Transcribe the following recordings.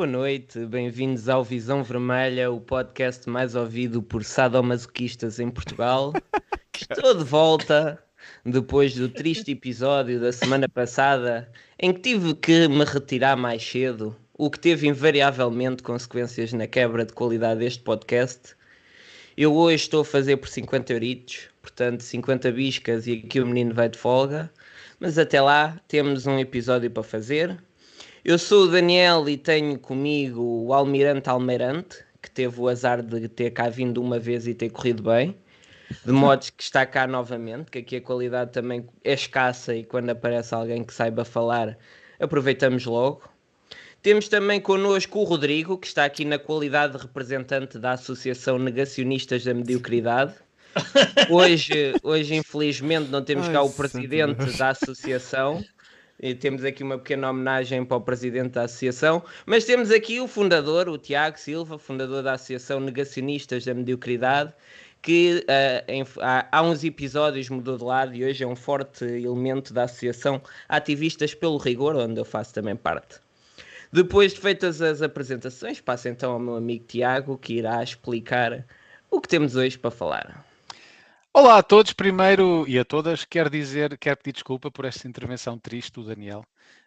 boa noite, bem-vindos ao Visão Vermelha, o podcast mais ouvido por sadomasoquistas em Portugal. Estou de volta depois do triste episódio da semana passada em que tive que me retirar mais cedo, o que teve invariavelmente consequências na quebra de qualidade deste podcast. Eu hoje estou a fazer por 50 euritos, portanto 50 biscas e aqui o menino vai de folga, mas até lá temos um episódio para fazer eu sou o Daniel e tenho comigo o Almirante Almeirante, que teve o azar de ter cá vindo uma vez e ter corrido bem, de modo que está cá novamente, que aqui a qualidade também é escassa e quando aparece alguém que saiba falar, aproveitamos logo. Temos também connosco o Rodrigo, que está aqui na qualidade de representante da Associação Negacionistas da Mediocridade. Hoje, hoje infelizmente, não temos Ai, cá o presidente da associação, e temos aqui uma pequena homenagem para o presidente da associação, mas temos aqui o fundador, o Tiago Silva, fundador da Associação Negacionistas da Mediocridade, que uh, em, há, há, uns episódios mudou de lado e hoje é um forte elemento da Associação Ativistas pelo Rigor, onde eu faço também parte. Depois de feitas as apresentações, passo então ao meu amigo Tiago, que irá explicar o que temos hoje para falar. Olá a todos, primeiro e a todas, quero dizer, quero pedir desculpa por esta intervenção triste do Daniel,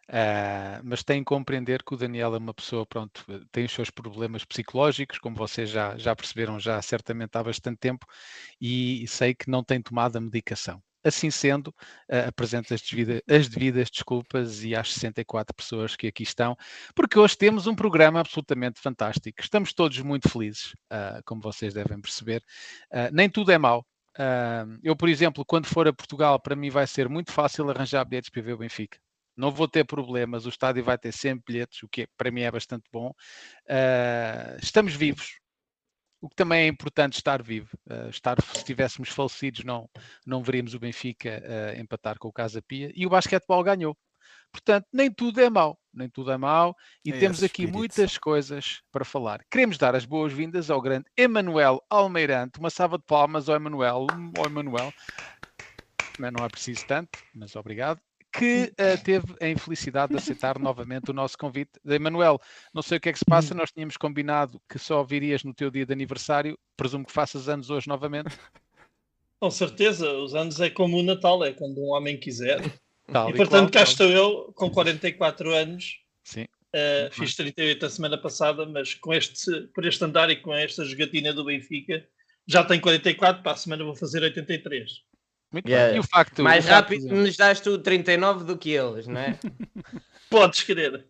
uh, mas tenho que compreender que o Daniel é uma pessoa, pronto, tem os seus problemas psicológicos, como vocês já, já perceberam já certamente há bastante tempo, e sei que não tem tomado a medicação. Assim sendo, uh, apresento as devidas, as devidas, desculpas e às 64 pessoas que aqui estão, porque hoje temos um programa absolutamente fantástico. Estamos todos muito felizes, uh, como vocês devem perceber. Uh, nem tudo é mau, Uh, eu, por exemplo, quando for a Portugal, para mim vai ser muito fácil arranjar bilhetes para ver o Benfica. Não vou ter problemas, o estádio vai ter sempre bilhetes, o que é, para mim é bastante bom. Uh, estamos vivos, o que também é importante estar vivo. Uh, estar, se estivéssemos falecidos, não, não veríamos o Benfica uh, empatar com o Casa Pia. E o basquetebol ganhou. Portanto, nem tudo é mau, nem tudo é mau, e é temos aqui espírito. muitas coisas para falar. Queremos dar as boas-vindas ao grande Emanuel Almeirante, uma salva de palmas ao Emanuel, ao Emanuel, mas não é preciso tanto, mas obrigado, que uh, teve a infelicidade de aceitar novamente o nosso convite. Emanuel, não sei o que é que se passa, nós tínhamos combinado que só virias no teu dia de aniversário, presumo que faças anos hoje novamente. Com certeza, os anos é como o Natal, é quando um homem quiser. Tal e, portanto, cá estou eu, com 44 anos. Sim. Uh, fiz 38 a semana passada, mas com este, por este andar e com esta jogatina do Benfica, já tenho 44, para a semana vou fazer 83. Muito yeah. bem. E o facto, Mais o rápido facto... nos dás tu 39 do que eles, não é? Podes querer.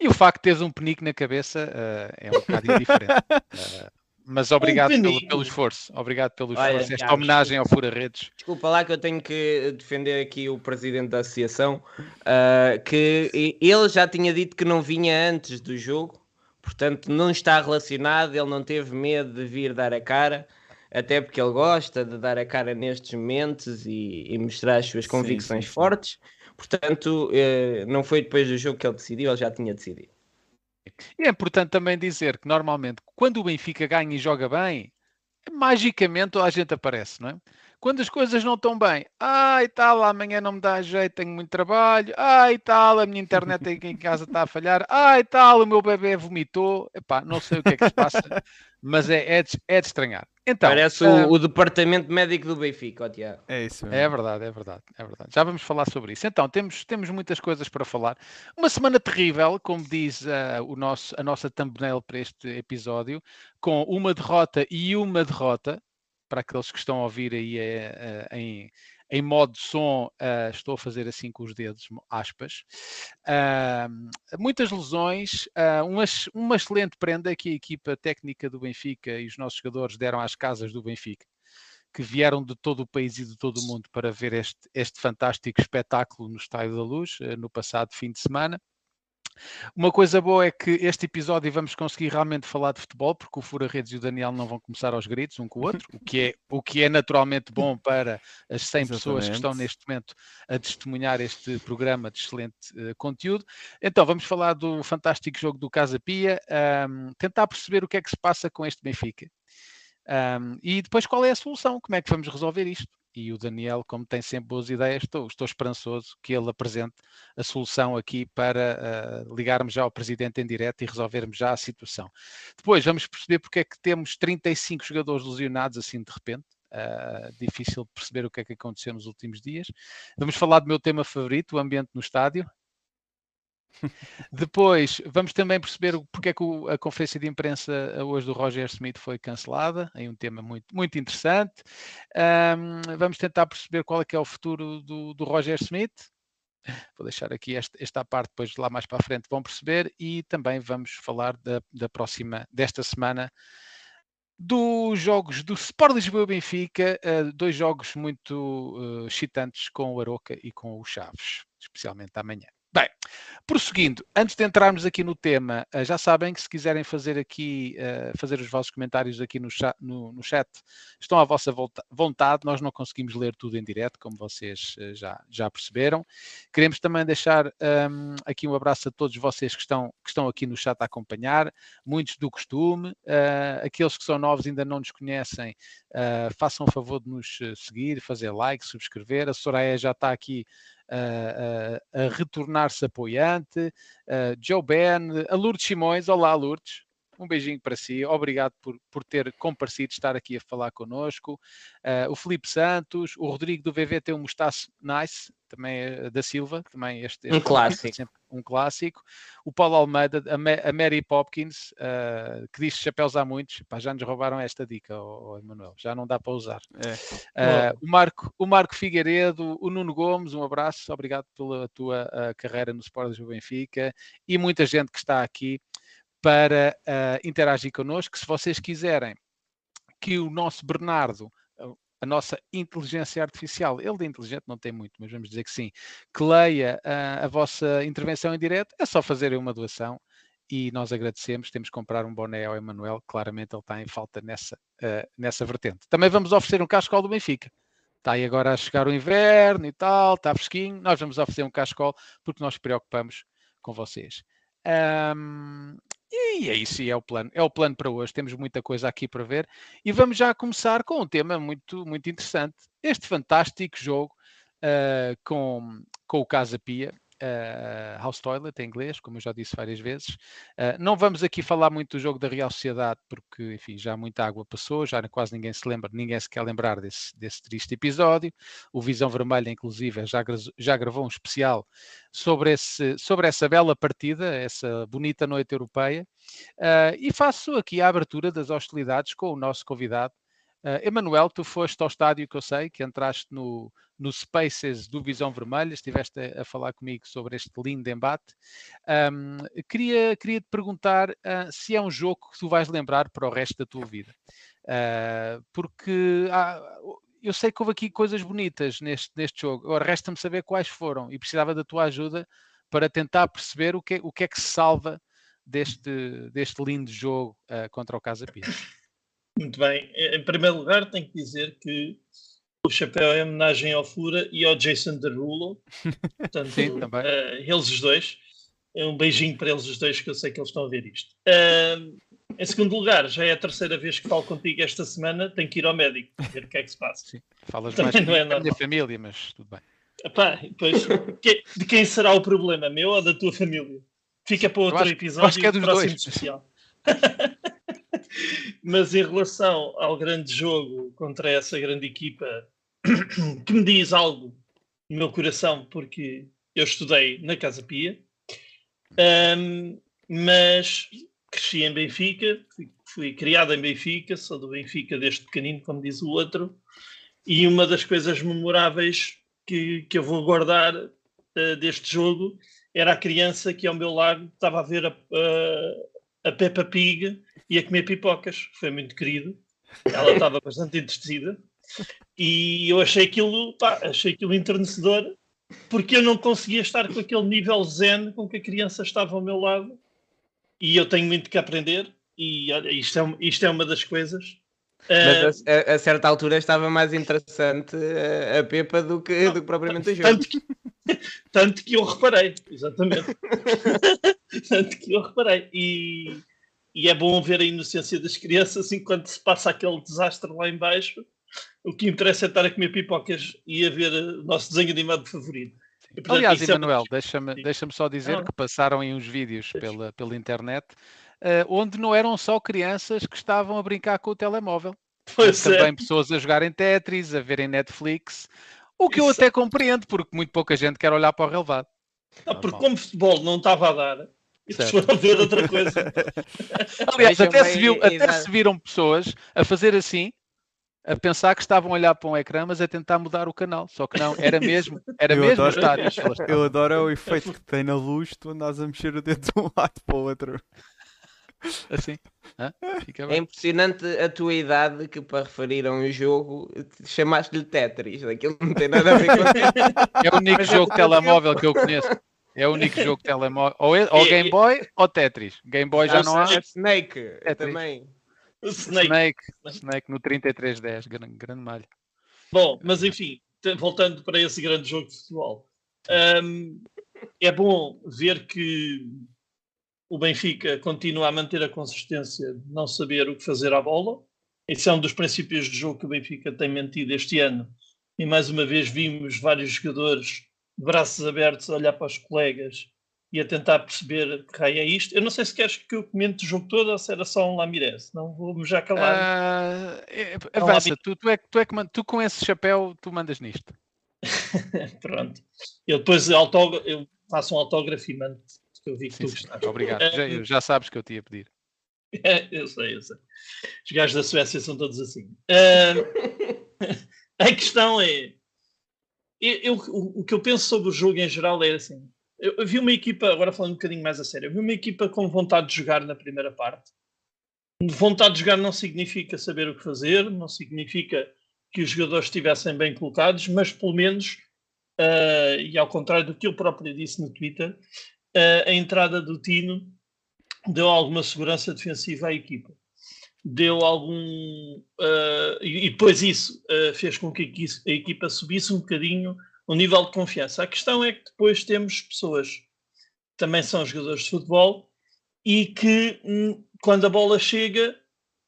e o facto de teres um penico na cabeça uh, é um bocado indiferente. Uh, Mas obrigado um pelo, pelo, esforço. Obrigado pelo Olha, esforço. Esta homenagem ao Fura Redes. Desculpa lá que eu tenho que defender aqui o presidente da associação, uh, que ele já tinha dito que não vinha antes do jogo, portanto não está relacionado, ele não teve medo de vir dar a cara, até porque ele gosta de dar a cara nestes momentos e, e mostrar as suas convicções sim, sim, sim. fortes. Portanto, uh, não foi depois do jogo que ele decidiu, ele já tinha decidido. E é importante também dizer que normalmente quando o Benfica ganha e joga bem, magicamente a gente aparece, não é? Quando as coisas não estão bem, ai tal, amanhã não me dá jeito, tenho muito trabalho, ai tal, a minha internet aqui em casa está a falhar, ai tal, o meu bebê vomitou, epá, não sei o que é que se passa, mas é, é, de, é de estranhar. Então, Parece uh, o, ah, o, departamento médico do Benfica, ó, Tiago. É isso. Mesmo. É verdade, é verdade, é verdade. Já vamos falar sobre isso. Então, temos, temos muitas coisas para falar. Uma semana terrível, como diz uh, o nosso, a nossa thumbnail para este episódio, com uma derrota e uma derrota, para aqueles que estão a ouvir aí uh, em em modo som, uh, estou a fazer assim com os dedos, aspas. Muitas lesões, uh, uma, uma excelente prenda que a equipa técnica do Benfica e os nossos jogadores deram às casas do Benfica, que vieram de todo o país e de todo o mundo para ver este, este fantástico espetáculo no Estádio da Luz, eh, no passado fim de semana. Uma coisa boa é que este episódio vamos conseguir realmente falar de futebol, porque o Fura Redes e o Daniel não vão começar aos gritos um com o outro, o que é, o que é naturalmente bom para as 100 Exatamente. pessoas que estão neste momento a testemunhar este programa de excelente uh, conteúdo. Então, vamos falar do fantástico jogo do Casa Pia, um, tentar perceber o que é que se passa com este Benfica. Um, e depois qual é a solução, como é que vamos resolver isto? E o Daniel, como tem sempre boas ideias, estou, estou esperançoso que ele apresente a solução aqui para uh, ligarmos já ao Presidente em direto e resolvermos já a situação. Depois vamos perceber porque é que temos 35 jogadores lesionados assim de repente. Uh, difícil perceber o que é que aconteceu nos últimos dias. Vamos falar do meu tema favorito, o ambiente no estádio. Depois, vamos também perceber porque é que a conferência de imprensa hoje do Roger Smith foi cancelada, aí um tema muito, muito interessante. Um, vamos tentar perceber qual é que é o futuro do, do Roger Smith. Vou deixar aqui esta, esta parte, depois lá mais para a frente vão perceber, e também vamos falar da, da próxima, desta semana, dos jogos do Sport Lisboa Benfica, uh, dois jogos muito uh, excitantes com o Aroca e com o Chaves, especialmente amanhã. Bem, prosseguindo, antes de entrarmos aqui no tema, eh, já sabem que se quiserem fazer aqui, uh, fazer os vossos comentários aqui no chat, no, no chat, estão à vossa vontade, nós não conseguimos ler tudo em direto, como vocês uh, já, já perceberam. Queremos também deixar um, aqui um abraço a todos vocês que estão, que estão aqui no chat a acompanhar, muitos do costume, uh, aqueles que são novos e ainda não nos conhecem, façam o favor de nos seguir, fazer like, subscrever. A Soraya já está aqui a, retornar-se apoiante, Joe Ben, a Lourdes Simões, olá Lourdes, um beijinho para si, obrigado por, por ter comparecido estar aqui a falar connosco. Uh, o Felipe Santos, o Rodrigo do VV tem um mostaço nice, também é da Silva, também este, este um clássico. um clássico. O Paulo Almeida, a, Ma a Mary Popkins, uh, que diz chapéus há muitos, Pá, já nos roubaram esta dica, oh, oh, Emanuel, já não dá para usar. É. Uh, o, Marco, o Marco Figueiredo, o Nuno Gomes, um abraço, obrigado pela tua carreira no Sport do Benfica e muita gente que está aqui para interagir connosco. Se vocês quiserem que o nosso Bernardo a nossa inteligência artificial, ele de inteligente não tem muito, mas vamos dizer que sim, que leia uh, a vossa intervenção em direto, é só fazerem uma doação e nós agradecemos. Temos que comprar um boné ao Emanuel, claramente ele está em falta nessa, uh, nessa vertente. Também vamos oferecer um cascol do Benfica. Está aí agora a chegar o inverno e tal, está fresquinho. Nós vamos oferecer um cascol porque nós preocupamos com vocês. Um, e isso, e é o plano. É o plano para hoje. Temos muita coisa aqui para ver. E vamos já começar com um tema muito, muito interessante. Este fantástico jogo uh, com, com o Casa Pia uh, House Toilet em inglês, como eu já disse várias vezes. Uh, não vamos aqui falar muito do jogo da Real Sociedade, porque, enfim, já muita água passou, já quase ninguém se lembra, ninguém se quer lembrar desse, desse triste episódio. O Visão Vermelha, inclusive, já, já gravou um especial sobre, esse, sobre essa bela partida, essa bonita noite europeia. Uh, e faço aqui a abertura das hostilidades com o nosso convidado, Uh, Emanuel, tu foste ao estádio que eu sei, que entraste no, no Spaces do Visão Vermelha, estiveste a, a falar comigo sobre este lindo embate. Um, queria, queria te perguntar uh, se é um jogo que tu vais lembrar para o resto da tua vida. Uh, porque eu sei que houve aqui coisas bonitas neste, neste jogo. Agora resta-me saber quais foram e precisava da tua ajuda para tentar perceber o que, o que é que se salva deste, deste lindo jogo contra o Casa Pia. Muito bem. Em primeiro lugar, tenho que dizer que o chapéu é homenagem ao Fura e ao Jason Derulo. Portanto, Sim, também. Uh, eles os dois. É um beijinho para eles os dois, que eu sei que eles estão a ver isto. Uh, em segundo lugar, já é a terceira vez que falo contigo esta semana. Tenho que ir ao médico ver o que é que se passa. Sim, falas Também mais não é da minha família, mas tudo bem. Epá, pois, de quem será o problema, meu ou da tua família? Fica para outro acho, episódio acho que é dos próximo dois. especial. Mas em relação ao grande jogo contra essa grande equipa, que me diz algo no meu coração, porque eu estudei na Casa Pia, um, mas cresci em Benfica, fui, fui criado em Benfica, sou do Benfica desde pequenino, como diz o outro, e uma das coisas memoráveis que, que eu vou guardar uh, deste jogo era a criança que ao meu lado estava a ver a, a Peppa Pig e a comer pipocas. Foi muito querido. Ela estava bastante entretida. E eu achei aquilo, pá, achei aquilo enternecedor, porque eu não conseguia estar com aquele nível zen com que a criança estava ao meu lado. E eu tenho muito que aprender. E olha, isto é, isto é uma das coisas. Mas a, a, certa altura estava mais interessante a, a Pepa do que, não, do que propriamente o jogo. Tanto que, tanto que eu reparei, exatamente. tanto que eu reparei. E, e é bom ver a inocência das crianças enquanto se passa aquele desastre lá embaixo. O que interessa é estar a comer pipocas e a ver o nosso desenho animado favorito. E, portanto, Aliás, Emanuel, é deixa-me deixa só dizer que passaram aí uns vídeos pela, pela internet onde não eram só crianças que estavam a brincar com o telemóvel. Pois também é. pessoas a jogarem Tetris, a verem Netflix, o que Isso. eu até compreendo, porque muito pouca gente quer olhar para o relevado. Ah, porque como futebol não estava a dar, eles foram ver outra coisa. Aliás, até se, viu, até se viram pessoas a fazer assim, a pensar que estavam a olhar para um ecrã, mas a tentar mudar o canal. Só que não, era mesmo, era eu mesmo adoro, estádios. Eu adoro o efeito que tem na luz, tu andas a mexer o dedo de um lado para o outro. Assim. É impressionante a tua idade que para referir a um jogo chamaste-lhe Tetris. Aquilo não tem nada a ver com É o único Mas jogo é telemóvel que eu conheço. É o único jogo telemóvel. Ou, é, ou Game Boy ou Tetris. Game Boy já não há. Snake é também. Snake. Snake. Snake no 3310, grande, grande malha. Bom, mas enfim, voltando para esse grande jogo de futebol. Um, é bom ver que o Benfica continua a manter a consistência de não saber o que fazer à bola. Esse é um dos princípios de jogo que o Benfica tem mantido este ano. E mais uma vez vimos vários jogadores de braços abertos a olhar para os colegas e a tentar perceber que raio é isto. Eu não sei se queres que eu comente o jogo todo ou se era só um Lamirez. Não vou-me já calar. Uh, avança, tu, tu, é, tu, é que, tu com esse chapéu tu mandas nisto. Pronto. Eu depois autógrafo, eu faço um autógrafo e mando eu vi que sim, tu gostaste. Obrigado. Já, já, sabes que eu te ia pedir. eu sei, eu sei. Os gajos da Suécia são todos assim. Uh, a questão é. Eu, eu, o, o que eu penso sobre o jogo em geral é assim. Eu, eu, vi uma equipa, agora falando um bocadinho mais a sério, eu vi uma equipa com vontade de jogar na primeira parte. Vontade de jogar não significa saber o que fazer, não significa que os jogadores estivessem bem colocados, mas pelo menos, uh, e ao contrário do que eu próprio disse no Twitter, a entrada do Tino deu alguma segurança defensiva à equipa. Deu algum. Uh, e, depois isso uh, fez com que a equipa subisse um bocadinho o nível de confiança. A questão é que depois temos pessoas que também são jogadores de futebol e que, hum, quando a bola chega,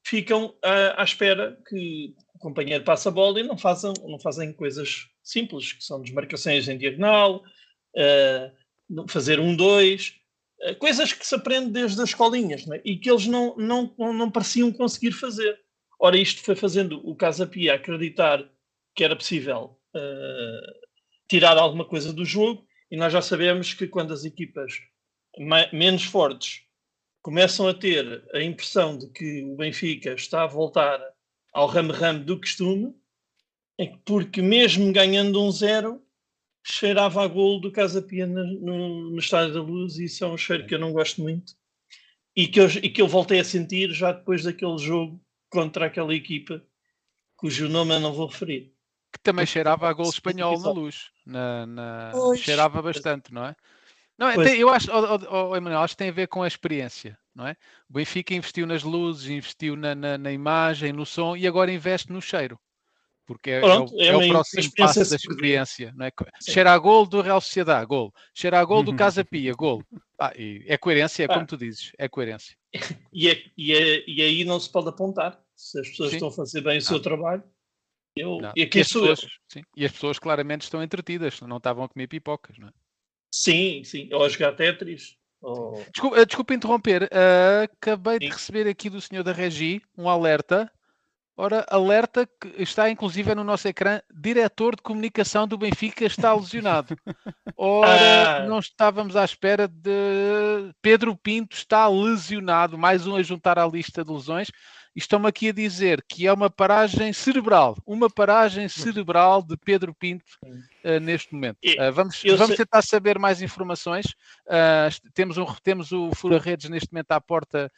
ficam à, à espera que o companheiro passe a bola e não fazem, não fazem coisas simples, que são desmarcações em diagonal, uh, fazer um, dois, eh, coisas que se aprende desde as escolinhas né? e que eles não, não, não pareciam conseguir fazer. Ora, isto foi fazendo o Casa Pia acreditar que era possível uh, tirar alguma coisa do jogo, e nós já sabemos que quando as equipas menos fortes começam a ter a impressão de que o Benfica está a voltar ao ramo-ramo do costume, é porque mesmo ganhando um zero, cheirava a golo do Casa Pia no, no, no Estádio da Luz e isso é um cheiro que eu não gosto muito e que, eu, e que eu voltei a sentir já depois daquele jogo contra aquela equipa cujo nome eu não vou referir. Que também cheirava a golo espanhol na luz. Na, na... Cheirava bastante, não é? Não, tem, eu acho, oh, oh, oh, Emanuel, acho que tem a ver com a experiência, não é? O Benfica investiu nas luzes, investiu na, na, na imagem, no som e agora investe no cheiro porque é, Pronto, é, o, é, é o próximo passo da experiência. Não é? Cheira a gol do Real Sociedade, gol. Cheira a gol do Casa Pia, gol. Ah, é coerência, é ah. como tu dizes, é coerência. E, é, e, é, e aí não se pode apontar. Se as pessoas sim. estão a fazer bem o seu trabalho, eu, e aqui e as, pessoas, sim, e as pessoas claramente estão entretidas, não estavam a comer pipocas, não é? Sim, sim, ou a jogar Tetris. Ou... Desculpa, desculpa interromper, uh, acabei sim. de receber aqui do senhor da Regi um alerta Ora, alerta que está inclusive no nosso ecrã, diretor de comunicação do Benfica está lesionado. Ora, ah. não estávamos à espera de Pedro Pinto está lesionado, mais um a juntar à lista de lesões. E estão-me aqui a dizer que é uma paragem cerebral, uma paragem cerebral de Pedro Pinto uh, neste momento. Uh, vamos vamos tentar saber mais informações. Uh, temos, um, temos o Fura Redes neste momento à porta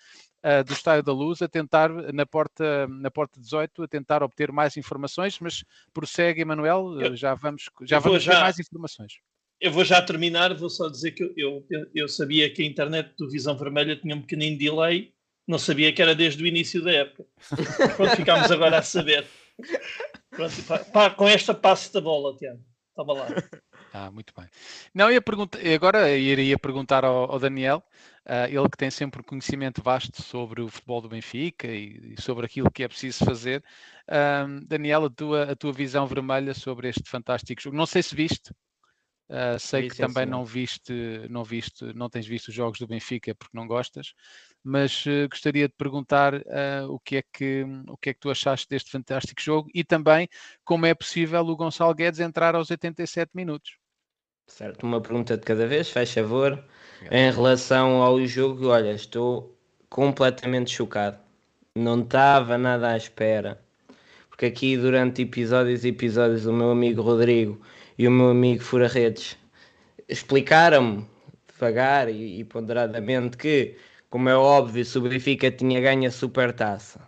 uh, do Estádio da Luz a tentar, na porta, na porta 18, a tentar obter mais informações, mas prossegue, Emanuel, eu, já vamos, já vamos já, ter mais informações. Eu vou já terminar, vou só dizer que eu, eu, eu sabia que a internet do Visão Vermelha tinha um pequenino delay, não sabia que era desde o início da época. Pronto, ficámos agora a saber. Pronto, pá, pá, com esta passe da bola, Tiago. Estava lá. Ah, muito bem. Não, ia perguntar, agora iria perguntar ao, ao Daniel Uh, ele que tem sempre um conhecimento vasto sobre o futebol do Benfica e, e sobre aquilo que é preciso fazer. Uh, Daniel, a tua, a tua visão vermelha sobre este fantástico jogo. Não sei se viste, uh, sei que também não viste, não viste, não tens visto os jogos do Benfica porque não gostas, mas gostaria de perguntar o, que é que, o que é que tu achaste deste fantástico jogo e também como é possível o Gonçalo Guedes entrar aos 87 minutos. Certo, uma pergunta de cada vez, faz favor. Em relação ao jogo, olha, estou completamente chocado. Não estava nada à espera. Porque aqui durante episódios e episódios o meu amigo Rodrigo e o meu amigo Fura Redes explicaram-me devagar e, e ponderadamente que, como é óbvio, se o Benfica tinha ganho a supertaça,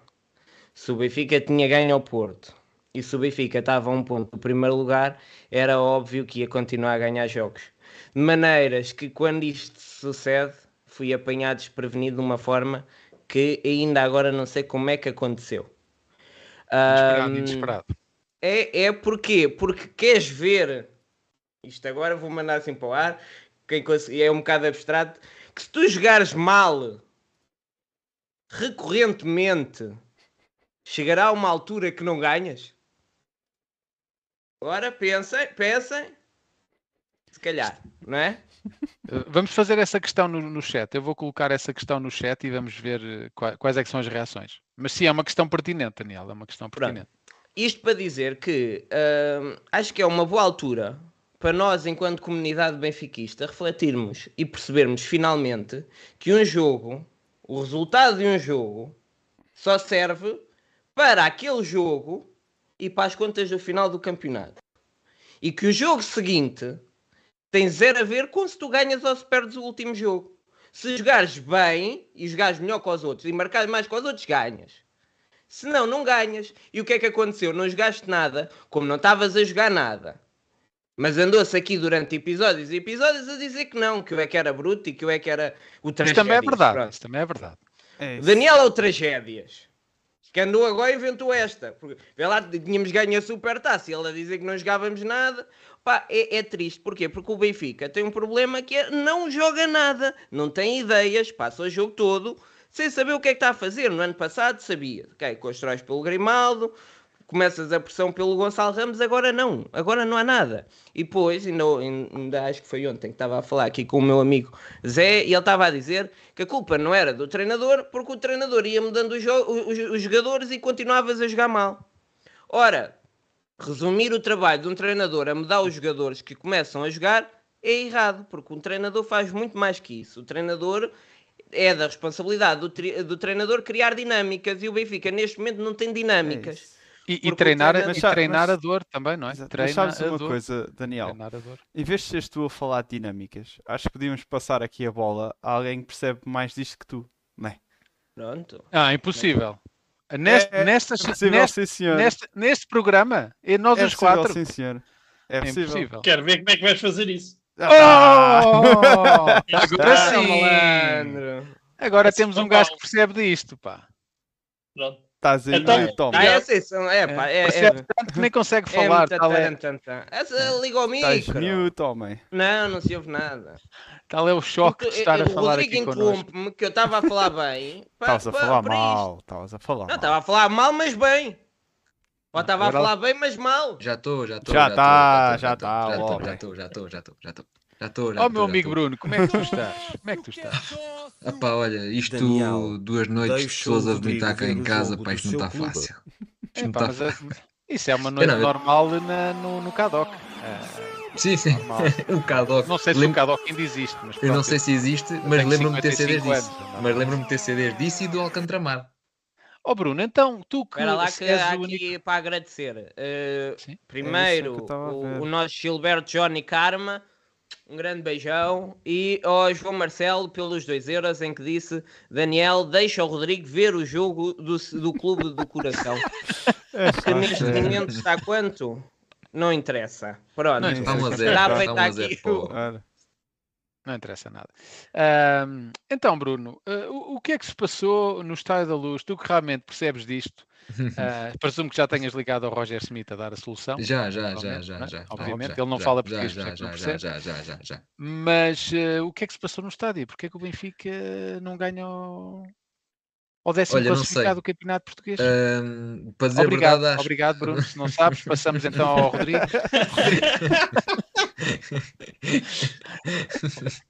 se o Benfica tinha ganho ao Porto, e se o Benfica estava a um ponto do primeiro lugar, era óbvio que ia continuar a ganhar jogos. De maneiras que, quando isto sucede, fui apanhado desprevenido de uma forma que ainda agora não sei como é que aconteceu. Inesperado, um, inesperado. É, é porquê? Porque queres ver, isto agora vou mandar assim para o ar, quem é um bocado abstrato, que se tu jogares mal recorrentemente, chegará a uma altura que não ganhas? Agora pensem, pensem. Se calhar, não é? Vamos fazer essa questão no, no, chat. Eu vou colocar essa questão no chat e vamos ver eh, quais, quais é que são as reações. Mas sim, é uma questão pertinente, Daniel. É uma questão pertinente. Pronto. Isto para dizer que uh, acho que é uma boa altura para nós, enquanto comunidade benfiquista, refletirmos e percebermos finalmente que um jogo, o resultado de um jogo, só serve para aquele jogo e para as contas do final do campeonato. E que o jogo seguinte tem zero a ver com se tu ganhas ou se perdes o último jogo. Se jogares bem e jogares melhor com os outros e marcares mais com os outros, ganhas. Se não, não ganhas. E o que é que aconteceu? Não jogaste nada, como não estavas a jogar nada. Mas andou-se aqui durante episódios e episódios a dizer que não, que eu é que era bruto e que eu é que era o tragédias. Isso também é verdade. Isso também é verdade. É Daniel é o tragédias que andou agora inventou esta. Porque, vê lá, tínhamos ganho a super taça e ele a dizer que não jogávamos nada. Pá, é, é, triste. Porquê? Porque o Benfica tem um problema que é não joga nada, não tem ideias, passa o jogo todo sem saber o que é que está a fazer. No ano passado sabia, ok, constróis pelo Grimaldo, começas a pressão pelo Gonçalo Ramos, agora não, agora não há nada. E depois, ainda, ainda acho que foi ontem que estava a falar aqui com o meu amigo Zé, e ele estava a dizer que a culpa não era do treinador, porque o treinador ia mudando os, os, os jogadores e continuavas a jogar mal. Ora, resumir o trabalho de um treinador a mudar os jogadores que começam a jogar é errado, porque um treinador faz muito mais que isso. O treinador é da responsabilidade do, do treinador criar dinâmicas e o Benfica neste momento não tem dinâmicas. É e, e treinar, e treinar mas, a dor também, não é? Mas sabes uma dor. coisa, Daniel? Em vez de seres tu a falar de dinâmicas, acho que podíamos passar aqui a bola a alguém que percebe mais disto que tu, não é? Pronto. Ah, impossível. Neste, é, nesta, é possível, neste, sim, neste, neste, programa, e nós é os quatro. Sim, senhor. É, é possível. impossível. Quero ver como é que vais fazer isso. Ah, oh! Agora sim! Agora temos um gajo que percebe disto, pá. Pronto. Estás aí, então, Tom. Ah, é assim, são, é, pá, é, é, é, tanto que nem consegue é falar. É, tal é. Essa liga ao micro. Estás mute, homem. Não, não se ouve nada. Tal é o choque de estar a falar aqui connosco. O interrompe-me que eu estava a falar bem. Estavas a falar mal. Estavas a falar Não, estava a falar mal, mas bem. Ou estava a falar bem, mas mal. Já estou, já estou. Já está, já está. Já estou, já estou, já estou, já estou, já estou. Já estou, já Ó, meu amigo Bruno, como é que tu estás? Como é que tu estás? Epá, olha, isto Daniel, duas noites, pessoas a vomitar cá em casa, pá, isto não está fácil. Isto não está fácil. Isso é uma noite não, normal na, no, no Cadoc. É, sim, sim, o Cadoc. Não sei se Lem... o Cadoc ainda existe. Mas eu não sei se existe, mas lembro-me de ter CDs disso. Mas lembro-me de ter CDs disso e do Alcantramar. Ó oh Bruno, então tu que. Espera lá que há aqui único... para agradecer. Uh, primeiro, o, o nosso Gilberto Johnny Karma um grande beijão. E ao João Marcelo pelos 2 euros, em que disse: Daniel, deixa o Rodrigo ver o jogo do, do Clube do Coração. É que neste momento está quanto? Não interessa. Pronto. Não, vamos a Está feito aqui. Não interessa nada. Um, então, Bruno, uh, o, o, que é que se passou no Estádio da Luz? Tu que realmente percebes disto, Uh, presumo que já tenhas ligado ao Roger Smith a dar a solução. Já, já, já, já, é? já. Obviamente, já, ele não já, fala português, já, já, já, já, já, já, já, Mas uh, o que é que se passou no estádio? Porquê é que o Benfica não ganha o, o décimo Olha, classificado do Campeonato Português? Um, para dizer obrigado, verdade, acho... obrigado, Bruno. Se não sabes, passamos então ao Rodrigo.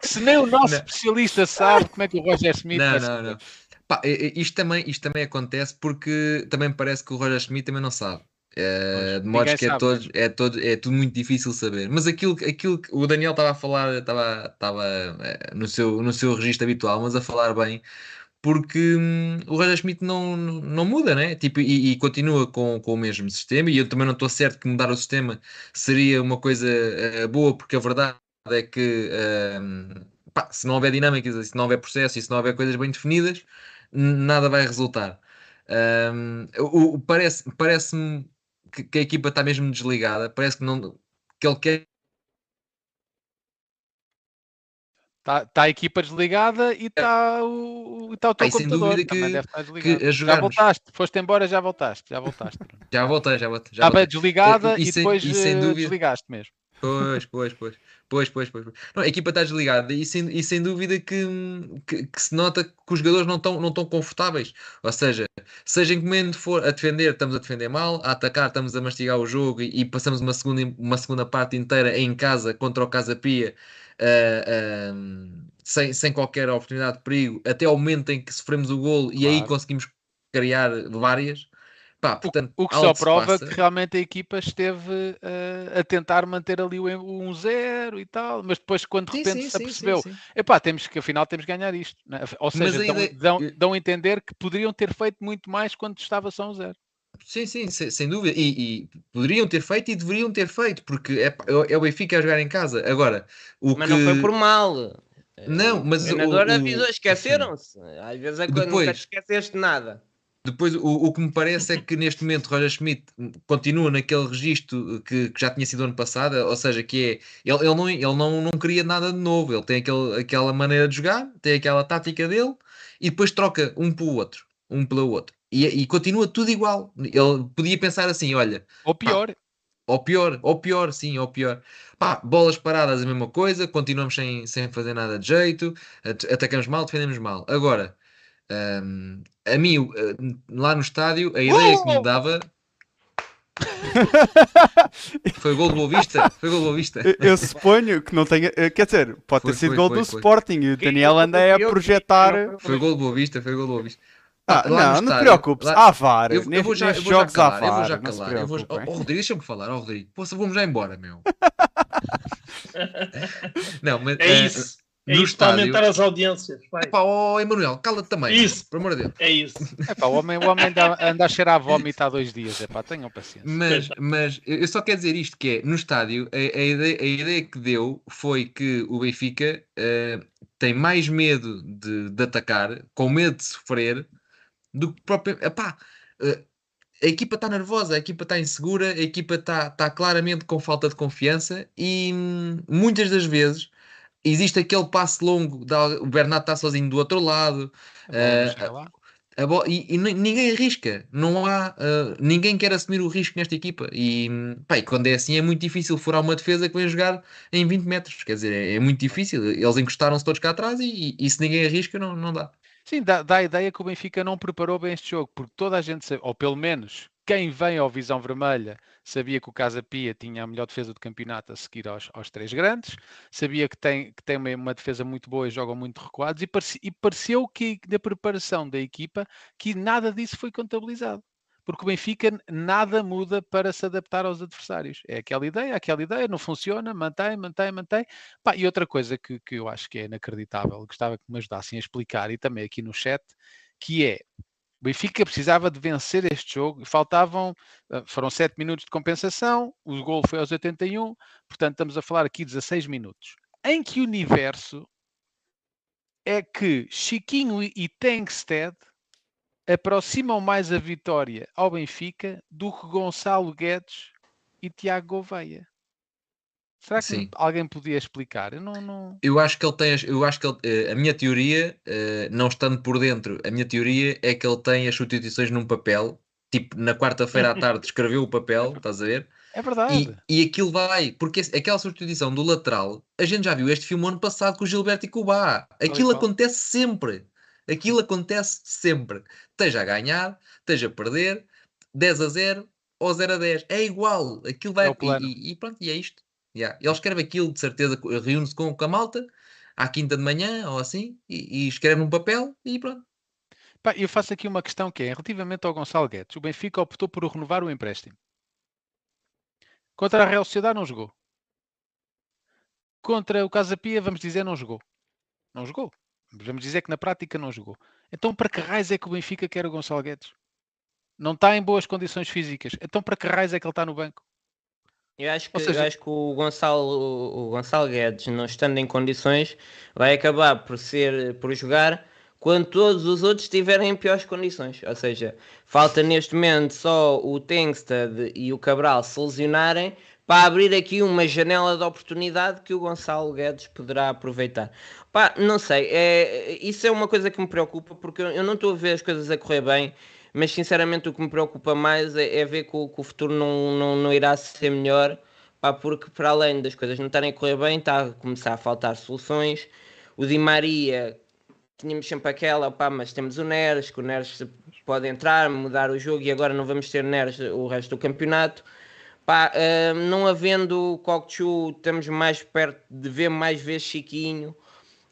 Se nem o nosso não. especialista sabe como é que o Roger Smith. Não, não, não. Pá, isto, também, isto também acontece porque também parece que o Roger Schmidt também não sabe. É, de modo que é, todos, é, todo, é tudo muito difícil saber. Mas aquilo, aquilo que o Daniel estava a falar, estava, estava é, no, seu, no seu registro habitual, mas a falar bem, porque hum, o Roger Schmidt não, não muda, né? Tipo, e, e, continua com, com o mesmo sistema. E eu também não estou certo que mudar o sistema seria uma coisa uh, boa, porque a verdade é que uh, pá, se não houver dinâmicas, se não houver processo e se não houver coisas bem definidas, nada vai resultar. Um, o, parece, parece-me que, que, a equipa está mesmo desligada, parece que, não, que ele quer. Está tá a equipa desligada e está o, tá o teu computador. Sem dúvida que, que Já voltaste, foste embora, já voltaste. Já voltaste. já voltei, já voltei. Já Estava voltei. desligada e, e, e depois e sem eh, dúvida... desligaste mesmo. Pois, pois, pois. Pois, pois, pois. Não, a equipa está desligada e sem, e sem dúvida que, que, que, se nota que os jogadores não estão não tão confortáveis. Ou seja, seja em que momento for a defender, estamos a defender mal, a atacar, estamos a mastigar o jogo e, e passamos uma segunda, uma segunda parte inteira em casa contra o Casa Pia uh, uh, sem, sem qualquer oportunidade de perigo, até ao momento em que sofremos o golo claro. e aí conseguimos criar várias. Pá, portanto, o, o, que só prova que realmente a equipa esteve uh, a tentar manter ali o 1-0 e tal, mas depois quando de repente sim, sim, se apercebeu, sim, epá, temos que afinal temos que ganhar isto. Né? Ou seja, dão, ideia... dão, dão, a entender que poderiam ter feito muito mais quando estava só um 0 Sim, sim, sem, dúvida. E, e, poderiam ter feito e deveriam ter feito, porque é, é o Benfica a jogar em casa. Agora, o mas que... não foi por mal. Não, mas o treinador o, avisou, esqueceram-se. Às vezes é quando Depois, nunca esqueceste nada. Depois, o, o que me parece é que neste momento Roger Schmidt continua naquele registro que, que já tinha sido ano passado, ou seja, que é ele, ele, não, ele não, não queria nada de novo, ele tem aquele, aquela maneira de jogar, tem aquela tática dele e depois troca um para o outro, um pelo outro, e, e continua tudo igual. Ele podia pensar assim: olha, ou pior, pá, ou pior, ou pior, sim, ou pior. Pá, bolas paradas, a mesma coisa, continuamos sem, sem fazer nada de jeito, atacamos mal, defendemos mal. Agora um, a mim, uh, lá no estádio, a ideia que me dava. foi gol do Boa Vista? Foi gol do Boa Vista. Eu, eu suponho que não tenha. Eh, quer dizer, pode foi, ter sido foi, gol foi, do foi. Sporting e o Daniel anda a projetar. Foi gol do Boa Vista, foi gol do Boa Vista. Ah, não, estádio, não te preocupes, lá... há VAR. Eu, eu vou já, eu vou jogos já calar, VAR. Eu vou já calar. Eu vou... Oh, oh, Rodrigo, deixa-me falar, oh, Rodrigo. Poxa, vamos já embora, meu. não, mas. É uh, isso. É no isso estádio. para aumentar as audiências. Vai. Epá, oh, Emanuel, cala-te também. Isso. Por amor de Deus. É isso. Epá, o homem, o homem anda, anda a cheirar a vómito há dois dias. Epá, tenham paciência. Mas, mas eu só quero dizer isto, que é, no estádio, a, a, ideia, a ideia, que deu foi que o Benfica uh, tem mais medo de, de, atacar, com medo de sofrer, do que próprio... Epá, uh, a equipa está nervosa, a equipa está insegura, a equipa está, está claramente com falta de confiança e hum, muitas das vezes existe aquele passe longo, o Bernardo está sozinho do outro lado. Uh, a bola, e, e, ninguém arrisca, não há uh, ninguém quer assumir o risco nesta equipa. E, pá, e, quando é assim, é muito difícil furar uma defesa que vem jogar em 20 metros. Quer dizer, é, é muito difícil. Eles encostaram-se todos cá atrás e, e, se ninguém arrisca, não, não dá. Sim, dá, dá a ideia que o Benfica não preparou bem este jogo, porque toda a gente, ou pelo menos quem vem ao Visão Vermelha sabia que o Casa Pia tinha a melhor defesa do campeonato a seguir aos, aos três grandes, sabia que tem, que tem uma, uma, defesa muito boa e jogam muito recuados, e, parece, e pareceu que na preparação da equipa que nada disso foi contabilizado. Porque o Benfica nada muda para se adaptar aos adversários. É aquela ideia, aquela ideia, não funciona, mantém, mantém, mantém. Pá, e outra coisa que, que eu acho que é inacreditável, gostava que me ajudassem a explicar, e também aqui no chat, que é o Benfica precisava de vencer este jogo. Faltavam, eh, foram 7 minutos de compensação, o gol foi aos 81, portanto estamos a falar aqui 16 minutos. Em que universo é que Chiquinho e Tengsted aproximam mais a vitória ao Benfica do que Gonçalo Guedes e Tiago Gouveia? Será que Sim. alguém podia explicar? Eu não, não... Eu acho que ele tem, eu acho que ele, eh, a minha teoria, eh, não estando por dentro, a minha teoria é que ele tem as substituições num papel tipo, na quarta-feira à tarde escreveu o papel, estás a ver? É verdade. E, e aquilo vai, porque aquela substituição do lateral, a gente já viu este filme ano passado com o Gilberto e com o Bá. Aquilo acontece sempre. Aquilo acontece sempre. Esteja a ganhar, esteja a perder, 10 a 0 ou 0 a 10. É igual. Aquilo vai. É e, e, pronto, e é isto. Yeah. Ele escreve aquilo, de certeza, reúne-se com, com a malta à quinta de manhã ou assim, e, e escreve num papel e pronto. Pá, eu faço aqui uma questão que é, relativamente ao Gonçalo Guedes, o Benfica optou por renovar o empréstimo. Contra a Real Sociedade não jogou. Contra o Casa Pia, vamos dizer, não jogou. Não jogou. Vamos dizer que na prática não jogou. Então para que raiz é que o Benfica quer o Gonçalo Guedes? Não está em boas condições físicas. Então para que raiz é que ele está no banco? Eu acho que, seja... eu acho que o, Gonçalo, o Gonçalo Guedes, não estando em condições, vai acabar por ser por jogar quando todos os outros estiverem em piores condições. Ou seja, falta neste momento só o Tengsted e o Cabral se lesionarem para abrir aqui uma janela de oportunidade que o Gonçalo Guedes poderá aproveitar. Pá, não sei, é, isso é uma coisa que me preocupa porque eu não estou a ver as coisas a correr bem mas sinceramente o que me preocupa mais é, é ver que o, que o, futuro não, não, não irá ser melhor, pá, porque para além das coisas não estarem a correr bem, está a começar a faltar soluções. O Di Maria, tínhamos sempre aquela, pá, mas temos o Neres, que o Neres pode entrar, mudar o jogo e agora não vamos ter Neres o resto do campeonato. Pá, uh, não havendo Kokchu, estamos mais perto de ver mais vezes Chiquinho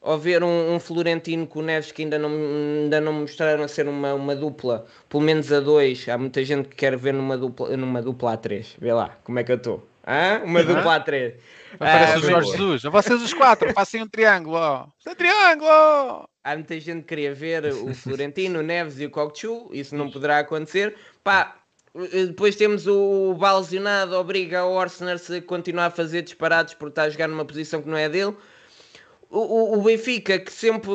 ou ver um, um, Florentino com o Neves que ainda não, ainda não mostraram a ser uma, uma dupla, pelo menos a dois. Há muita gente que quer ver numa dupla, numa dupla a três. Vê lá, como é que eu estou? Uma uhum. dupla a três. Parece ah, o Jorge Jesus. Vocês os quatro, façam um triângulo. Um triângulo! Há muita gente que queria ver o Florentino, o Neves e o Kokchu. Isso não poderá acontecer. Pá, depois temos o Balzinado, obriga o Arsenal a continuar a fazer disparados por estar a jogar numa posição que não é dele o, o Benfica, que sempre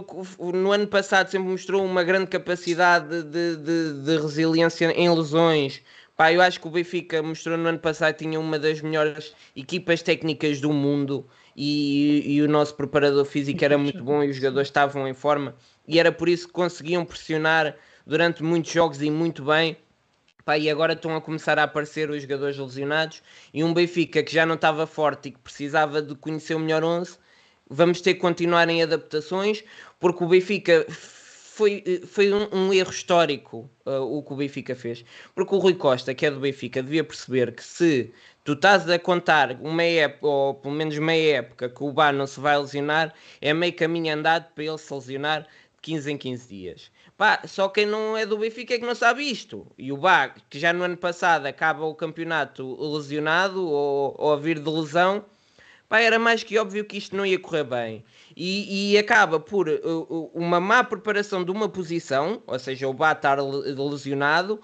no ano passado sempre mostrou uma grande capacidade de, de, de resiliência em lesões. Pá, eu acho que o Benfica mostrou no ano passado que tinha uma das melhores equipas técnicas do mundo e, e o nosso preparador físico era muito bom e os jogadores estavam em forma e era por isso que conseguiam pressionar durante muitos jogos e muito bem. Pá, e agora estão a começar a aparecer os jogadores lesionados e um Benfica que já não estava forte e que precisava de conhecer o melhor 11 vamos ter que continuar em adaptações, porque o Benfica foi, foi um, um erro histórico uh, o que o Benfica fez. Porque o Rui Costa, que é do Benfica, devia perceber que se tu estás a contar uma época, ou pelo menos meia época, que o Bar não se vai lesionar, é meio caminho andado para ele se lesionar de 15 em 15 dias. Pá, só quem não é do Benfica é que não sabe isto. E o Bar, que já no ano passado acaba o campeonato lesionado ou, ou a vir de lesão, pá, era mais que óbvio que isto não ia correr bem. E, e acaba por uh, uma má preparação de uma posição, ou seja, o Bá estar lesionado,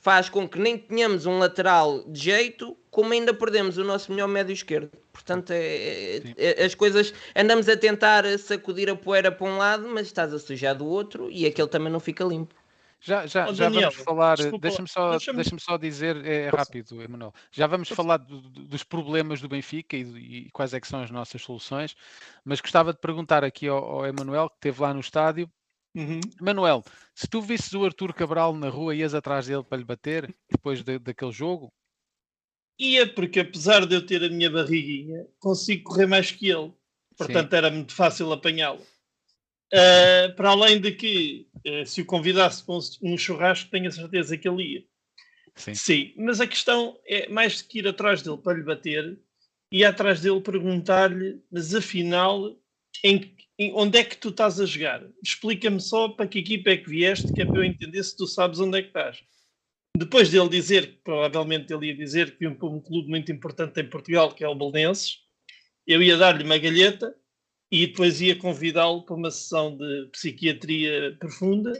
faz com que nem tenhamos um lateral de jeito, como ainda perdemos o nosso melhor médio esquerdo. Portanto, é, é, é, as coisas andamos a tentar sacudir a poeira para um lado, mas estás a sujar do outro e aquele também não fica limpo. Já, já, oh, já Daniel, vamos falar, deixa-me só, deixa deixa só dizer, é, é rápido, Emanuel. Já vamos falar do, dos problemas do Benfica e, e, quais é que são as nossas soluções, mas gostava de perguntar aqui ao, ao Emanuel, que esteve lá no estádio. Uhum. Emanuel, se tu visses o Arthur Cabral na rua, ias atrás dele para lhe bater depois de, daquele jogo? Ia, porque apesar de eu ter a minha barriguinha, consigo correr mais que ele. Portanto, Sim. era muito fácil apanhá-lo. Uh, para além de que, uh, se o convidasse para um, churrasco, tenho a certeza que ele ia. Sim. Sim. mas a questão é mais do que ir atrás dele para lhe bater, e atrás dele perguntar-lhe, mas afinal, em, em, onde é que tu estás a jogar? Explica-me só para que equipa é que vieste, que é para eu entender se tu sabes onde é que estás. Depois dele dizer, provavelmente ele ia dizer que vinha para um clube muito importante em Portugal, que é o Belenenses, eu ia dar-lhe uma galheta e depois ia convidá-lo para uma sessão de psiquiatria profunda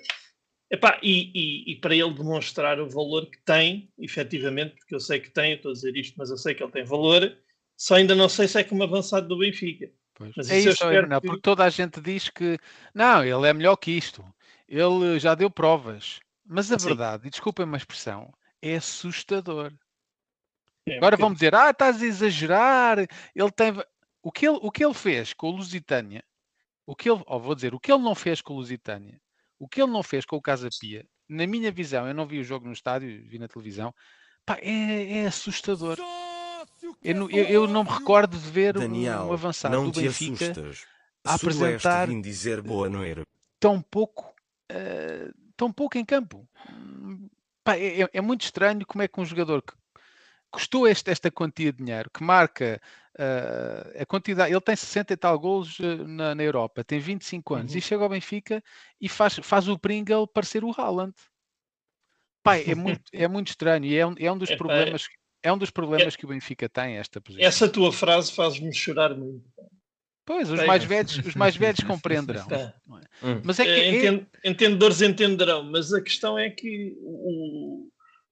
Epá, e, e, e, para ele demonstrar o valor que tem, efetivamente, porque eu sei que tem, eu estou a dizer isto, mas eu sei que ele tem valor, só ainda não sei se é como avançado do Benfica. Mas é isso, isso não, que... porque toda a gente diz que não, ele é melhor que isto, ele já deu provas, mas a Sim. verdade, e desculpem uma expressão, é assustador. É, Agora porque... vão dizer, ah, estás a exagerar, ele tem o que ele, o que ele fez com o Lusitânia, o que ele, oh, vou dizer, o que ele não fez com o Lusitânia, o que ele não fez com o Casa Pia, na minha visão, eu não vi o jogo no estádio, vi na televisão, pá, é, é assustador. Eu, eu, eu, não me recordo de ver Daniel, um avançado não do Benfica assustas. a apresentar dizer boa noite. tão pouco, uh, tão pouco em campo. Pá, é, é, muito estranho como é que um jogador que custou este, esta quantia de dinheiro, que marca uh, a quantidade, ele tem 60 e tal gols uh, na, na, Europa, tem 25 anos, uhum. e chega ao Benfica e faz, faz o Pringle parecer o Haaland. Pai, é muito, é muito estranho e é um, é um dos é, problemas é um dos problemas é, que o Benfica tem esta posição. Essa tua frase faz-me chorar muito. Pois, os mais velhos, os mais velhos compreenderão. É? Hum. Mas é que é, Entend, entendedores entenderão, mas a questão é que o,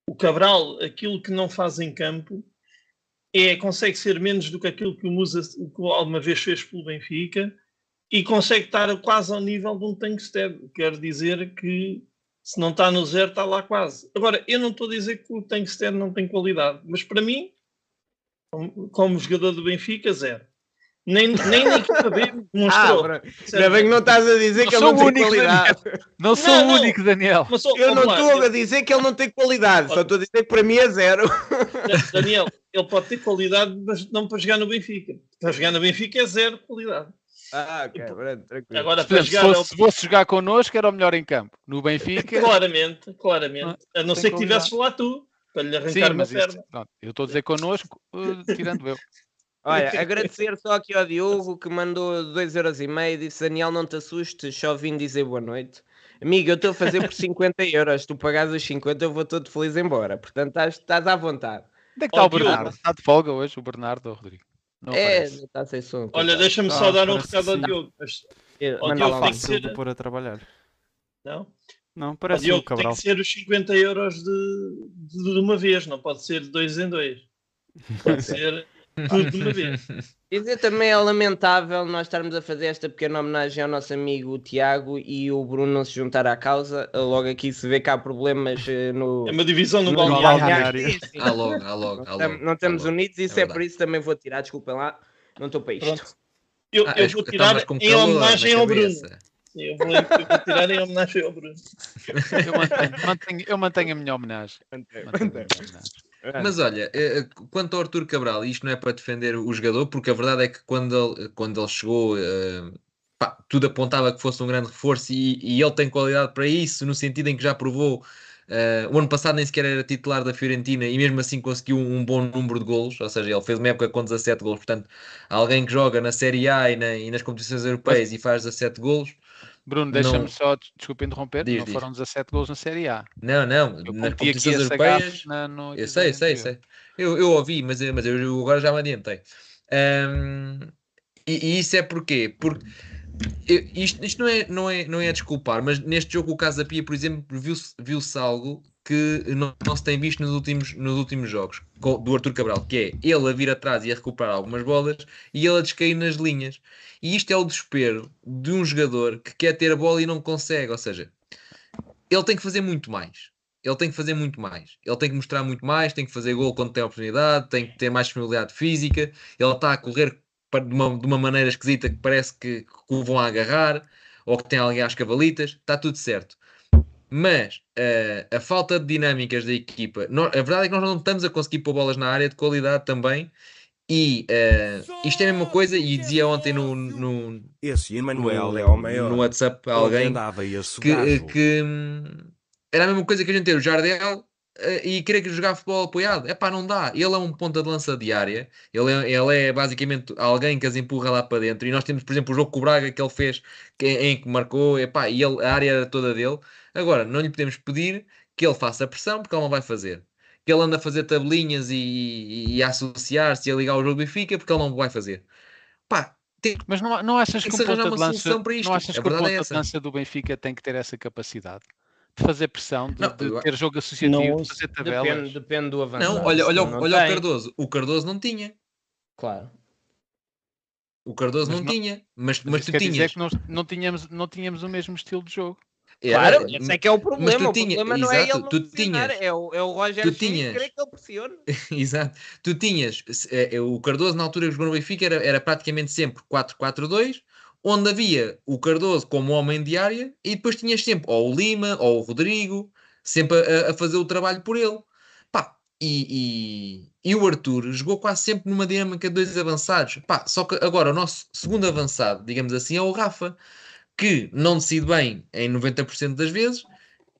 o Cabral, aquilo que não faz em campo, é consegue ser menos do que aquilo que o Musa que alguma vez fez pelo Benfica e consegue estar quase ao nível de um Tankstead. Quer dizer que se não está no zero, está lá quase. Agora, eu não estou a dizer que o Tankster não tem qualidade, mas para mim, como, jogador do Benfica, zero. Nem, nem na equipa B mostrou. Ah, ainda bem que não estás a dizer não que ele não tem único, qualidade. Daniel. Não sou não, o único, Daniel. Sou, eu não estou a dizer que ele não tem qualidade, só estou a dizer que para mim é zero. Daniel, ele pode ter qualidade, mas não para jogar no Benfica. Para jogar no Benfica é zero qualidade. Ah, ok, pronto, tranquilo. Agora, Portanto, se, fosse, se fosse jogar connosco, era o melhor em campo. No Benfica. Claramente, claramente. Ah, a não ser que tivesses lá tu, para lhe arrancar Sim, uma perna. Isto, eu estou a dizer connosco, uh, tirando eu. Olha, agradecer só aqui ao Diogo que mandou 2,5€ disse Daniel, não te assustes, só vim dizer boa noite. Amigo, eu estou a fazer por 50 euros, tu pagas os 50, eu vou todo feliz embora. Portanto, estás, estás à vontade. Onde é que está oh, o Bernardo? Está de folga hoje o Bernardo, Rodrigo? Não é, está sem som. Olha, deixa-me só dar um recado ao Diogo. Mas... O Diogo tem que ser... pôr a trabalhar. Não? Não, parece o Diogo, um tem que ser os 50 euros de, de, de uma vez, não pode ser de dois em dois. Pode ser tudo de uma vez. Dizer também é lamentável nós estarmos a fazer esta pequena homenagem ao nosso amigo Tiago e o Bruno não se juntar à causa. Logo aqui se vê que há problemas eh, no. É uma divisão no, no balneário. Há logo, há logo. Não, estamos unidos e isso é, é por isso também vou tirar. Desculpem lá, não estou para isto. Pronto. Eu, ah, eu vou tirar em homenagem ao Bruno. Eu vou, eu vou, tirar em homenagem ao Bruno. Eu mantenho, mantenho, eu mantenho a minha homenagem. Mantenho, mantenho a minha homenagem. É. Mas olha, eh, quanto ao Arthur Cabral, isto não é para defender o jogador, porque a verdade é que quando ele, quando ele chegou, pá, tudo apontava que fosse um grande reforço e, e, ele tem qualidade para isso, no sentido em que já provou. Uh, o ano passado nem sequer era titular da Fiorentina e mesmo assim conseguiu um, um, bom número de golos, ou seja, ele fez uma época com 17 golos. Portanto, alguém que joga na Série A e, na, e nas competições europeias Mas... e faz 17 golos, Bruno, deixa-me só, desculpa interromper, diz, não diz. foram 17 gols na Série A. Não, não, eu nas competições europeias. Na, no... Eu sei, sei, sei. Eu, eu ouvi, mas, mas eu agora já me adiantei. Um, e, e, isso é porquê? Porque isto, isto não, é, não, é, não é a desculpar, mas neste jogo o Casa Pia, por exemplo, viu-se viu algo que não, não, se tem visto nos últimos, nos últimos jogos do Arthur Cabral, que é ele a vir atrás e a recuperar algumas bolas e ele a descair nas linhas. E isto é o desespero de um jogador que quer ter a bola e não consegue. Ou seja, ele tem que fazer muito mais. Ele tem que fazer muito mais. Ele tem que mostrar muito mais, tem que fazer gol quando tem oportunidade, tem que ter mais disponibilidade física. Ele está a correr de uma, de uma maneira esquisita que parece que, que o vão agarrar ou que tem alguém às cavalitas. Está tudo certo. Mas uh, a falta de dinâmicas da equipa, nós, a verdade é que nós não estamos a conseguir pôr bolas na área de qualidade também e uh, isto é a mesma coisa, e dizia ontem no, no, Esse Emanuel é o maior. no WhatsApp a alguém que, que hum, era a mesma coisa que a gente ter o Jardel e querer jogar futebol apoiado. É pá, não dá. Ele é um ponta de lança diária, ele é, ele é basicamente alguém que as empurra lá para dentro. E nós temos, por exemplo, o jogo com o Braga que ele fez, que, em que marcou, epá, e ele, a área era toda dele. Agora, não lhe podemos pedir que ele faça pressão, porque ele não vai fazer que ele anda a fazer tabelinhas e, e a associar-se e a ligar o jogo do Benfica, porque ele não vai fazer. Pá, tem, mas não, não achas que, que o ponta de lança, não achas que o ponta é de lança do Benfica tem que ter essa capacidade? De fazer pressão, de, não, de ter jogo associativo, não, de fazer tabelas. Depende, depende do avanço. Não, olha, olha, não olha o Cardoso. O Cardoso não tinha. Claro. O Cardoso mas não, tinha, mas, mas, mas tu tinhas. Dizer que nós não tínhamos, não tínhamos o mesmo estilo de jogo. Claro, esse é que é o problema. Tinha, o problema exato, não é ele não tu tinhas, é o, é o Roger tu tinhas, que ele pressione. exato. Tu tinhas, é, é, o Cardoso na altura que jogou no Benfica era, era praticamente sempre 4-4-2, onde havia o Cardoso como homem de área e depois tinhas sempre ou o Lima, ou o Rodrigo, sempre a, a fazer o trabalho por ele. Pá, e, e, e, o Arthur jogou quase sempre numa dinâmica de dois avançados. Pá, só que agora o nosso segundo avançado, digamos assim, é o Rafa, que não decide bem em 90% das vezes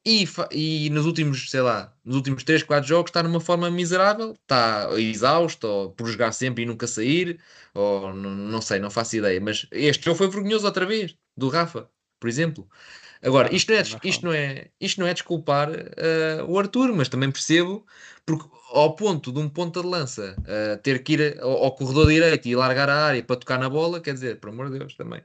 e, e nos últimos, sei lá, nos últimos 3, 4 jogos está numa forma miserável, está exausto, ou por jogar sempre e nunca sair, ou não sei, não faço ideia. Mas este jogo foi vergonhoso outra vez, do Rafa, por exemplo. Agora, isto não é, isto não é, isto não é desculpar uh, o Arthur, mas também percebo, porque ao ponto de um ponta de lança uh, ter que ir ao, ao, corredor direito e largar a área para tocar na bola, quer dizer, por amor de Deus, também.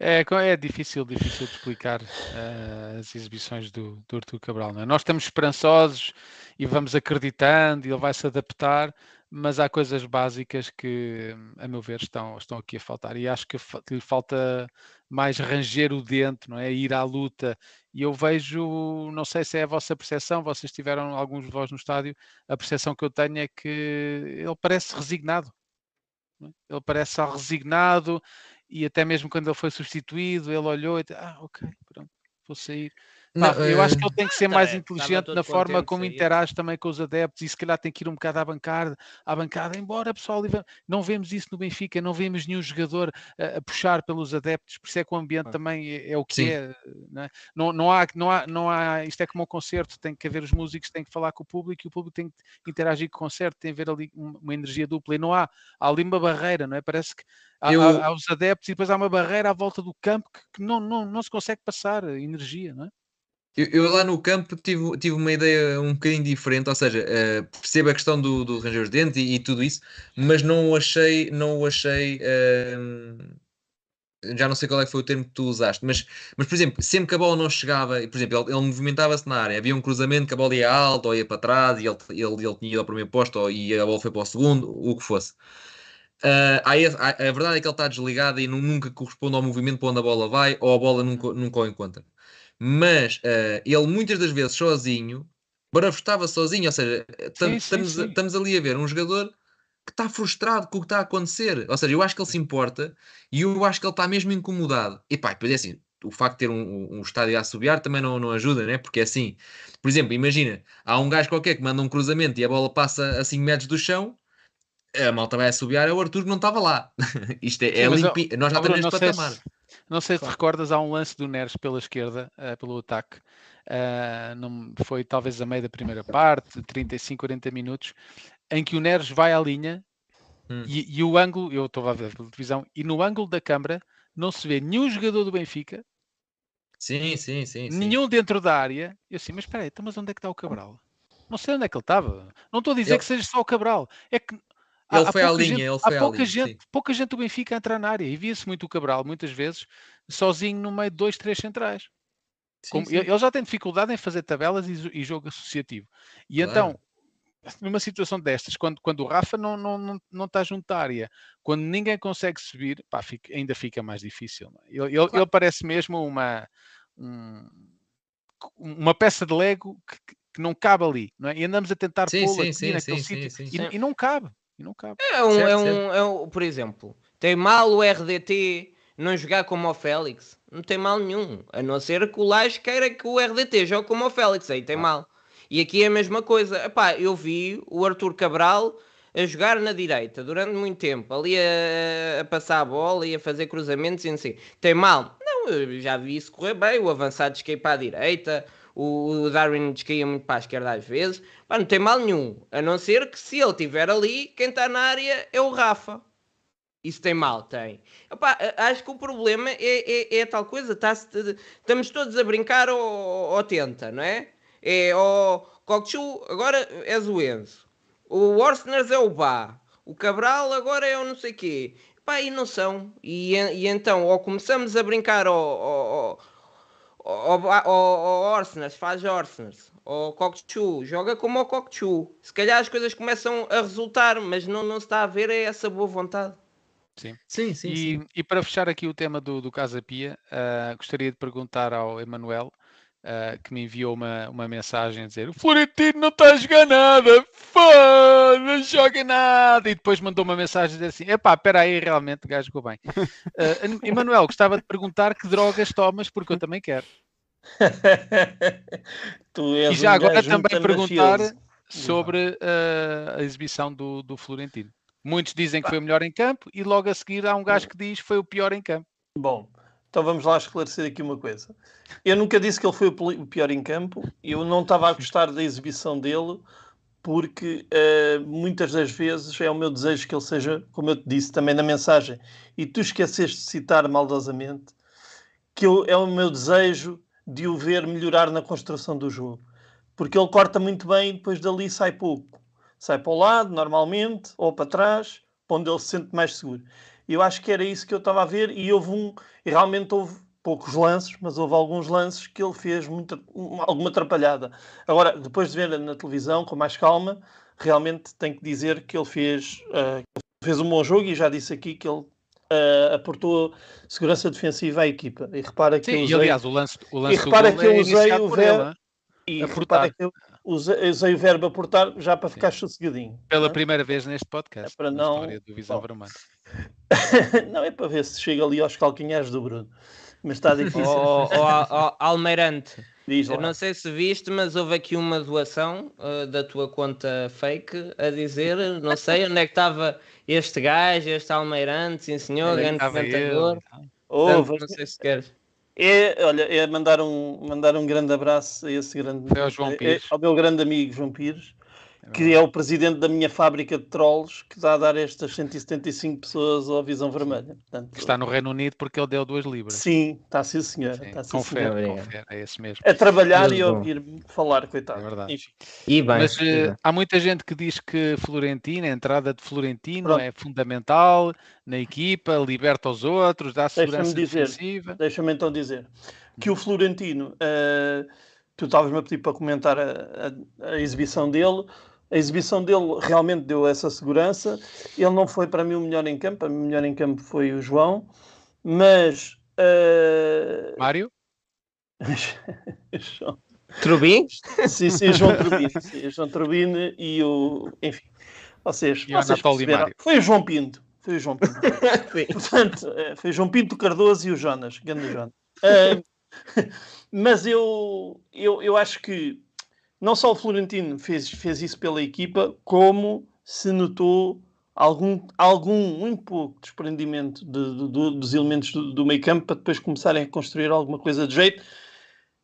É, é difícil, difícil de explicar uh, as exibições do, do Arthur Cabral. É? Nós estamos esperançosos e vamos acreditando e ele vai se adaptar, mas há coisas básicas que, a meu ver, estão, estão aqui a faltar. E acho que lhe falta mais ranger o dente, não é? Ir à luta. E eu vejo, não sei se é a vossa percepção, vocês tiveram alguns de vós no estádio, a percepção que eu tenho é que ele parece resignado. É? Ele parece só resignado e até mesmo quando ele foi substituído, ele olhou e disse, ah, ok, pronto, vou sair. Não, Pá, eu acho que ele tem que ser mais inteligente na forma como interage também com os adeptos e se calhar tem que ir um bocado à bancada, à bancada, embora pessoal, não vemos isso no Benfica, não vemos nenhum jogador a, a puxar pelos adeptos, por isso é que o ambiente também é, é o que Sim. é, não, é? Não, não, há, não, há, não há, isto é como um concerto, tem que haver os músicos, tem que falar com o público e o público tem que interagir com o concerto, tem que haver ali uma energia dupla e não há, há ali uma barreira, não é? Parece que há, eu... há, há os adeptos e depois há uma barreira à volta do campo que, que não, não, não se consegue passar energia, não é? Eu, eu, lá no campo tive, tive uma ideia um bocadinho diferente, ou seja, uh, percebo a questão do, do ranger os dentes e, e, tudo isso, mas não o achei, não o achei, uh, já não sei qual é que foi o termo que tu usaste, mas, mas por exemplo, sempre que a bola não chegava, por exemplo, ele, ele movimentava-se na área, havia um cruzamento que a bola ia alto ou ia para trás e ele, ele, ele tinha ido ao primeiro posto ou, e a bola foi para o segundo, o que fosse. Uh, a, a, a, verdade é que ele está desligado e nunca corresponde ao movimento para onde a bola vai ou a bola nunca, nunca o encontra mas uh, ele muitas das vezes sozinho, barafustava sozinho, ou seja, estamos ali a ver um jogador que está frustrado com o que está a acontecer. Ou seja, eu acho que ele se importa e eu acho que ele está mesmo incomodado. E pá, depois é assim, o facto de ter um, um estádio a assobiar também não, não ajuda, né? Porque é assim, por exemplo, imagina, há um gajo qualquer que manda um cruzamento e a bola passa a 5 metros do chão, a malta vai assobiar, é o Arthur que não estava lá. Isto é, Sim, é limpi... Nós já estamos neste patamar. Se não sei se te recordas, há um lance do Neres pela esquerda, uh, pelo ataque. Uh, não, foi talvez a meio da primeira parte, 35, 40 minutos, em que o Neres vai à linha hum. e, e, o ângulo, eu estou a ver pela televisão, e no ângulo da câmara não se vê nenhum jogador do Benfica. Sim, sim, sim. Nenhum sim. dentro da área. Eu assim, mas espera aí, então, mas onde é que está o Cabral? Não sei onde é que ele estava. Não estou a dizer ele... que seja só o Cabral. É que ele há, foi à linha, gente, ele foi há pouca linha, gente, sim. pouca gente do Benfica a entrar na área e via-se muito o Cabral, muitas vezes, sozinho no meio de dois, três centrais. Sim, Como, sim. Ele já tem dificuldade em fazer tabelas e, e jogo associativo. E claro. então, numa situação destas, quando, quando o Rafa não, não, não, não está junto à área, quando ninguém consegue subir, pá, fica, ainda fica mais difícil. É? Ele, ele, ele, parece mesmo uma, um, uma peça de Lego que, que, não cabe ali, não é? E andamos a tentar pô-lo aqui naquele sítio e, e, não cabe. E não cabe. É um, certo, é, um, certo. é um, por exemplo, tem mal o RDT não jogar como o Félix? Não tem mal nenhum. A não ser que o Lage queira que o RDT jogue como o Félix. Aí tem ah. mal. E aqui é a mesma coisa. Epá, eu vi o Arthur Cabral a jogar na direita durante muito tempo, ali a, a passar a bola e a fazer cruzamentos e assim. Tem mal? Não, eu já vi isso correr bem. O avançado descair para a direita, o Darwin descaía muito para a esquerda às vezes. Pá, não tem mal nenhum. A não ser que se ele estiver ali, quem está na área é o Rafa. Isso tem mal, tem. Epá, acho que o problema é, é, é tal coisa. Tá estamos todos a brincar ao, tenta, não é? É o Kokchu, agora és o Enzo. O Orsners é o Bá. O Cabral agora é o não sei quê. Pá, e não são. E, e então, ou começamos a brincar ao, ao, ao Orsners, faz Orsners. Ou Kokchu, joga como o Kokchu. Se calhar as coisas começam a resultar, mas não, não se está a ver é essa boa vontade. Sim, sim, sim. E, sim. e para fechar aqui o tema do, do Casa Pia, uh, gostaria de perguntar ao Emanuel, uh, que me enviou uma, uma mensagem a dizer: O Florentino não está a jogar nada, Fã, não joga nada. E depois mandou uma mensagem a dizer assim: Epá, espera aí, realmente o gajo jogou bem. Uh, Emanuel, gostava de perguntar que drogas tomas, porque eu também quero. e já um agora também perguntar sobre uh, a exibição do, do Florentino. Muitos dizem que foi o melhor em campo e logo a seguir há um gajo que diz que foi o pior em campo. Bom, então vamos lá esclarecer aqui uma coisa. Eu nunca disse que ele foi o pior em campo, eu não estava a gostar da exibição dele, porque uh, muitas das vezes é o meu desejo que ele seja, como eu te disse também na mensagem, e tu esqueceste de citar maldosamente, que eu, é o meu desejo de o ver melhorar na construção do jogo. Porque ele corta muito bem e depois dali sai pouco. Sai para o lado, normalmente, ou para trás, onde ele se sente mais seguro. Eu acho que era isso que eu estava a ver e houve um, e realmente houve poucos lances, mas houve alguns lances que ele fez muita, alguma atrapalhada. Agora, depois de ver na televisão com mais calma, realmente tenho que dizer que ele fez, uh, fez um bom jogo e já disse aqui que ele uh, aportou segurança defensiva à equipa. E repara que Sim, usei... e aliás, o lance, o lance e repara que eu é usei o verbo. E repara que eu usei, usei, o verbo aportar já para ficar Sim. sossegadinho. Pela não? É? primeira vez neste podcast. É para não. História do Visão Vermelho. Não é para ver se chega ali aos calcanhares do Bruno. Mas está difícil. Oh, oh, oh, Almeirante, eu não sei se viste, mas houve aqui uma doação uh, da tua conta fake a dizer, não sei onde é que estava este gajo, este Almeirante, sim senhor, é grande comentador. Houve, não sei se queres. É, olha, é mandar um, mandar um grande abraço a esse grande, ao, João Pires. É, ao meu grande amigo João Pires, que é o presidente da minha fábrica de trolls, que está a dar estas 175 pessoas à visão vermelha. Portanto, está no Reino Unido porque ele deu duas libras. Sim, está sim, senhor. Sim, está, sim, confere, senhor. confere, é esse mesmo. A trabalhar e a ouvir-me falar, coitado. É verdade. Enfim. E bem, Mas uh, há muita gente que diz que Florentino, a entrada de Florentino Pronto. é fundamental na equipa, liberta os outros, dá segurança deixa defensiva. Deixa-me então dizer que o Florentino, uh, tu estavas-me a pedir para comentar a, a, a exibição dele, a exibição dele realmente deu essa segurança. Ele não foi para mim o melhor em campo, a mim o melhor em campo foi o João, mas. Uh... Mário? João... Trubin? Sim, sim, João Trubin. Sim, João Trubin e o. Enfim. Vocês, e vocês perceberam. Foi o João Pinto. Foi o João Pinto. Portanto, eh, foi o João Pinto Cardoso e o Jonas. Grande Jonas. Uh, mas eu, eu, eu acho que não só o Florentino fez, fez isso pela equipa, como se notou algum, algum muito pouco desprendimento de, de, dos elementos do, do meio campo para depois começarem a construir alguma coisa de jeito.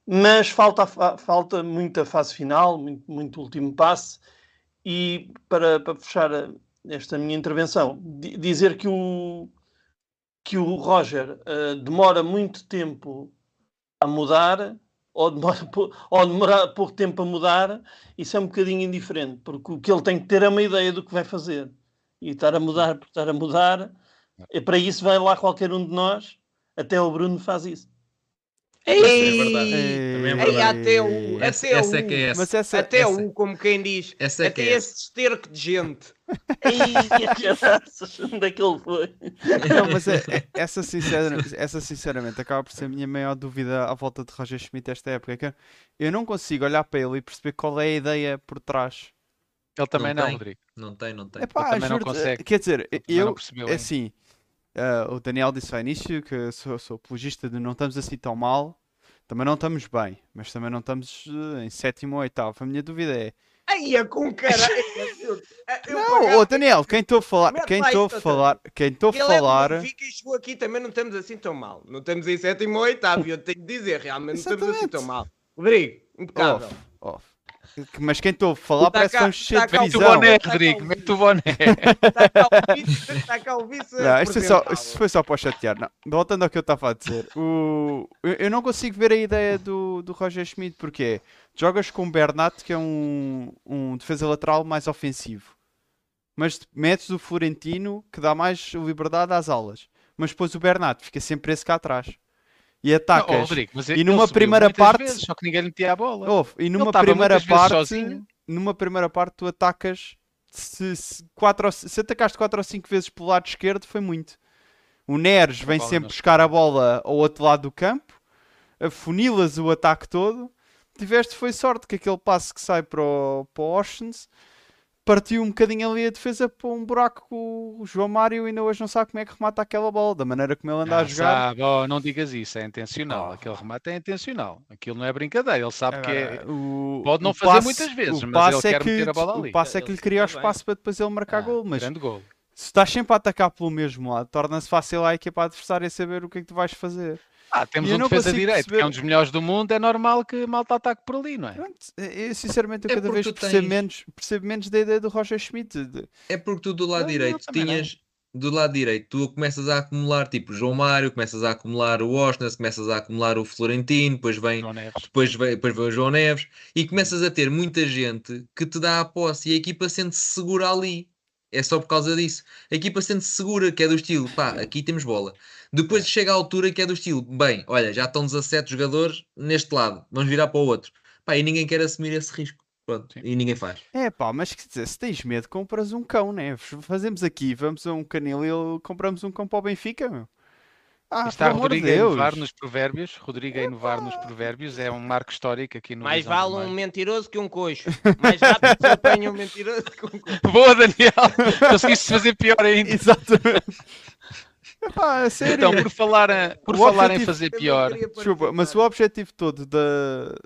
Mas falta, falta muita fase final, muito, muito último passe. E para, para fechar esta minha intervenção, dizer que o, que o Roger uh, demora muito tempo a mudar ou demora, ou demora pouco tempo a mudar, isso é um bocadinho indiferente, porque o que ele tem que ter é uma ideia do que vai fazer. E estar a mudar por estar a mudar, e para isso vai lá qualquer um de nós, até o Bruno faz isso. Ei, é verdade. Ei, é verdade. até o, essa, até essa o, é que é essa. Mas essa, até essa, o, como quem diz, essa é até é esse esterco de gente. onde é que ele foi? Não, mas é, é, essa, sinceramente, essa sinceramente acaba por ser a minha maior dúvida à volta de Roger Schmidt esta época. É que eu não consigo olhar para ele e perceber qual é a ideia por trás. Ele também não, não Rodrigo. Não tem, não tem. Epá, também não consegue. Quer dizer, eu, é assim, uh, o Daniel disse ao início que sou, sou apologista de não estamos assim tão mal também não estamos bem, mas também não estamos uh, em sétimo ou oitavo. A minha dúvida é. Aí é com caralho. não, ô Daniel, quem estou a falar, quem estou a falar, quem estou a falar. É e chegou aqui também não estamos assim tão mal. Não estamos em sétimo ou oitavo. Eu tenho de dizer, realmente não estamos assim tão mal. Rodrigo, impecável. Off, off. Mas quem estou a falar tá parece cá, que estamos cheios de visão. Mete o boné, Rodrigo, mete o boné. Está cá o vice. Não, isto, é só, isto foi só para chatear. Não. Voltando ao que eu estava a dizer, o... eu não consigo ver a ideia do, do Roger Schmidt, porque jogas com o Bernat, que é um, um defesa lateral mais ofensivo, mas metes o Florentino, que dá mais liberdade às alas, mas depois o Bernat fica sempre esse cá atrás e atacas. Não, Rodrigo, e numa primeira parte. Vezes, só que ninguém metia a bola. E numa primeira parte. Numa primeira parte, tu atacas. Se, se, quatro, se atacaste 4 ou 5 vezes pelo lado esquerdo, foi muito. O Neres vem sempre não. buscar a bola ao outro lado do campo, afunilas o ataque todo. Tiveste foi sorte que aquele passe que sai para o, para o Oceans partiu um bocadinho ali a defesa para um buraco que o João Mário ainda hoje não sabe como é que remata aquela bola, da maneira como ele anda a jogar. sabe, oh, não digas isso, é intencional. Oh. Aquele remate é intencional. Aquilo não é brincadeira. Ele sabe que é. O- Pode não o fazer passe- muitas vezes, o mas passe ele é quer que, meter a bola ali. O passe é que Ele lhe cria o espaço para depois ele marcar Ah, gol, mas Grande gol. se estás sempre a atacar pelo mesmo lado, torna-se fácil à equipa adversária saber o que é que tu vais fazer. Ah, temos E um não defesa direito que é perceber- um dos melhores do mundo. É normal que malta ataque por ali, não é? Eu sinceramente eu É cada vez percebo, tens- menos, percebo menos da ideia do Roger Schmidt. de- É porque tu do lado Não, não, direito também não. tinhas. Do lado direito, tu começas a acumular tipo João Mário, começas a acumular o Osnas, começas a acumular o Florentino, depois vem, depois vem, depois vem o João Neves e começas a ter muita gente que te dá a posse e a equipa sente-se segura ali. É só por causa disso. A equipa sente-se segura, que é do estilo, pá, aqui temos bola. Depois chega a altura que é do estilo, bem, olha, já estão 17 jogadores neste lado, vamos virar para o outro. Pá, e ninguém quer assumir esse risco. Pronto, Sim. e ninguém faz. É pá, mas quer dizer, se tens medo, compras um cão, né? Fazemos aqui, vamos a um canil e compramos um cão para o Benfica, meu. Ah, Está Rodrigo a Deus. inovar nos provérbios. Rodrigo a inovar nos provérbios. É um marco histórico aqui no Mais Visão vale um mentiroso que um coxo. Mais rápido se apanha um mentiroso que um coxo. Boa, Daniel! Conseguiste fazer pior ainda. Exatamente. Epá, a sério. Então, por falar, a- por O falar em fazer pior, Desculpa, mas o objetivo todo de,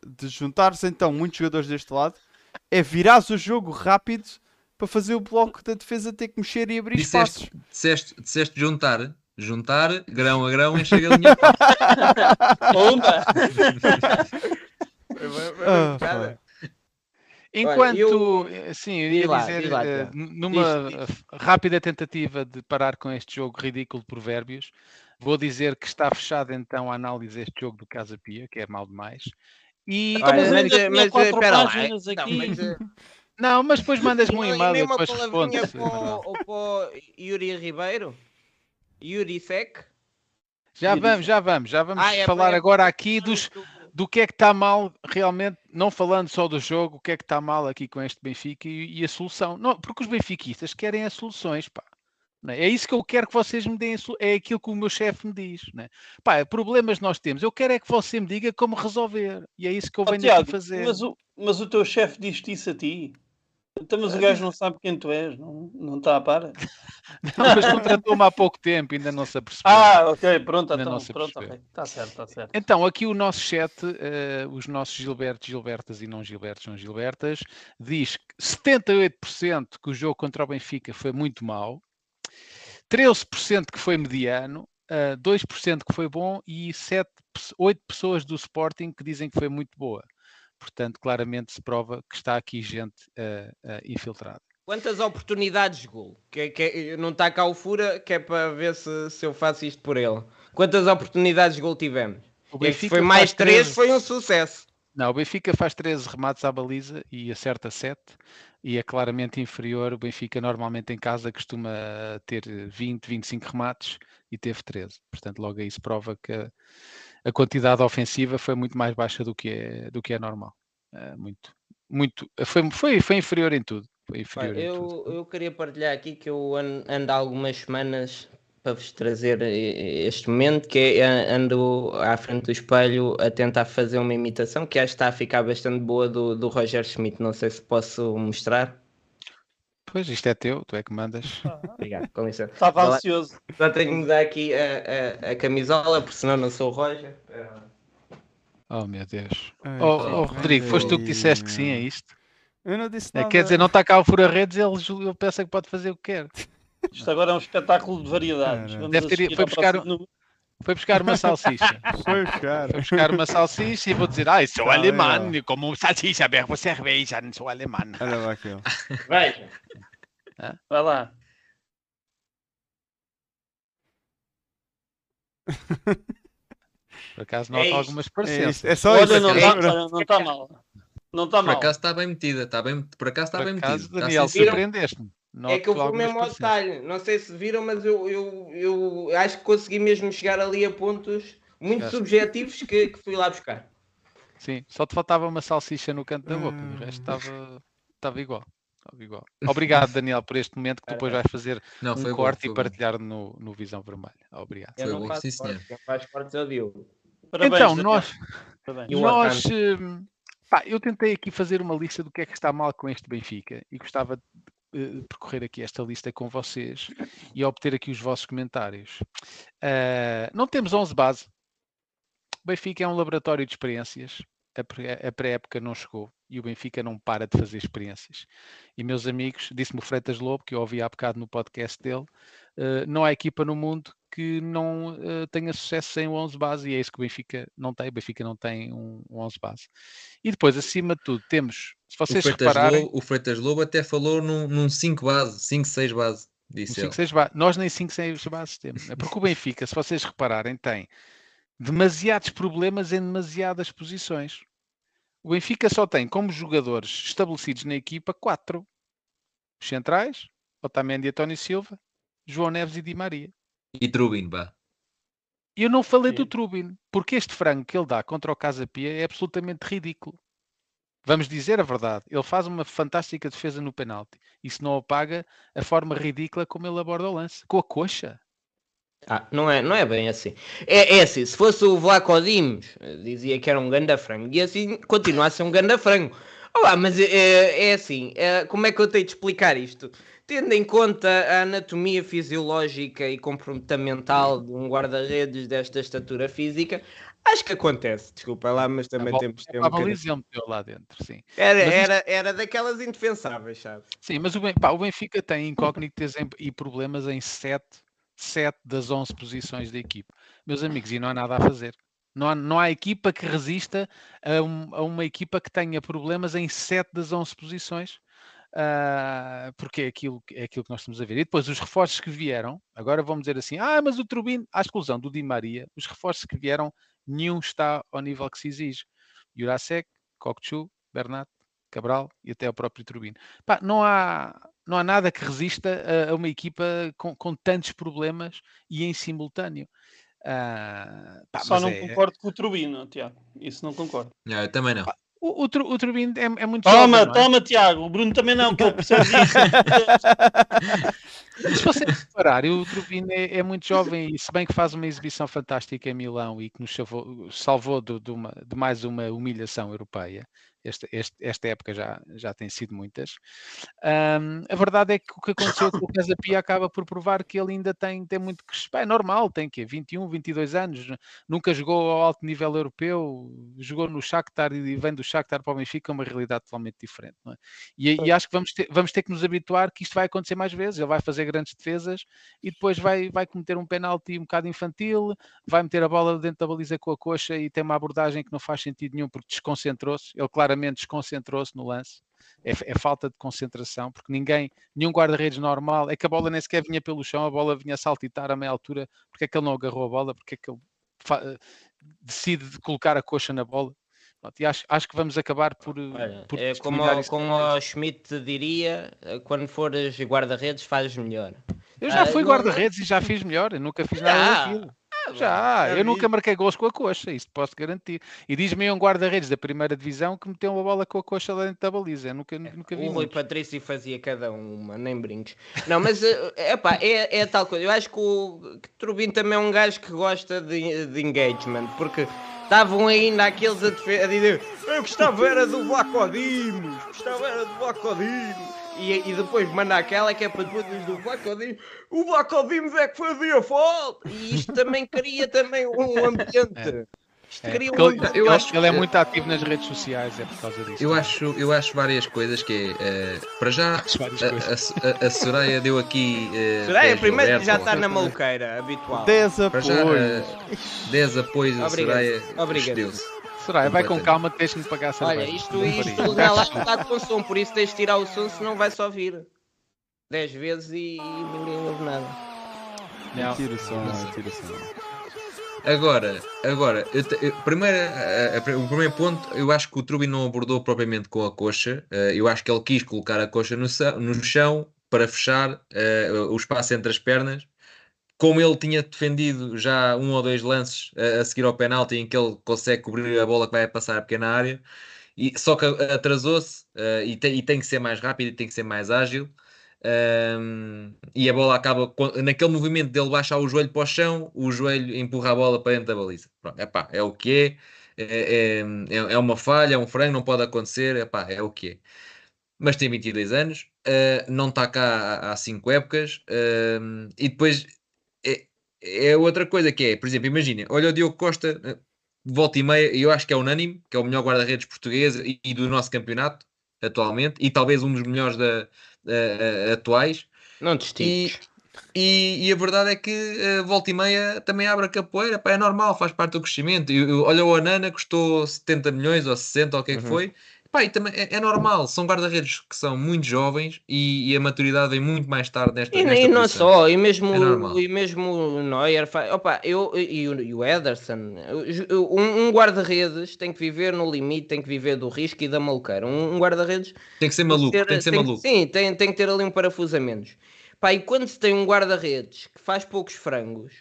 de juntares então muitos jogadores deste lado é virares o jogo rápido para fazer o bloco da defesa ter que mexer e abrir Disseste, espaços. disseste, disseste juntar, juntar, grão a grão, enche a galinha. Pumba! Ah, Cara, enquanto, eu- eh, sim, eu Diz ia lá, dizer, diz lá, eh, numa Diz, eh, rápida tentativa de parar com este jogo ridículo de provérbios, vou dizer que está fechada então a análise deste jogo do Casa Pia, que é mal demais. E, Então, mas mas, tinha mas, quatro espera lá. Não, aqui. mas, eh, não, mas depois mandas-me um e e-mail e a depois respondes. para o- para o Yuri Ribeiro? Yuri Sec? Já vamos, já vamos, já vamos Ah, é, falar é- agora aqui dos, do que é que está mal realmente, não falando só do jogo, o que é que está mal aqui com este Benfica e, e a solução. Não, porque os benfiquistas querem as soluções, pá. É É isso que eu quero que vocês me deem, é aquilo que o meu chefe me diz. Né? Pá, problemas nós temos, eu quero é que você me diga como resolver. E é isso que eu venho Tiago, aqui fazer. mas, o, mas o teu chefe diz-te isso a ti. Então, mas o gajo não sabe quem tu és, não, não está a par? Não, mas contratou-me há pouco tempo, ainda não se apercebeu. Ah, ok, pronto, Ainda então, não pronto, percebeu. ok. Está certo, está certo. Então, aqui o nosso chat, eh, os nossos Gilbertos, Gilbertas e não Gilbertos, são Gilbertas, diz que 78% que o jogo contra o Benfica foi muito mau, 13% que foi mediano, eh, 2% que foi bom e 7, 8 pessoas do Sporting que dizem que foi muito boa. Portanto, claramente se prova que está aqui gente infiltrada. Quantas oportunidades de gol? Que, que, não está cá o Fura, que é para ver se, se eu faço isto por ele. Quantas oportunidades de gol tivemos? O É Benfica foi mais faz 3, 13 foi um sucesso. Não, o Benfica faz 13 remates à baliza e acerta 7 e é claramente inferior. O Benfica normalmente em casa costuma ter 20, 25 remates e teve 13. Portanto, logo aí se prova que a, quantidade ofensiva foi muito mais baixa do que é, do que é normal. Eh, muito, muito, foi, foi, foi inferior em tudo. Foi inferior Olha, em tudo. eu, eu queria partilhar aqui que eu an- ando há algumas semanas para vos trazer eh, este momento, que é an- ando à frente do espelho a tentar fazer uma imitação que acho que está a ficar bastante boa do, do Roger Schmidt. Não sei se posso mostrar. Pois, isto é teu, tu é que mandas. Obrigado, com licença. Estava Vá lá. ansioso. Só tenho que mudar aqui a, a, a camisola, porque senão não sou o Roger. Lá. Oh meu Deus. Ai, Oh, oh, Rodrigo, foste tu que disseste que sim, é meu. isto? Eu não disse É, nada. quer dizer, não está cá o fura-redes, ele, ele pensa que pode fazer o que quer. Isto agora é um espetáculo de variedades. Deve ter- foi buscar. Foi buscar uma salsicha. Foi buscar. Foi buscar uma salsicha e vou dizer, ai, sou Tá alemão, bem, como salsicha, bebo cerveja, não sou alemão. Olha lá aquele. Veja. Vai lá. Por acaso É nota isto. algumas É, parecenças. isto, é só Olha, isso. não está é- não tá mal. Não está Por mal. acaso está bem metida, está bem, por acaso está Por bem acaso. Está Daniel, sim, Viram? Surpreendeste-me. É que eu fui mesmo ao detalhe. Não sei se viram, mas eu, eu, eu acho que consegui mesmo chegar ali a pontos muito Chegaste. subjetivos que, que fui lá buscar. Sim, só te faltava uma salsicha no canto da boca, Ah. o resto estava, estava igual. Estava igual. Obrigado, Daniel, por este momento que tu depois vais fazer Não, um bom, corte foi e bom. partilhar no, no Visão Vermelha. Obrigado. Eu Foi não bom, faço sim, cortes, quem faz cortes é o Diogo. Parabéns, então, Daniel. nós, Parabéns. Nós, hum, pá, eu tentei aqui fazer uma lista do que é que está mal com este Benfica e gostava de uh, percorrer aqui esta lista com vocês e obter aqui os vossos comentários. Uh, não temos 11 base. O Benfica é um laboratório de experiências. A pré-época não chegou e o Benfica não para de fazer experiências. E meus amigos, disse-me o Freitas Lobo, que eu ouvi há bocado no podcast dele, não há equipa no mundo que não uh, tenha sucesso sem o 11 base e é isso que o Benfica não tem. O Benfica não tem um, um 11 base. E depois, acima de tudo, temos, se vocês o Freitas repararem... Lobo, o Freitas Lobo até falou num, num 5 base, 5, 6 base. Disse 5, 6 base. Nós nem 5, 6 bases temos. É porque o Benfica, se vocês repararem, tem demasiados problemas em demasiadas posições. O Benfica só tem como jogadores estabelecidos na equipa quatro. Os centrais, Otamendi e Tony Silva, João Neves e Di Maria. E Trubin, vá. Eu não falei Sim. do Trubin, porque este frango que ele dá contra o Casa Pia é absolutamente ridículo. Vamos dizer a verdade, ele faz uma fantástica defesa no penalti. Isso não apaga a forma ridícula como ele aborda o lance. Com a coxa. Ah, não é, não é bem assim. É, é assim, se fosse o Vlaco Dimos, dizia que era um ganda frango, e assim continua a ser um ganda frango. Olá, mas é, é assim, é, como é que eu tenho de explicar isto? Tendo em conta a anatomia fisiológica e comportamental de um guarda-redes desta estatura física, acho que acontece, desculpa lá, mas também a temos tempo. A exemplo lá dentro, sim. Era, mas era, isto... era daquelas indefensáveis, sabe? Sim, mas o, pá, o Benfica tem incógnitas e problemas em sete 7 das 11 posições da equipa. Meus amigos, e não há nada a fazer. Não há, não há equipa que resista a, um, a uma equipa que tenha problemas em 7 das 11 posições, uh, porque é aquilo, é aquilo que nós estamos a ver. E depois os reforços que vieram, agora vamos dizer assim, ah, mas o Turbino, à exclusão do Di Maria, os reforços que vieram, nenhum está ao nível que se exige. Jurasek, Kokchu, Bernat, Cabral e até o próprio Turbino. Pá, não há não há nada que resista a, a uma equipa com, com, tantos problemas e em simultâneo. Uh, pá, Só não é... concordo com o Turbino, Tiago. Isso não concordo. Não, eu também não. O, o, o Turbino é, é, muito Toma, jovem, é? toma, Tiago. O Bruno também não, que eu percebo Se você reparar, o Turbino é, é, muito jovem e se bem que faz uma exibição fantástica em Milão e que nos salvou, salvou de, de, uma, de mais uma humilhação europeia, esta, este, esta época já, já tem sido muitas. Um, a verdade é que o que aconteceu com o Casa Pia acaba por provar que ele ainda tem, tem muito que. É normal, tem que 21, 22 anos, nunca jogou ao alto nível europeu, jogou no Shakhtar e vem do Shakhtar para o Benfica, é uma realidade totalmente diferente. É? E, e, acho que vamos ter, vamos ter que nos habituar que isto vai acontecer mais vezes. Ele vai fazer grandes defesas e depois vai, vai cometer um penalti um bocado infantil, vai meter a bola dentro da baliza com a coxa e tem uma abordagem que não faz sentido nenhum porque desconcentrou-se. Ele, claro, claramente desconcentrou-se no lance. É, é, falta de concentração, porque ninguém, nenhum guarda-redes normal, é que a bola nem sequer vinha pelo chão, a bola vinha saltitar a meia altura, porque é que ele não agarrou a bola, porque é que ele decide colocar a coxa na bola. E acho, acho que vamos acabar por. Olha, por é como, o, como o Schmidt diria, quando fores guarda-redes, fazes melhor. Eu já ah, fui guarda-redes e já fiz melhor, eu nunca fiz nada ah, daquilo. Já, eu nunca marquei gols com a coxa, isso posso garantir. E diz-me um guarda-redes da primeira divisão que meteu uma bola com a coxa lá dentro da baliza. Eu nunca, é, nunca vi. O Rui Patrício fazia cada uma, nem brinques. Não, mas é, epá, é, é tal coisa. Eu acho que o que também é um gajo que gosta de, de engagement, porque estavam ainda aqueles a, a dizer eu gostava era do Vlacodimos, gostava era do Vlacodimos e, e depois manda aquela que é para depois do Vlacodimos, o Vlacodimos é que fazia falta. E isto também cria também um ambiente. É. É, um eu acho que ele é muito ativo nas redes sociais, é por causa disso. Eu acho, eu acho várias coisas que é, uh, para já a, a, a, Soraya deu aqui. Uh, Soraya primeiro já está na maluqueira habitual. 10 apoios. Já, uh, 10 apoios a Soraya. Obrigado. Soraya, vai com calma, tens-me pagar cerveja. Olha, isto, isto não lá está com som, por isso tens de tirar o som, senão vai só vir 10 vezes e, ninguém ouve nada. Não. Tira o som, tira o som. Agora, agora eu te, eu, primeiro, a, a, o primeiro ponto, eu acho que o Trubi não abordou propriamente com a coxa. Uh, eu acho que ele quis colocar a coxa no, no chão para fechar uh, o espaço entre as pernas como ele tinha defendido já um ou dois lances a, a seguir ao penalti em que ele consegue cobrir a bola que vai passar a pequena área, e, só que atrasou-se uh, e, te, e, tem que ser mais rápido e tem que ser mais ágil. Um, e a bola acaba naquele movimento dele baixar o joelho para o chão, o joelho empurra a bola para dentro da baliza. Pronto, epá, é o que é. É, é, é, é uma falha, é um frango, não pode acontecer, epá, é o que é. mas tem 22 anos, uh, não está cá há 5 épocas, uh, e depois é, outra coisa que é, por exemplo, imagina, olha o Diogo Costa, eh, volta e meia, eu acho que é unânime, que é o melhor guarda-redes português e, e, do nosso campeonato atualmente, e talvez um dos melhores da, uh, atuais. Não distingues. E, e, a verdade é que uh, volta e meia também abre a capoeira, pá, é normal, faz parte do crescimento. Eu, eu, olha, o Anana custou 70 milhões ou 60 ou o que é que uhum. foi, Pá, e também é, é normal, são guarda-redes que são muito jovens e, e, a maturidade vem muito mais tarde nesta E, nesta e não só, e mesmo, é e mesmo o Neuer, opa, eu, e, o, e o Ederson, um, um guarda-redes tem que viver no limite, tem que viver do risco e da maluqueira. Um, um guarda-redes tem que ser maluco, tem, ter, tem que ser tem, maluco. Sim, tem, tem que ter ali um parafuso a menos. Pá, e quando se tem um guarda-redes que faz poucos frangos,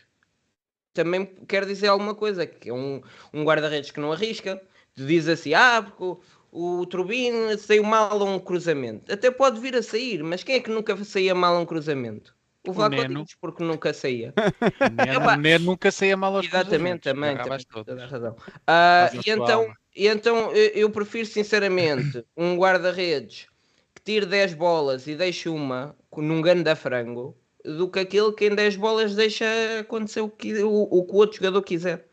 também quer dizer alguma coisa, que é um, um guarda-redes que não arrisca, diz assim, ah, porque o Turbine saiu mal a um cruzamento. Até pode vir a sair, mas quem é que nunca saía mal a um cruzamento? O Vlaco porque nunca saía. o Neno nunca saía mal aos Exatamente, também. também toda a razão. Uh, e, então, e então eu prefiro sinceramente um guarda-redes que tire 10 bolas e deixe uma num gano da frango do que aquele que em 10 bolas deixa acontecer o que o, o, que o outro jogador quiser.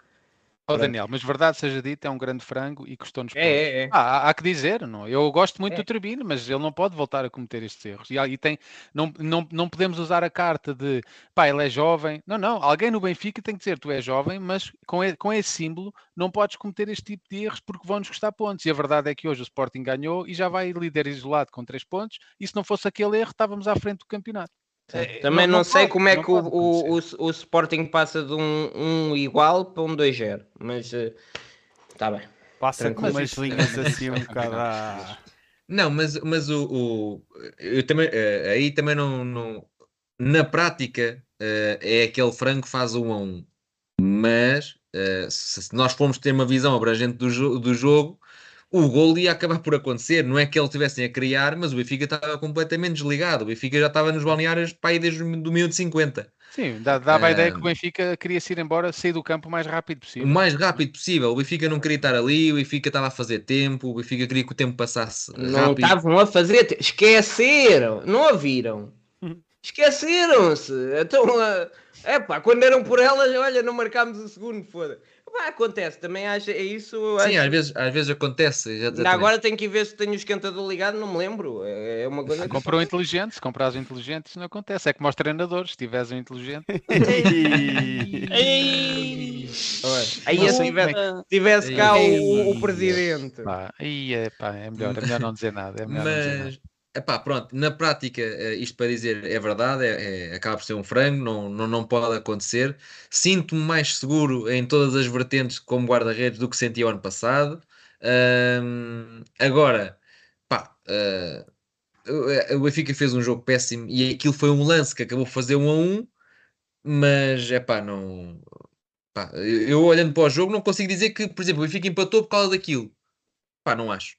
Oh, Daniel, mas verdade seja dita, é um grande frango e custou-nos é, é, é. Ah, há, que dizer, não? eu gosto muito é. do Turbino, mas ele não pode voltar a cometer estes erros. E, e tem, não, não, não podemos usar a carta de pá, ele é jovem. Não, não, alguém no Benfica tem que dizer tu és jovem, mas com, com esse símbolo não podes cometer este tipo de erros porque vão-nos custar pontos. E a verdade é que hoje o Sporting ganhou e já vai líder isolado com 3 pontos. E se não fosse aquele erro, estávamos à frente do campeonato. É, Também não, não sei pode, como é que o, o, o, o, Sporting passa de um, um igual para um 2-0, mas está uh, bem. Passa com umas linhas assim um bocado. A... Não, mas, mas o, o eu também, uh, aí também não, não na prática uh, é aquele frango que faz o 1 a 1, mas se nós formos ter uma visão abrangente do, do jogo, o gol ia acabar por acontecer. Não é que eles tivessem a criar, mas o Benfica estava completamente desligado. O Benfica já estava nos balneários para aí desde o minuto 50. Sim, dava a ideia que o Benfica queria se ir embora, sair do campo o mais rápido possível. O mais rápido possível. O Benfica não queria estar ali, o Benfica estava a fazer tempo, o Benfica queria que o tempo passasse Não estavam a fazer tempo. Esqueceram. Não ouviram. Esqueceram-se. Então, é pá, quando eram por elas, olha, não marcámos o segundo, foda Pá, acontece, também acho, é isso. Sim, acho... às, vezes, às vezes acontece. Já agora tenho que ver se tenho o esquentador ligado, não me lembro. É, é uma coisa. Comprou que... inteligente, se comprares inteligente, isso não acontece. É como aos treinadores, se tiveres um inteligente. aí se tivesse, tivesse cá o, o presidente. Pá, aí é, pá, é, melhor, é melhor não dizer nada. É melhor Mas... não dizer nada. Epá, pronto, na prática, eh, isto para dizer é verdade, é, é, acaba por ser um frango, não, não, não pode acontecer. Sinto-me mais seguro em todas as vertentes como guarda-redes do que senti o ano passado. Um, agora, pá, uh, o Benfica fez um jogo péssimo e aquilo foi um lance que acabou por fazer um a um, mas é pá, não. Pá, eu olhando para o jogo não consigo dizer que, por exemplo, o Benfica empatou por causa daquilo. Pá, não acho.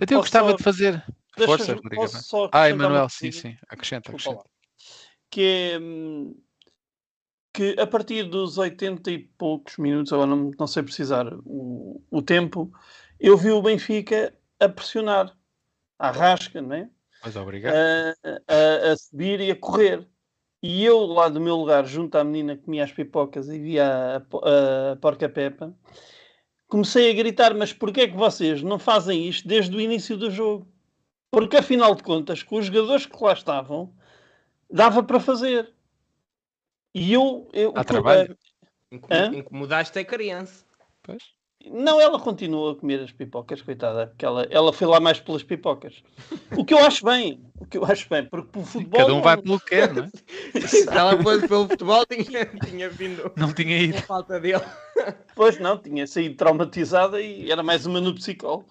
Até eu gostava de fazer. Força, Rodrigo. Ah, Emanuel, sim, sim. Acrescenta, acrescenta. Que é que a partir dos 80 e poucos minutos, agora não, não sei precisar o, o tempo, eu vi o Benfica a pressionar, a rasca, né? Mas obrigado. A, a, a, subir e a correr. E eu, lá do meu lugar, junto à menina que comia as pipocas e via a, a, porca Pepa, comecei a gritar: Mas porquê é que vocês não fazem isto desde o início do jogo? Porque afinal de contas, com os jogadores que lá estavam, dava para fazer. E eu. eu Há trabalho. Incomodaste a criança. Pois. Não, ela continua a comer as pipocas, coitada, porque ela, ela foi lá mais pelas pipocas. O que eu acho bem, o que eu acho bem, porque pelo futebol. Cada um vai pelo que quer, não é? Se ela fosse pelo futebol, tinha, tinha vindo. Não tinha ido. falta dele. Pois não, tinha saído traumatizada e era mais uma no psicólogo.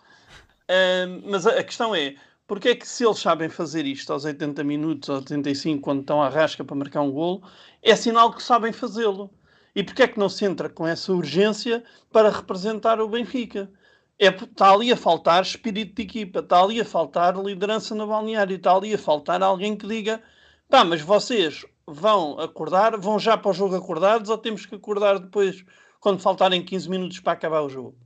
Uh, mas a, a questão é: porque é que se eles sabem fazer isto aos 80 minutos, aos 85, quando estão à rasca para marcar um golo, é sinal que sabem fazê-lo. E porque é que não se entra com essa urgência para representar o Benfica? É, está ali a faltar espírito de equipa, está ali a faltar liderança no balneário, está ali a faltar alguém que diga pá, mas vocês vão acordar, vão já para o jogo acordados ou temos que acordar depois quando faltarem 15 minutos para acabar o jogo?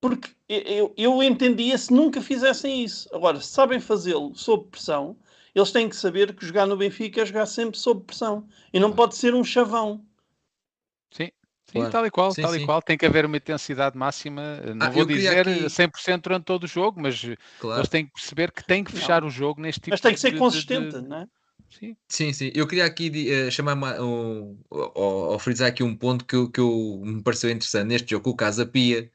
Porque eu, eu entendia se nunca fizessem isso. Agora, se sabem fazê-lo sob pressão, eles têm que saber que jogar no Benfica é jogar sempre sob pressão. E não pode ser um chavão. Sim, sim claro. tal e qual, sim, tal sim. e qual. Tem que haver uma intensidade máxima. Não ah, vou dizer aqui... 100% durante todo o jogo, mas claro. eles têm que perceber que têm que fechar não. o jogo neste tipo Mas tem que ser de, consistente, de, de... não é? Sim. sim, sim. Eu queria aqui uh, chamar um, ou, ou frisar aqui um ponto que, eu, que eu, me pareceu interessante neste jogo com o Casa Pia,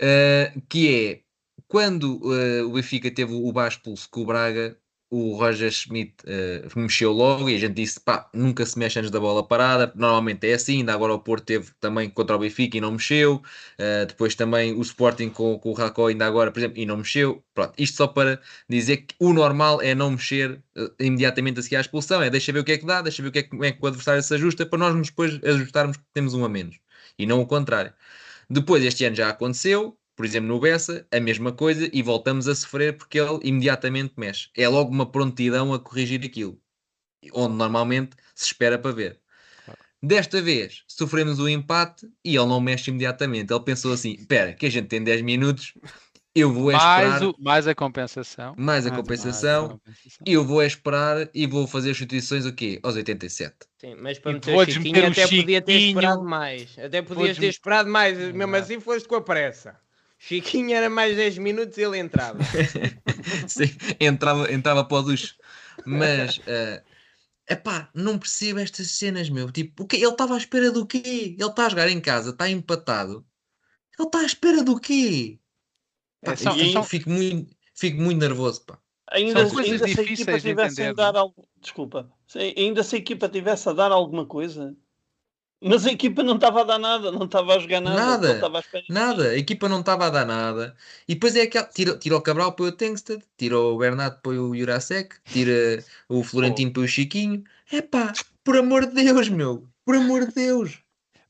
uh, que é quando uh, o Benfica teve o baixo pulso com o Braga, o Roger Schmidt uh, mexeu logo e a gente disse, pá, nunca se mexe antes da bola parada, normalmente é assim, ainda agora o Porto teve também contra o Benfica e não mexeu, uh, depois também o Sporting com, com o Raco ainda agora, por exemplo, e não mexeu, pronto, isto só para dizer que o normal é não mexer uh, imediatamente a seguir à expulsão, é deixa ver o que é que dá, deixa ver o que é que, como é que o adversário se ajusta, para nós depois ajustarmos que temos um a menos, e não o contrário. Depois, este ano já aconteceu, por exemplo, no Bessa, a mesma coisa e voltamos a sofrer porque ele imediatamente mexe. É logo uma prontidão a corrigir aquilo, onde normalmente se espera para ver. Desta vez sofremos o um empate e ele não mexe imediatamente. Ele pensou assim: espera, que a gente tem 10 minutos, eu vou esperar. Mais, o, mais a compensação. Mais a mais, compensação. Mais a compensação. Eu vou esperar e vou fazer as substituições o quê? Aos 87. Sim, mas para meter o Chiquinho até podia ter esperado mais. Até podias ter esperado mais, mesmo assim foste com a pressa. Chiquinho era mais 10 minutos e ele entrava. Sim, entrava, entrava para o ducho. Mas, uh, epá, não percebo estas cenas, meu. Tipo, o quê? ele estava à espera do quê? Ele está a jogar em casa, está empatado. Ele está à espera do quê? Pá, é, são, são... Fico, muito, fico muito nervoso, pá. Ainda, ainda se a equipa tivesse a dar algo. Desculpa. Ainda se a equipa tivesse a dar alguma coisa, mas a equipa não estava a dar nada, não estava a jogar nada. Nada, a nada. A equipa não estava a dar nada. E depois é aquela. Tira, tira o Cabral para o Tengsted, tira o Bernardo para o Jurasek, tira o Florentino para o Chiquinho. É pá, por amor de Deus, meu. Por amor de Deus.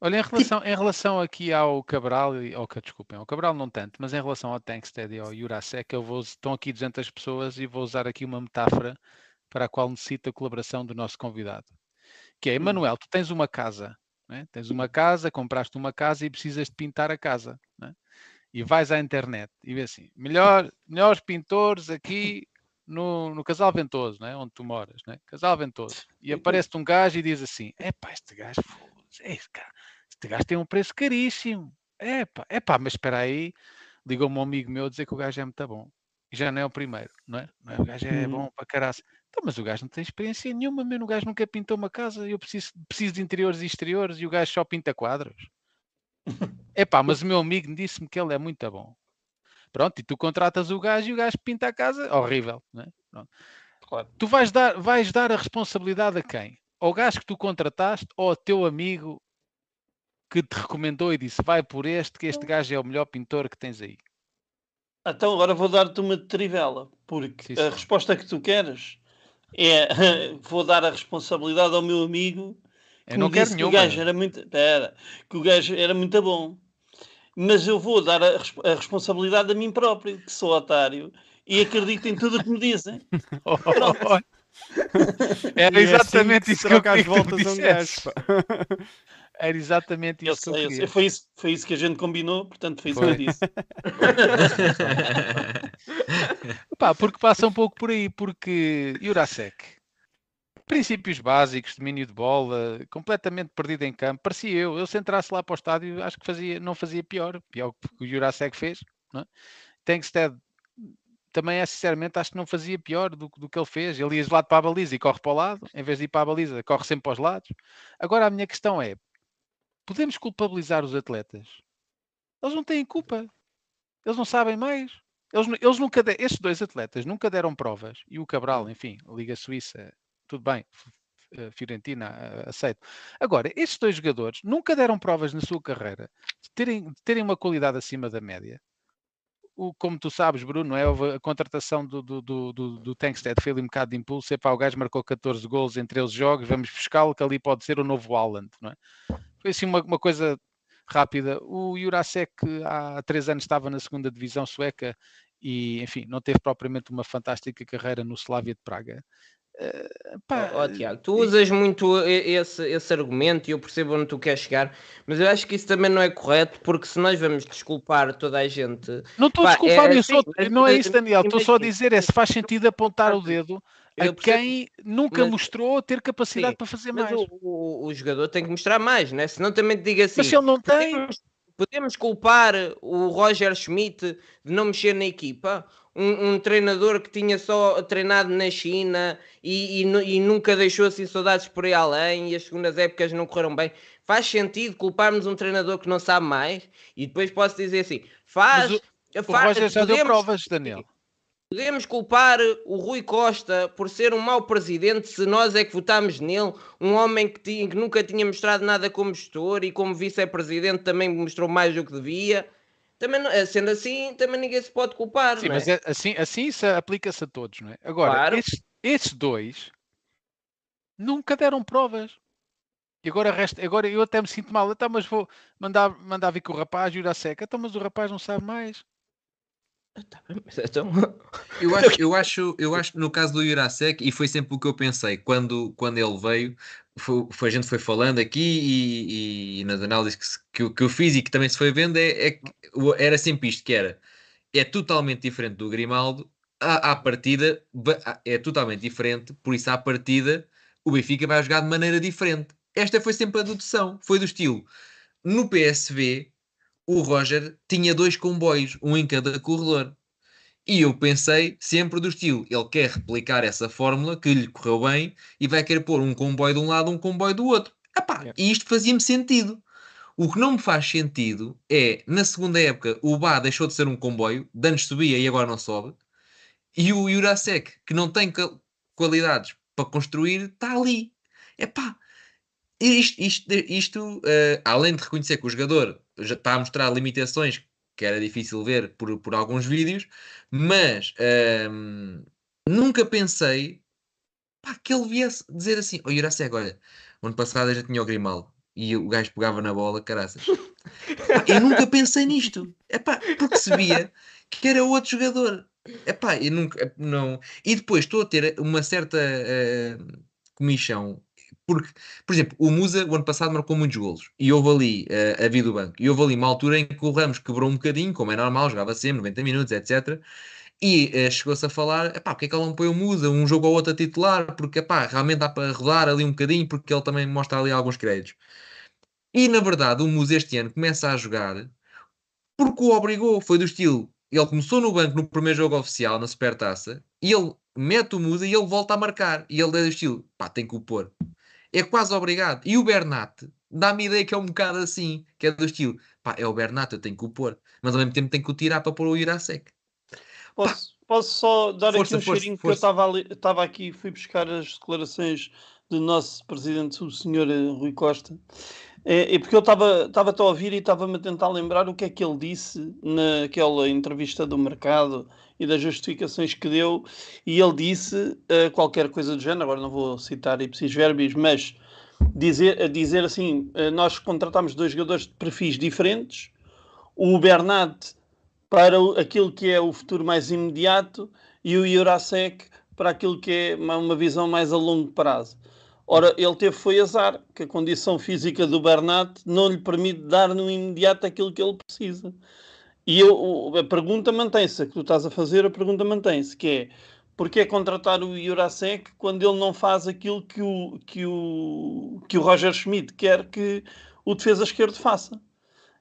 Olha, em relação, em relação aqui ao Cabral, e ao, desculpem, ao Cabral não tanto, mas em relação ao Tankstead e ao Jurasek, eu vou, estão aqui 200 pessoas e vou usar aqui uma metáfora para a qual necessita a colaboração do nosso convidado. Que é, hum. Emanuel, tu tens uma casa é? Tens uma casa, compraste uma casa e precisas de pintar a casa. É? E vais à internet e vê assim: melhor, melhores pintores aqui no, no Casal Ventoso, é? onde tu moras. É? Casal Ventoso. E aparece-te um gajo e diz assim: epá, este gajo, este, este gajo tem um preço caríssimo. Epá, epá, mas espera aí, ligou-me um amigo meu a dizer que o gajo é muito bom. E já não é o primeiro, não é? Não é? O gajo é uhum. bom para caraça. Então, mas o gajo não tem experiência nenhuma, mesmo o gajo nunca pintou uma casa, eu preciso, preciso de interiores e exteriores e o gajo só pinta quadros. Epá, mas o meu amigo disse-me que ele é muito bom. Pronto, e tu contratas o gajo e o gajo pinta a casa, horrível, né? Claro. Tu vais dar, vais dar a responsabilidade a quem? Ao gajo que tu contrataste ou ao teu amigo que te recomendou e disse vai por este, que este gajo é o melhor pintor que tens aí? Então agora vou dar-te uma trivela, porque sim, sim. a resposta que tu queres é vou dar a responsabilidade ao meu amigo que eu não quero que o gajo era muito pera, que o gajo era muito bom mas eu vou dar a, a, responsabilidade a mim próprio que sou otário e acredito em tudo o que me dizem era exatamente é assim isso que eu queria voltas que um gajo, Era exatamente isso eu que eu queria. Foi isso, foi isso que a gente combinou, portanto foi isso foi. que eu disse. Pá, porque passa um pouco por aí, porque Jurasek, princípios básicos, domínio de bola, completamente perdido em campo, parecia eu. Eu se entrasse lá para o estádio, acho que fazia, não fazia pior, pior que o Jurasek fez. Não é? Tankstead também é sinceramente acho que não fazia pior do, do que ele fez. Ele ia de lado para a baliza e corre para o lado, em vez de ir para a baliza, corre sempre para os lados. Agora a minha questão é: podemos culpabilizar os atletas? Eles não têm culpa. Eles não sabem mais. Eles, eles nunca de, estes dois atletas nunca deram provas. E o Cabral, enfim, Liga Suíça, tudo bem. Eh, Fiorentina, eh, aceito. Agora, estes dois jogadores nunca deram provas na sua carreira de terem, de terem uma qualidade acima da média o, como tu sabes, Bruno, é, a contratação do, do, do, do, do Tankstead foi ali um bocado de impulso. Para o gajo marcou 14 gols em 13 jogos, vamos buscá-lo, que ali pode ser o novo Haaland, não é? Foi assim uma, uma coisa rápida. O Jurasek há três anos estava na segunda divisão sueca e, enfim, não teve propriamente uma fantástica carreira no Slavia de Praga. Uh, pá, oh, oh, Tiago, tu usas muito esse, esse argumento e eu percebo onde tu queres chegar, mas eu acho que isso também não é correto, porque se nós vamos desculpar toda a gente. Não estou a desculpar, é, assim, só, não é isso, Daniel. Estou só a dizer é se faz sentido apontar o dedo a quem nunca mas, mostrou ter capacidade sim, para fazer mais. O, o, o, jogador tem que mostrar mais, né? senão também te diga assim. Mas se ele não tem. Podemos, culpar o Roger Schmidt de não mexer na equipa? Um, um, treinador que tinha só treinado na China e, e, e, nunca deixou assim saudades por aí além e as segundas épocas não correram bem. Faz sentido culparmos um treinador que não sabe mais? E depois posso dizer assim: faz. Mas o, faz, o Roger já podemos, deu provas, Daniel. Podemos culpar o Rui Costa por ser um mau presidente se nós é que votámos nele, um homem que, tinha, que nunca tinha mostrado nada como gestor e como vice-presidente também mostrou mais do que devia. Também, sendo assim, também ninguém se pode culpar. Sim, é? mas é, assim, assim isso aplica-se a todos, não é? Agora, claro. esses, esses, dois nunca deram provas. E agora, resta, agora eu até me sinto mal. Então, mas vou mandar, mandar vir com o rapaz e o seca. Então, mas o rapaz não sabe mais. Tá então... eu, acho, eu, acho, eu acho que no caso do Jurasek, e foi sempre o que eu pensei quando, quando ele veio, foi, foi a gente foi falando aqui e, e, e nas análises que, que, que, eu fiz e que também se foi vendo, é, é, era sempre isto que era. É totalmente diferente do Grimaldo, à, à partida é totalmente diferente, por isso à partida o Benfica vai jogar de maneira diferente. Esta foi sempre a dedução, foi do estilo. No PSV, o Roger tinha dois comboios, um em cada corredor. E eu pensei sempre do estilo, ele quer replicar essa fórmula que lhe correu bem e vai querer pôr um comboio de um lado, um comboio do outro. Epá, é. E isto fazia-me sentido. O que não me faz sentido é, na segunda época, o Bá deixou de ser um comboio, de antes subia e agora não sobe, e o Jurasek, que não tem qualidades para construir, está ali. Epá, isto, isto, isto uh, além de reconhecer que o jogador já está a mostrar limitações que era difícil ver por, por alguns vídeos, mas um, nunca pensei pá, que ele viesse dizer assim: Ó oh, Jurasek, olha, ano passado já tinha o Grimaldo e o gajo pegava na bola, caraças. eu nunca pensei nisto, é pá, porque se via que era outro jogador. Epá, eu nunca, não. E depois estou a ter uma certa uh, comissão porque, por exemplo, o Musa, o ano passado, marcou muitos golos e houve ali uh, a vida do banco. E houve ali uma altura em que o Ramos quebrou um bocadinho, como é normal, jogava sempre 90 minutos, etc. E uh, chegou-se a falar: epá, porque é que ele não põe o Musa um jogo ou outro a titular? Porque epá, realmente dá para rodar ali um bocadinho, porque ele também mostra ali alguns créditos. E na verdade, o Musa este ano começa a jogar porque o obrigou. Foi do estilo: ele começou no banco no primeiro jogo oficial, na Supertaça, e ele mete o Musa e ele volta a marcar. E ele é do estilo: pá, tem que o pôr é quase obrigado. E o Bernat dá-me ideia que é um bocado assim, que é do estilo, pá, é o Bernat, eu tenho que o pôr, mas ao mesmo tempo tenho que o tirar para pôr o Irasek. Posso, posso só dar força, aqui um força, cheirinho força. que eu estava aqui, fui buscar as declarações do nosso presidente, o senhor eh, Rui Costa, é, é porque eu estava a ouvir e estava-me a tentar lembrar o que é que ele disse naquela entrevista do mercado e das justificações que deu, e ele disse uh, qualquer coisa do género, agora não vou citar ipsis verbis, mas dizer, dizer assim, uh, nós contratamos dois jogadores de perfis diferentes, o Bernat para o, aquilo que é o futuro mais imediato e o Jurasek para aquilo que é uma, uma visão mais a longo prazo. Ora, ele teve foi azar, que a condição física do Bernat não lhe permite dar no imediato aquilo que ele precisa. E eu, a pergunta mantém-se, a que tu estás a fazer, a pergunta mantém-se, que é porque contratar o Jurasek quando ele não faz aquilo que o, que o, que o Roger Schmidt quer que o defesa esquerdo faça?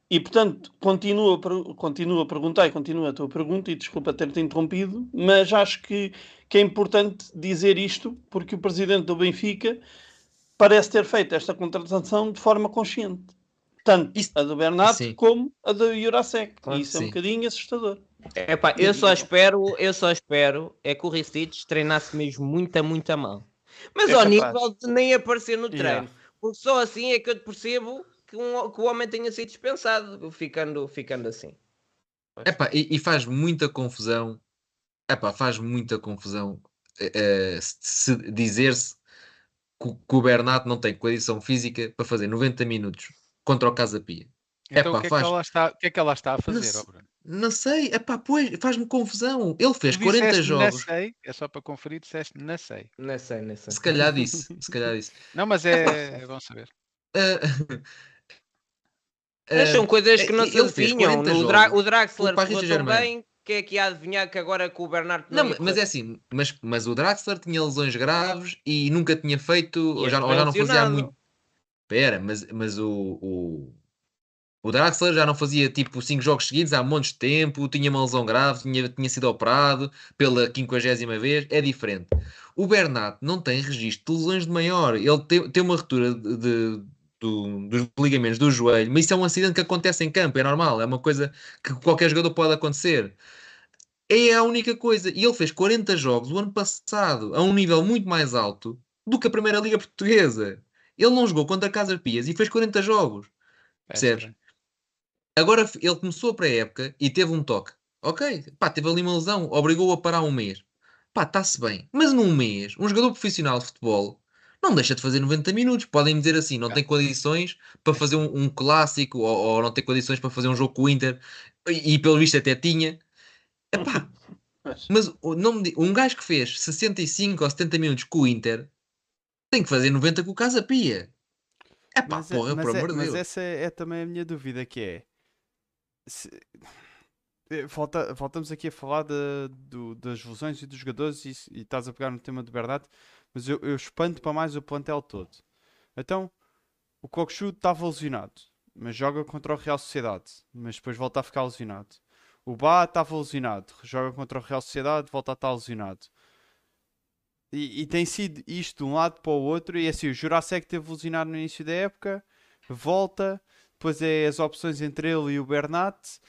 E, portanto, continua, continua a perguntar e continua a tua pergunta, e desculpa ter-te interrompido, mas acho que, que é importante dizer isto, porque o presidente do Benfica parece ter feito esta contratação de forma consciente. Tanto isso, a do Bernardo sim. como a do Jurasek. Claro, e isso sim. é um bocadinho assustador. Epá, eu só espero, eu só espero é que o Ristich treinasse mesmo muito, muito a mal. Mas é ao capaz. nível de nem aparecer no treino. Yeah. Porque só assim é que eu te percebo que, um, que o homem tenha sido dispensado, ficando, ficando assim. Epá, e, e faz muita confusão. Epá, faz muita confusão uh, se dizer-se que, que, o Bernardo não tem condição física para fazer 90 minutos contra o Casa Pia. Então Epá, o, que é faz... que ela está, o que é que ela está a fazer, não, Não sei, epá, pois, faz-me confusão. Ele fez 40 jogos. Sei, é só para conferir, disseste, não sei. Não sei, não sei. Se calhar disse, se calhar disse. Não, mas é, é bom saber. Uh, Mas são coisas que não se adivinham. 40 O, Dra o Draxler correu bem que é que ia adivinhar que agora com o Bernardo não, Não, ia mas é assim, mas, mas o Draxler tinha lesões graves e nunca tinha feito, ou já, ou já não fazia muito. Pera, mas, mas o, o, o Draxler já não fazia tipo 5 jogos seguidos há montes de tempo, tinha uma lesão grave, tinha, tinha sido operado pela 50 vez, é diferente. O Bernat não tem registro de lesões de maior, ele tem, tem uma ruptura de, de- do- dos ligamentos do joelho, mas isso é um acidente que acontece em campo, é normal, é uma coisa que qualquer jogador pode acontecer. É a única coisa. E ele fez 40 jogos o ano passado a um nível muito mais alto do que a Primeira Liga Portuguesa. Ele não jogou contra Casas Pias e fez 40 jogos. Percebes? Agora f- ele começou a pré-época e teve um toque. Ok, pá, teve ali uma lesão, obrigou-o a parar um mês. Pá, está-se bem. Mas num mês, um jogador profissional de futebol não deixa de fazer 90 minutos. Podem dizer assim, não tem condições para fazer um, um clássico ou, ou não tem condições para fazer um jogo com o Inter e, e pelo visto até tinha. Epá, mas não me um gajo que fez 65 ou 70 minutos com o Inter tem que fazer 90 com o Casa Pia. É pá, Mas, é- porra, mas por é- amor de mas Deus. essa é também a minha dúvida, que é... se- eh, volta- voltamos aqui a falar da- do- das lesões e dos jogadores e, e estás a pegar no tema do Bernat, mas eu, eu espanto para mais o plantel todo. Então, o Kokshu estava lesionado, mas joga contra o Real Sociedade, mas depois volta a ficar lesionado. O Bá estava lesionado, joga contra o Real Sociedade, volta a estar lesionado. E, e tem sido isto de um lado para o outro. E assim, o Jurasek teve lesionado no início da época, volta, depois é as opções entre ele e o Bernat.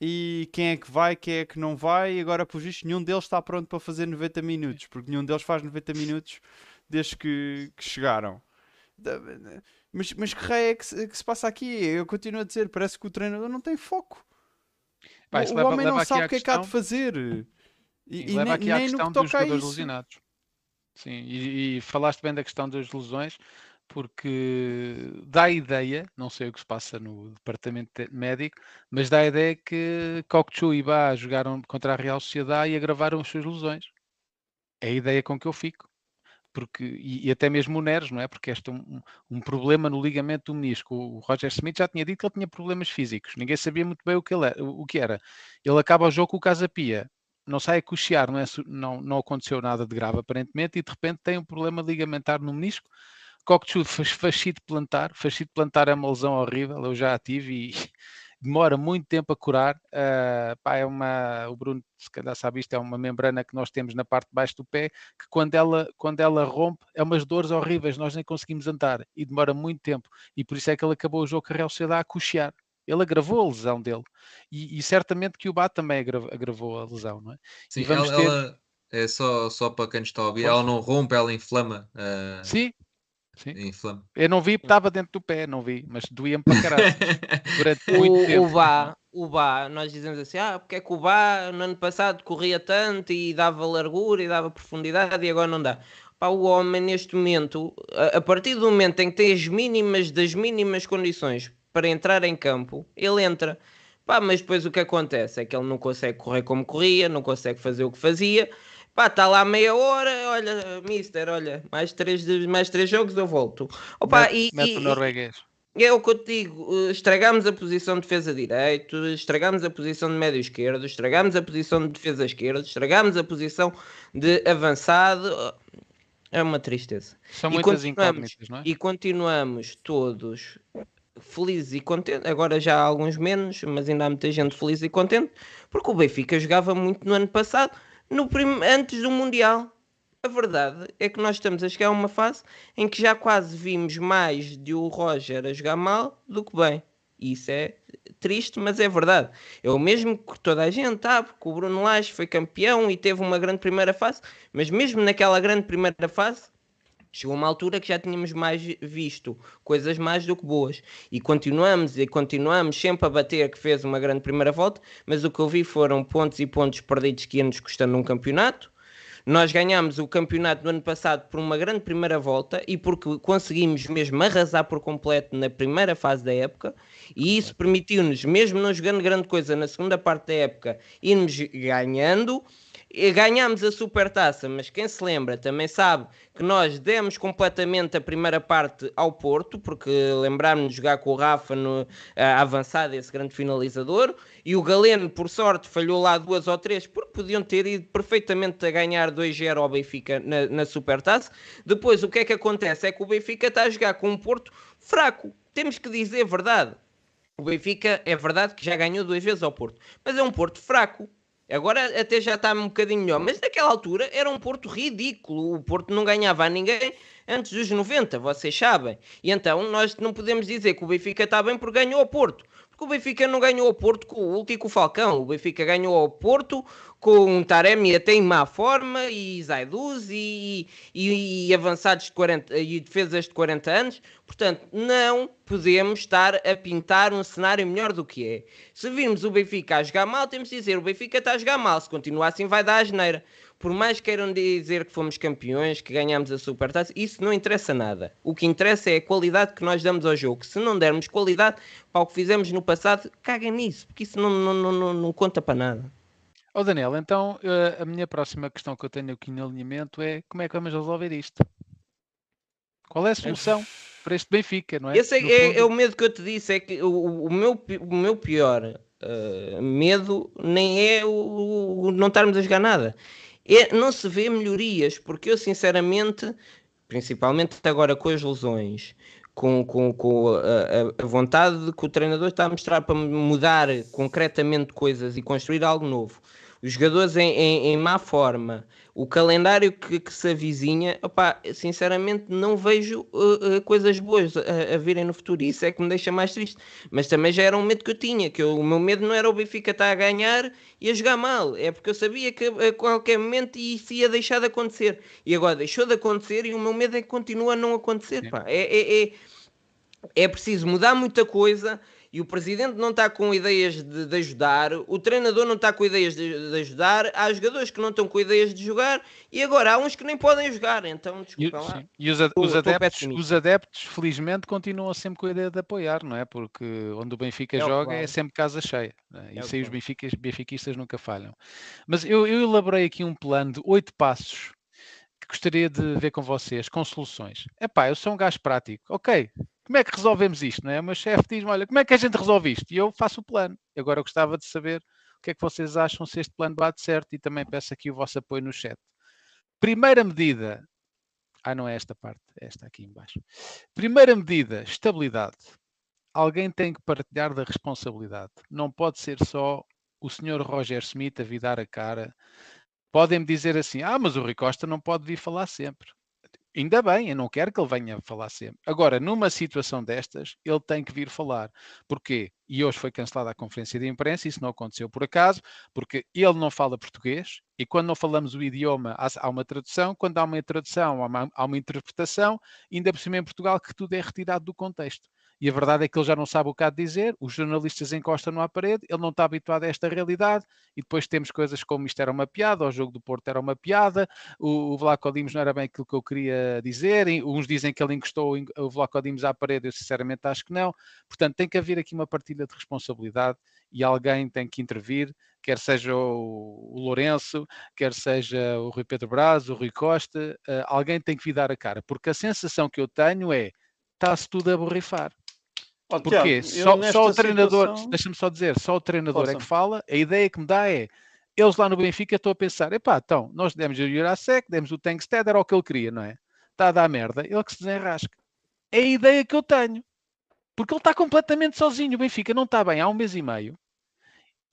E quem é que vai, quem é que não vai. E agora, por visto, nenhum deles está pronto para fazer 90 minutos, porque nenhum deles faz 90 minutos desde que, que chegaram. Mas, mas que raio é que se, que se passa aqui? Eu continuo a dizer, parece que o treinador não tem foco. O leva- homem não sabe o que é que há de questão- fazer. E, E, e leva nem, aqui à questão que dos jogadores isso. lesionados. Sim, e, e falaste bem da questão das lesões, porque dá a ideia, não sei o que se passa no departamento médico, mas dá a ideia que Kokchu e Bá jogaram contra a Real Sociedade e agravaram as suas lesões. É a ideia com que eu fico. Porque, e, e até mesmo o Neres, não é? Porque este é um, um- problema no ligamento do menisco. O Roger Smith já tinha dito que ele tinha problemas físicos. Ninguém sabia muito bem o que, ele, é- o que era. Ele acaba o jogo com o Casa Pia não sai a coxear, não, é, não, não aconteceu nada de grave aparentemente, e de repente tem um problema ligamentar no menisco. Cockchu faz fascite plantar, fascite plantar é uma lesão horrível, eu já a tive e demora muito tempo a curar. Ah, pá, é uma, o Bruno, se calhar sabe isto, é uma membrana que nós temos na parte de baixo do pé, que quando ela, quando ela rompe, é umas dores horríveis, nós nem conseguimos andar e demora muito tempo. E por isso é que ele acabou o jogo com a Real Sociedade a coxear. Ele agravou a lesão dele. E, e certamente que o Bá também agra- agravou a lesão, não é? Sim, ela, ter- ela- é só, só para quem está a ouvir, Força. ela não rompe, ela inflama. ah, Sim, sim. inflama. Eu não vi, porque estava dentro do pé, não vi, mas doía-me para caralho. Durante muito O, tempo. o Bá, o Bá, nós dizemos assim, ah, porque é que o Bá no ano passado corria tanto e dava largura e dava profundidade e agora não dá. Pá, o homem neste momento, a, a partir do momento em que tem as mínimas das mínimas condições para entrar em campo, ele entra. Pá, mas depois o que acontece é que ele não consegue correr como corria, não consegue fazer o que fazia. Pá, está lá meia hora, olha, mister, olha, mais três, mais três jogos eu volto. Opa, Mete, e, mete e- o norueguês. é o que eu te digo, eh, estragamos a posição de defesa direito, estragamos a posição de médio esquerdo, estragamos a posição de defesa esquerdo, estragamos a posição de avançado. É uma tristeza. São E muitas incógnitas, não é? E continuamos todos felizes e contentes. Agora já há alguns menos, mas ainda há muita gente feliz e contente, porque o Benfica jogava muito no ano passado, no prim- antes do Mundial. A verdade é que nós estamos a chegar a uma fase em que já quase vimos mais de o Roger a jogar mal do que bem. Isso é triste, mas é verdade. É o mesmo que toda a gente, tá? Porque o Bruno Lage foi campeão e teve uma grande primeira fase, mas mesmo naquela grande primeira fase, chegou uma altura que já tínhamos mais visto coisas mais do que boas e continuamos e continuamos sempre a bater que fez uma grande primeira volta, mas o que eu vi foram pontos e pontos perdidos que ia nos custando um campeonato. Nós ganhámos o campeonato do ano passado por uma grande primeira volta e porque conseguimos mesmo arrasar por completo na primeira fase da época, e isso permitiu-nos, mesmo não jogando grande coisa na segunda parte da época, irmos ganhando ganhámos a supertaça, mas quem se lembra também sabe que nós demos completamente a primeira parte ao Porto, porque lembrámos de jogar com o Rafa no, a avançada, esse grande finalizador, e o Galeno, por sorte, falhou lá duas ou três, porque podiam ter ido perfeitamente a ganhar 2-0 ao Benfica na, na supertaça. Depois, o que é que acontece? É que o Benfica está a jogar com um Porto fraco. Temos que dizer a verdade. O Benfica é verdade que já ganhou duas vezes ao Porto, mas é um Porto fraco. Agora até já está um bocadinho melhor, mas naquela altura era um Porto ridículo. O Porto não ganhava a ninguém antes dos 90, vocês sabem. E então nós não podemos dizer que o Benfica está bem porque ganhou o Porto. Porque o Benfica não ganhou o Porto com o Ulti e com o Falcão. O Benfica ganhou o Porto com Taremi até em má forma e Zaiduz e, e, e, avançados de 40 e defesas de 40 anos. Portanto, não podemos estar a pintar um cenário melhor do que é. Se virmos o Benfica a jogar mal, temos de dizer o Benfica está a jogar mal. Se continuar assim, vai dar a geneira por mais que queiram dizer que fomos campeões, que ganhamos a Supertaça, isso não interessa nada. O que interessa é a qualidade que nós damos ao jogo. Se não dermos qualidade para o que fizemos no passado, caguem nisso, porque isso não, não, não, não conta para nada. Ó oh Daniel, então eh, a minha próxima questão que eu tenho aqui no alinhamento é como é que vamos resolver isto? Qual é a solução para este Benfica, não é? Esse é, é, é, o medo que eu te disse, é que o, o meu, o meu pior uh, medo nem é o, o não estarmos a jogar nada é, não se vê melhorias, porque eu sinceramente, principalmente agora com as lesões, com, com, com a, a, vontade que o treinador está a mostrar para mudar concretamente coisas e construir algo novo, os jogadores em, em, em má forma, o calendário que, que se avizinha, opá, sinceramente não vejo uh, uh, coisas boas a, a, virem no futuro. Isso é que me deixa mais triste. Mas também já era um medo que eu tinha, que eu, o meu medo não era o Benfica estar a ganhar e a jogar mal, é porque eu sabia que a qualquer momento isso ia deixar de acontecer. E agora deixou de acontecer e o meu medo é que continua a não acontecer. É, é, é, é preciso mudar muita coisa e o presidente não está com ideias de, de, ajudar, o treinador não está com ideias de, de, ajudar, há jogadores que não estão com ideias de jogar e agora há uns que nem podem jogar. Então, desculpa lá. E os, os, adeptos, os, adeptos, felizmente, continuam sempre com a ideia de apoiar, não é? Porque onde o Benfica é joga claro. é sempre casa cheia. É? Isso é aí os benfiquistas, benfiquistas nunca falham. Mas eu, eu elaborei aqui um plano de oito passos que gostaria de ver com vocês, com soluções. Epá, eu sou um gajo prático. Ok, como é que resolvemos isto? Não é? O meu chefe diz-me, olha, como é que a gente resolve isto? E eu faço o plano. Agora eu gostava de saber o que é que vocês acham se este plano bate certo e também peço aqui o vosso apoio no chat. Primeira medida. Ah, não é esta parte, é esta aqui embaixo. Primeira medida, estabilidade. Alguém tem que partilhar da responsabilidade. Não pode ser só o senhor Roger Smith a virar a cara. Podem-me dizer assim, ah, mas o Rui Costa não pode vir falar sempre. Ainda bem, eu não quero que ele venha falar sempre. Agora, numa situação destas, ele tem que vir falar. Porquê? E hoje foi cancelada a conferência de imprensa, isso não aconteceu por acaso, porque ele não fala português, e quando não falamos o idioma, há uma tradução, quando há uma tradução, há uma, há uma interpretação, ainda por cima em Portugal, que tudo é retirado do contexto e a verdade é que ele já não sabe o que há de dizer, os jornalistas encostam-no à parede, ele não está habituado a esta realidade, e depois temos coisas como isto era uma piada, o jogo do Porto era uma piada, o, o Vlaco Dimos não era bem aquilo que eu queria dizer, uns dizem que ele encostou o Vlaco Dimos à parede, eu sinceramente acho que não, portanto tem que haver aqui uma partilha de responsabilidade e alguém tem que intervir, quer seja o, Lourenço, quer seja o Rui Pedro Braz, o Rui Costa, uh, alguém tem que vir dar a cara, porque a sensação que eu tenho é está-se tudo a borrifar. Oh, Porquê? Tiago, só, só, o treinador, situação... deixa-me só dizer, só o treinador Poxa. é que fala, a ideia que me dá é, eles lá no Benfica estão a pensar, epá, então, nós demos o Jurasek, demos o Tankstead, era o que ele queria, não é? Está a dar merda, ele que se desenrasca. É a ideia que eu tenho. Porque ele está completamente sozinho, o Benfica não está bem há um mês e meio.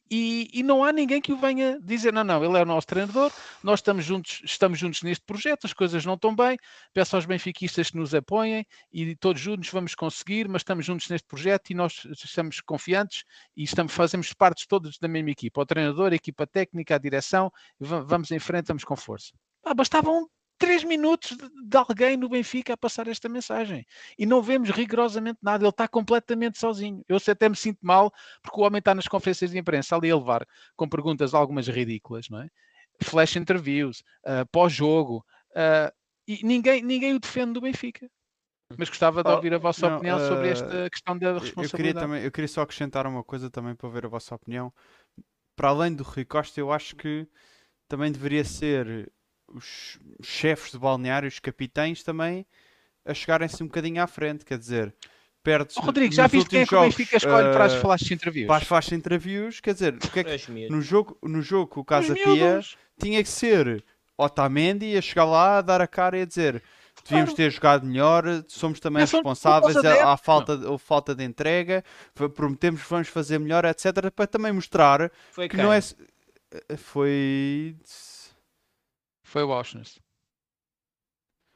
E, e, não há ninguém que o venha dizer, não, não, ele é o nosso treinador, nós estamos juntos, estamos juntos neste projeto, as coisas não estão bem, peço aos benfiquistas que nos apoiem e todos juntos vamos conseguir, mas estamos juntos neste projeto e nós estamos confiantes e estamos, fazemos parte todos da mesma equipa, o treinador, a equipa técnica, a direção, vamos em frente, vamos com força. Ah, bastavam três minutos de, alguém no Benfica a passar esta mensagem. E não vemos rigorosamente nada. Ele está completamente sozinho. Eu até me sinto mal porque o homem está nas conferências de imprensa ali a levar com perguntas algumas ridículas, não é? flash interviews, uh, pós-jogo, uh, e ninguém, ninguém o defende do Benfica. Mas gostava de oh, ouvir a vossa não, opinião sobre esta questão da responsabilidade. Eu queria, também, eu queria só acrescentar uma coisa também para ver a vossa opinião. Para além do Rui Costa, eu acho que também deveria ser os chefes de balneário, os capitães também, a chegarem-se um bocadinho à frente. Quer dizer, perdes. Oh, Rodrigo, já viste quem é que o Benfica escolhe uh, para as flash interviews? Para as flash interviews, quer dizer, que é que, no, jogo, no jogo o Casa Pia tinha que ser Otamendi a chegar lá, a dar a cara e a dizer devíamos ter jogado melhor, somos também responsáveis, há falta, falta de entrega, prometemos que vamos fazer melhor, etc. Para também mostrar foi que quem? não é. Foi. Foi o Auschwitz.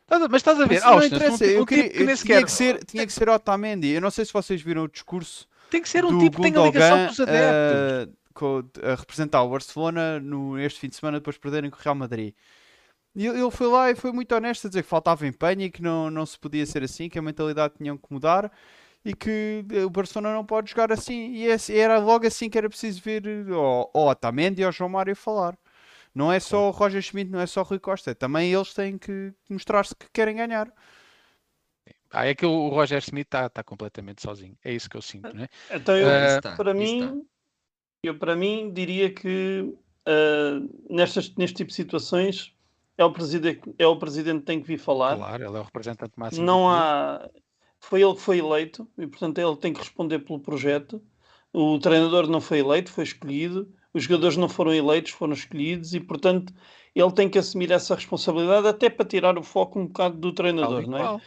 Mas estás a ver, não interessa. eu queria, que tinha, que ser, tinha que ser Otamendi. Eu não sei se vocês viram o discurso. Tem que ser um tipo que tenha ligação com os adeptos. Uh, a representar o Barcelona no, este fim de semana depois de perderem com o Real Madrid. E ele foi lá e foi muito honesto a dizer que faltava empenho e que não, não se podia ser assim, que a mentalidade tinha que mudar e que o Barcelona não pode jogar assim. E era logo assim que era preciso ver ou, ou Otamendi ou João Mário falar. Não é só o Roger Schmidt, não é só o Rui Costa. Também eles têm que mostrar-se que querem ganhar. Ah, é que o Roger Smith está tá completamente sozinho. É isso que eu sinto, né? Então, eu, uh, para mim, eu para mim diria que uh, nestas, neste tipo de situações é o presidente, é o presidente que tem que vir falar. Claro, ele é o representante máximo. Não há, foi ele que foi eleito e portanto ele tem que responder pelo projeto. O treinador não foi eleito, foi escolhido os jogadores não foram eleitos, foram escolhidos e, portanto, ele tem que assumir essa responsabilidade até para tirar o foco um bocado do treinador, não é?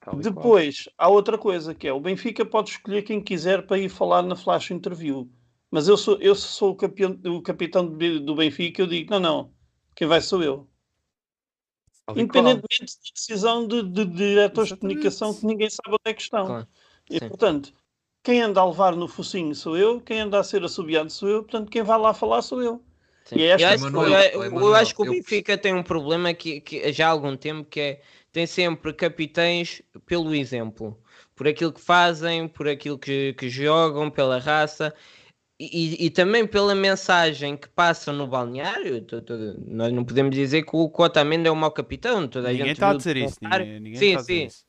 Tal Depois, há outra coisa que é, o Benfica pode escolher quem quiser para ir falar na flash interview. Mas eu sou, eu sou o, campeão, o capitão do Benfica, eu digo, não, não, quem vai sou eu. Independentemente da decisão de, de, diretores de comunicação que ninguém sabe onde é que estão. Claro. E, portanto, quem anda a levar no focinho sou eu, quem anda a ser assobiado sou eu, portanto, quem vai lá falar sou eu. Sim. E é esta eu, acho, eu, eu, eu, acho que o Benfica tem um problema que, que já há algum tempo que é tem sempre capitães pelo exemplo, por aquilo que fazem, por aquilo que, que jogam, pela raça e, e, também pela mensagem que passam no balneário. nós não podemos dizer que o Otamendi é o mau capitão. Toda ninguém está a dizer isso. Ninguém, ninguém sim, sim. Isso.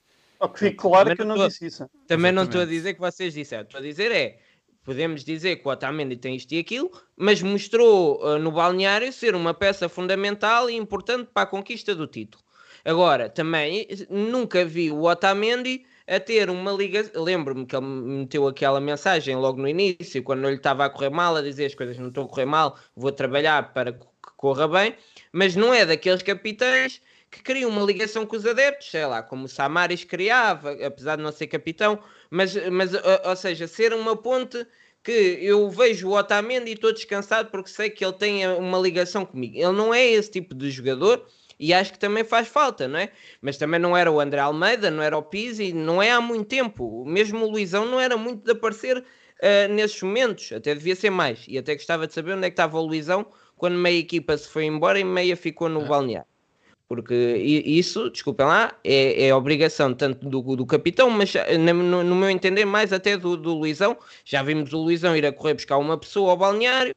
Ok, fique claro também que eu não, disse isso. Também Exatamente. não estou a dizer que vocês disseram. Estou a dizer é, podemos dizer que o Otamendi tem isto e aquilo, mas mostrou uh, no balneário ser uma peça fundamental e importante para a conquista do título. Agora, também nunca vi o Otamendi a ter uma liga. Lembro-me que ele meteu aquela mensagem logo no início, quando ele estava a correr mal, a dizer as coisas não estão a correr mal, vou trabalhar para que corra bem, mas não é daqueles capitães que cria uma ligação com os adeptos, sei lá, como o Samaris criava, apesar de não ser capitão, mas, mas ou seja, ser uma ponte que eu vejo o Otamendi e estou descansado porque sei que ele tem uma ligação comigo. Ele não é esse tipo de jogador e acho que também faz falta, não é? Mas também não era o André Almeida, não era o Pizzi, não é há muito tempo. Mesmo o Luizão não era muito de aparecer uh, nesses momentos, até devia ser mais. E até gostava de saber onde é que estava o Luizão quando meia equipa se foi embora e meia ficou no é. balneário. Porque isso, desculpem lá, é, é obrigação tanto do, do capitão, mas eh, no, no, meu entender, mais até do, do Luizão. Já vimos o Luizão ir a correr buscar uma pessoa ao balneário,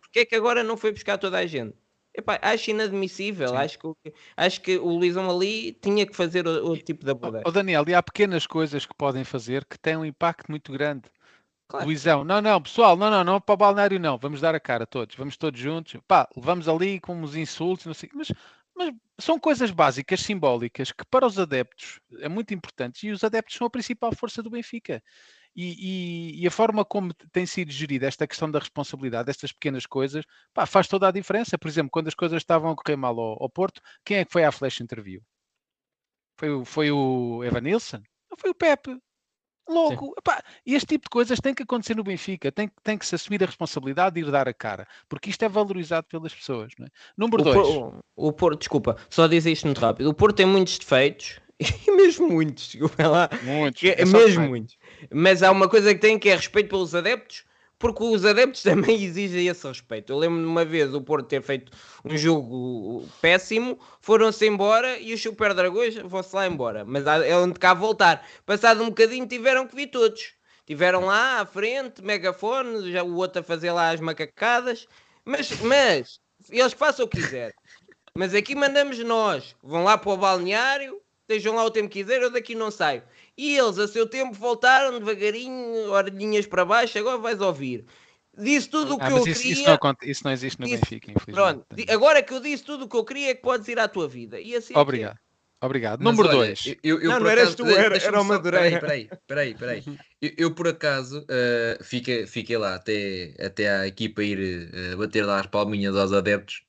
porque é que agora não foi buscar toda a gente? Epá, acho inadmissível. Acho que, acho que o Luizão ali tinha que fazer outro tipo de abordagem. Oh, Daniel, e há pequenas coisas que podem fazer que têm um impacto muito grande. Claro. Luizão, não, não, pessoal, não, não, não, para o balneário não, vamos dar a cara todos, vamos todos juntos, pá, levamos ali com uns insultos, não sei, mas mas são coisas básicas, simbólicas, que para os adeptos é muito importante e os adeptos são a principal força do Benfica. E, e, e, a forma como tem sido gerida esta questão da responsabilidade, destas pequenas coisas, pá, faz toda a diferença. Por exemplo, quando as coisas estavam a correr mal ao, ao Porto, quem é que foi à flash interview? Foi o, foi o Evan Nilsson? Não foi o Pepe? Logo, epá, este tipo de coisas tem que acontecer no Benfica, tem, tem que se assumir a responsabilidade de ir dar a cara, porque isto é valorizado pelas pessoas. Não é? Número 2. O, o, Porto, desculpa, só dizer isto muito rápido. O Porto tem muitos defeitos, e mesmo muitos, desculpa lá. Muitos, é, é mesmo muitos. Mas há uma coisa que tem que é respeito pelos adeptos porque os adeptos também exigem esse respeito. Eu lembro de uma vez o Porto ter feito um jogo péssimo, foram-se embora e os Super Dragões vão-se lá embora. Mas é onde cá voltar. Passado um bocadinho tiveram que vir todos. Tiveram lá à frente, megafone, já o outro a fazer lá as macacadas. Mas, mas eles façam o que quiserem. Mas aqui mandamos nós. Vão lá para o balneário, estejam lá o tempo que quiser, eu daqui não saio. E eles, a seu tempo, voltaram devagarinho, orelhinhas para baixo, agora vais ouvir. Disse tudo o que Ah, eu mas isso, queria. isso, não, isso não existe no Disse- Benfica, infelizmente. Pronto, agora que eu disse tudo o que eu queria, é que podes ir à tua vida. E assim é que é. Obrigado. Obrigado. Mas Número olha, 2. Eu, eu Não, por não eras acaso- tu, era- era o Madureira. Peraí, peraí, peraí, peraí. Eu, eu, por acaso eh, fiquei, fiquei lá até, até a equipa ir eh, bater lá as palminhas aos adeptos.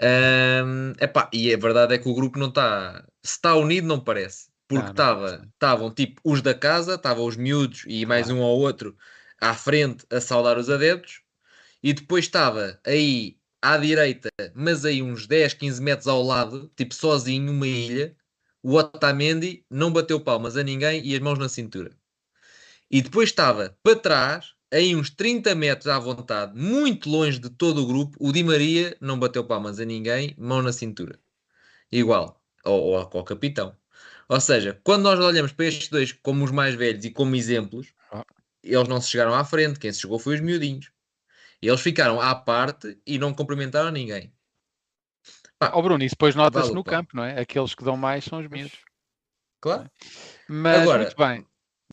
Ahm, epá, e a verdade é que o grupo não está. Se está unido, não parece. Porque estavam tipo os da casa, estavam os miúdos e mais Claro. um ou outro à frente a saudar os adeptos. E depois estava aí à direita, mas aí uns 10, 15 metros ao lado, tipo sozinho, uma ilha. O Otamendi não bateu palmas a ninguém e as mãos na cintura. E depois estava para trás, aí uns 30 metros à vontade, muito longe de todo o grupo, o Di Maria não bateu palmas a ninguém, mão na cintura. Igual, ou, ou ao, ao capitão. Ou seja, quando nós olhamos para estes dois como os mais velhos e como exemplos, Ah. eles não se chegaram à frente, quem se chegou foi os miudinhos. Eles ficaram à parte e não cumprimentaram ninguém. Ó Bruno, isso depois nota-se no campo, não é? Aqueles que dão mais são os miúdos. Claro. Mas Agora, muito bem.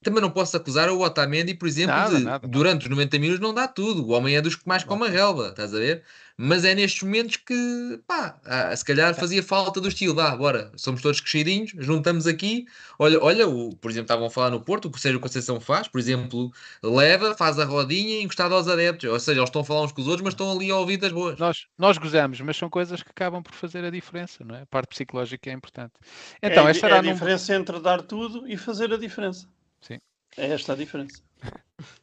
Também não posso acusar o Otamendi, por exemplo, Nada, de nada, nada. durante os 90 minutos não dá tudo. O homem é dos que mais come a relva, estás a ver? Mas é nestes momentos que, pá, ah, se calhar fazia falta do estilo. Vá, bora, somos todos crescidinhos, juntamos aqui. Olha, olha o, por exemplo, estavam a falar no Porto, o que o Sérgio Conceição faz, por exemplo, leva, faz a rodinha encostado aos adeptos. Ou seja, eles estão a falar uns com os outros, mas estão ali a ouvir das boas. Nós, nós gozamos, mas são coisas que acabam por fazer a diferença, não é? A parte psicológica é importante. Então, é, esta é era a diferença entre dar tudo e fazer a diferença. Sim. É esta a diferença.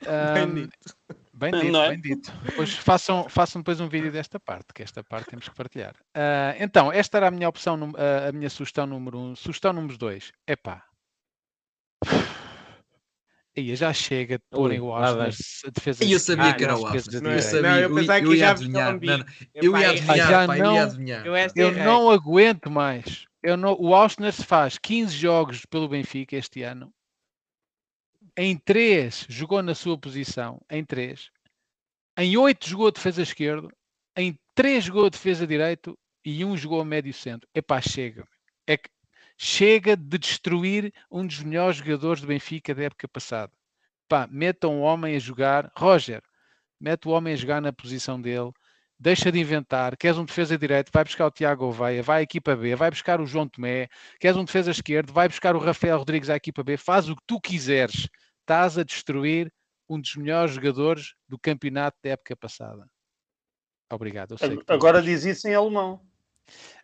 Ahm, dito. Bem dito, Não é? bem dito. Depois façam, façam depois um vídeo desta parte, que esta parte temos que partilhar. Ah, então, esta era a minha opção, num- a, minha sugestão número um. Sugestão número dois. Epá. Aí já chega de porem o vai. a defesa E eu sabia Ah, que era não, o Arsenal. de Eu sabia, Não, eu pensava ia- que já adivinhar. Não, não, eu ia é- adivinhar, não- ia adivinhar. Eu errei. não aguento mais. Eu não, o Arsenal faz 15 jogos pelo Benfica este ano. Em 3 jogou na sua posição. Em 3. Em 8 jogou a defesa esquerdo. Em 3 jogou a defesa direito. E um jogou a médio centro. Epá, chega. É que chega de destruir um dos melhores jogadores do Benfica da época passada. Pá, metam o homem a jogar. Roger, mete o homem a jogar na posição dele deixa de inventar, queres um defesa direito, vai buscar o Tiago Oveia, vai à equipa B, vai buscar o João Tomé, queres um defesa esquerdo, vai buscar o Rafael Rodrigues à equipa B, faz o que tu quiseres. Estás a destruir um dos melhores jogadores do campeonato da época passada. Obrigado. Agora diz isso em alemão.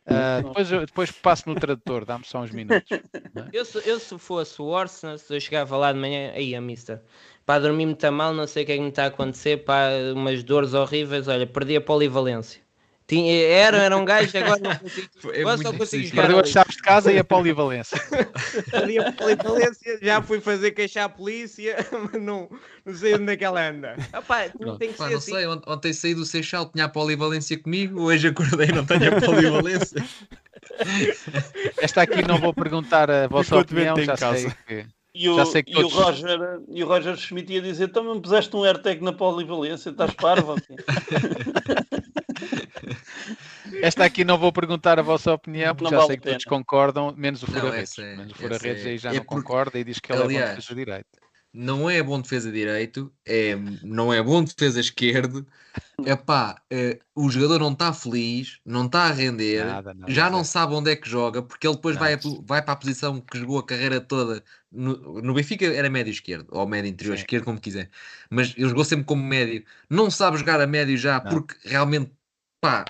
Ah, depois, eu- depois passo no tradutor, dá-me só uns minutos. Eu, se- eu se fosse o Arsenal, se eu chegava lá de manhã, aí a mister, pá, dormi muito mal, não sei o que é que me está a acontecer, pá, umas dores horríveis, olha, perdi a polivalência. Tinha, era, era um gajo, agora não consigo. É Agora só muito consigo jogar Perdeu as ali. chaves de casa e a polivalência. Perdi a polivalência, já fui fazer queixar a polícia, mas não, não sei onde é que ela anda. Pá, Pronto. tem que Pá, ser não assim. sei, ont- ontem saí do Seixal, tinha a polivalência comigo, hoje acordei e não tenho a polivalência. Esta aqui não vou perguntar a vossa Enquanto opinião, já sei casa. que. E o, Já sei que e o Roger, e o Roger Schmidt ia dizer: também puseste um AirTag na polivalência, estás parvo? Aqui?" Esta aqui não vou perguntar a vossa opinião, porque Não já vale sei que todos pena. concordam, menos o Não, Fura-Redes. essa é- Menos o essa Fura-Redes é- aí já é não porque- concorda e diz que ele é bom aliás, defesa direito. Não é bom defesa direito, é, não é bom defesa esquerdo. Epá, é, o jogador não está feliz, não está a render, Nada, nada, já não sabe onde é que joga, porque ele depois vai, a vai para a posição que jogou a carreira toda. No, no Benfica era médio esquerdo, ou médio interior Sim. esquerdo, como quiser. Mas ele jogou sempre como médio. Não sabe jogar a médio já, Não. porque realmente, pá,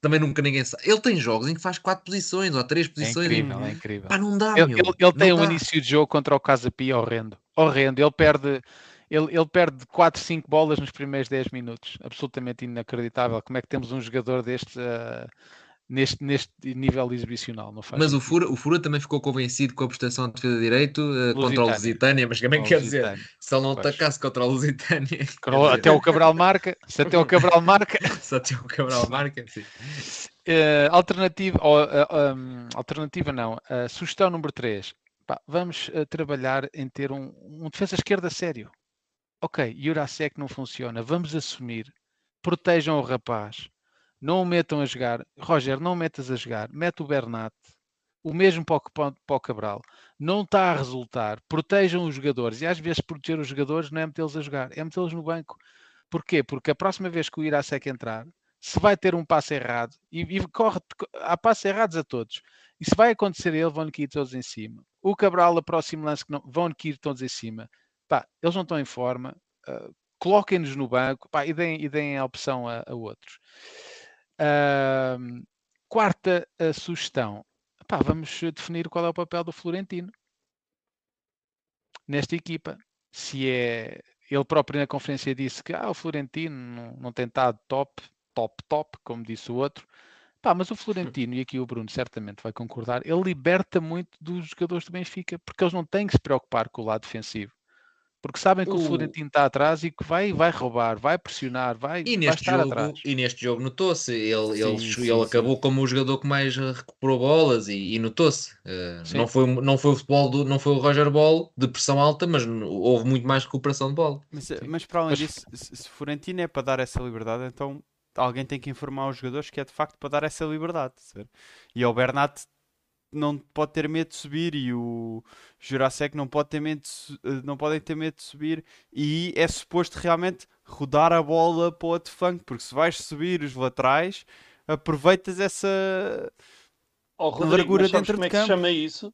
também nunca ninguém sabe. Ele tem jogos em que faz quatro posições ou três É posições. incrível, é incrível. Pá, não dá, Ele, ele- ele tem não um dá. início de jogo contra o Casa Pia horrendo. Horrendo. Ele perde, ele, ele perde 4, 5 bolas nos primeiros 10 minutos. Absolutamente inacreditável. Como é que temos um jogador deste ah, neste, neste nível exibicional? Não faz Mas o. Fura, o Fura também ficou convencido com a prestação de defesa de direito eh, contra o Lusitânia. Mas também quer dizer, se ele não Pois. atacasse contra o Lusitânia, Até o Cabral marca. Se até o Cabral marca. só tinha o Cabral marca, sim. Eh, alternativa, ou, ah, um, alternativa não, sugestão número 3. vamos ah, trabalhar em ter um, um defesa esquerda sério. Ok, Jurasek não funciona. Vamos assumir. Protejam o rapaz. Não o metam a jogar. Roger, não o metas a jogar. Mete o Bernat. O mesmo para o, Cabral. Não está a resultar. Protejam os jogadores. E às vezes proteger os jogadores não é metê-los a jogar, é metê-los no banco. Porquê? Porque a próxima vez que o Irasek entrar, se vai ter um passo errado, e, e corre, há passos errados a todos, e se vai acontecer ele, vão-lhe todos em cima. O Cabral, a próximo lance, que não, vão-lhe todos em cima. Pá, eles não estão em forma. Uh, Coloquem-nos no banco pá, e, deem, e deem a opção a, a outros. Uh, quarta sugestão. Pá, vamos definir qual é o papel do Florentino nesta equipa. Se é ele próprio na conferência disse que ah, o Florentino não, não tem estado top, top, top, como disse o outro. Pá, mas o Florentino, e aqui o Bruno certamente vai concordar, ele liberta muito dos jogadores do Benfica, porque eles não têm que se preocupar com o lado defensivo. Porque sabem que o, o Florentino está atrás e que vai, vai roubar, vai pressionar, vai, e neste vai jogo, atrás. E neste jogo notou-se, ele, sim, ele, sim, ele sim. acabou como o jogador que mais recuperou bolas e, e notou-se. Uh, não, foi, não foi o futebol, do, não foi o Roger Ball de pressão alta, mas houve muito mais recuperação de bola. Mas, mas para além mas... disso, se Florentino é para dar essa liberdade, então alguém tem que informar os jogadores que é de facto para dar essa liberdade. Certo? E ao Bernat não pode ter medo de subir e o Jurassic não pode ter medo de, eh, não podem ter medo de subir e é suposto realmente rodar a bola para o outro flanco, porque se vais subir os laterais aproveitas essa oh, Rodrigo, largura dentro como de é que se chama isso?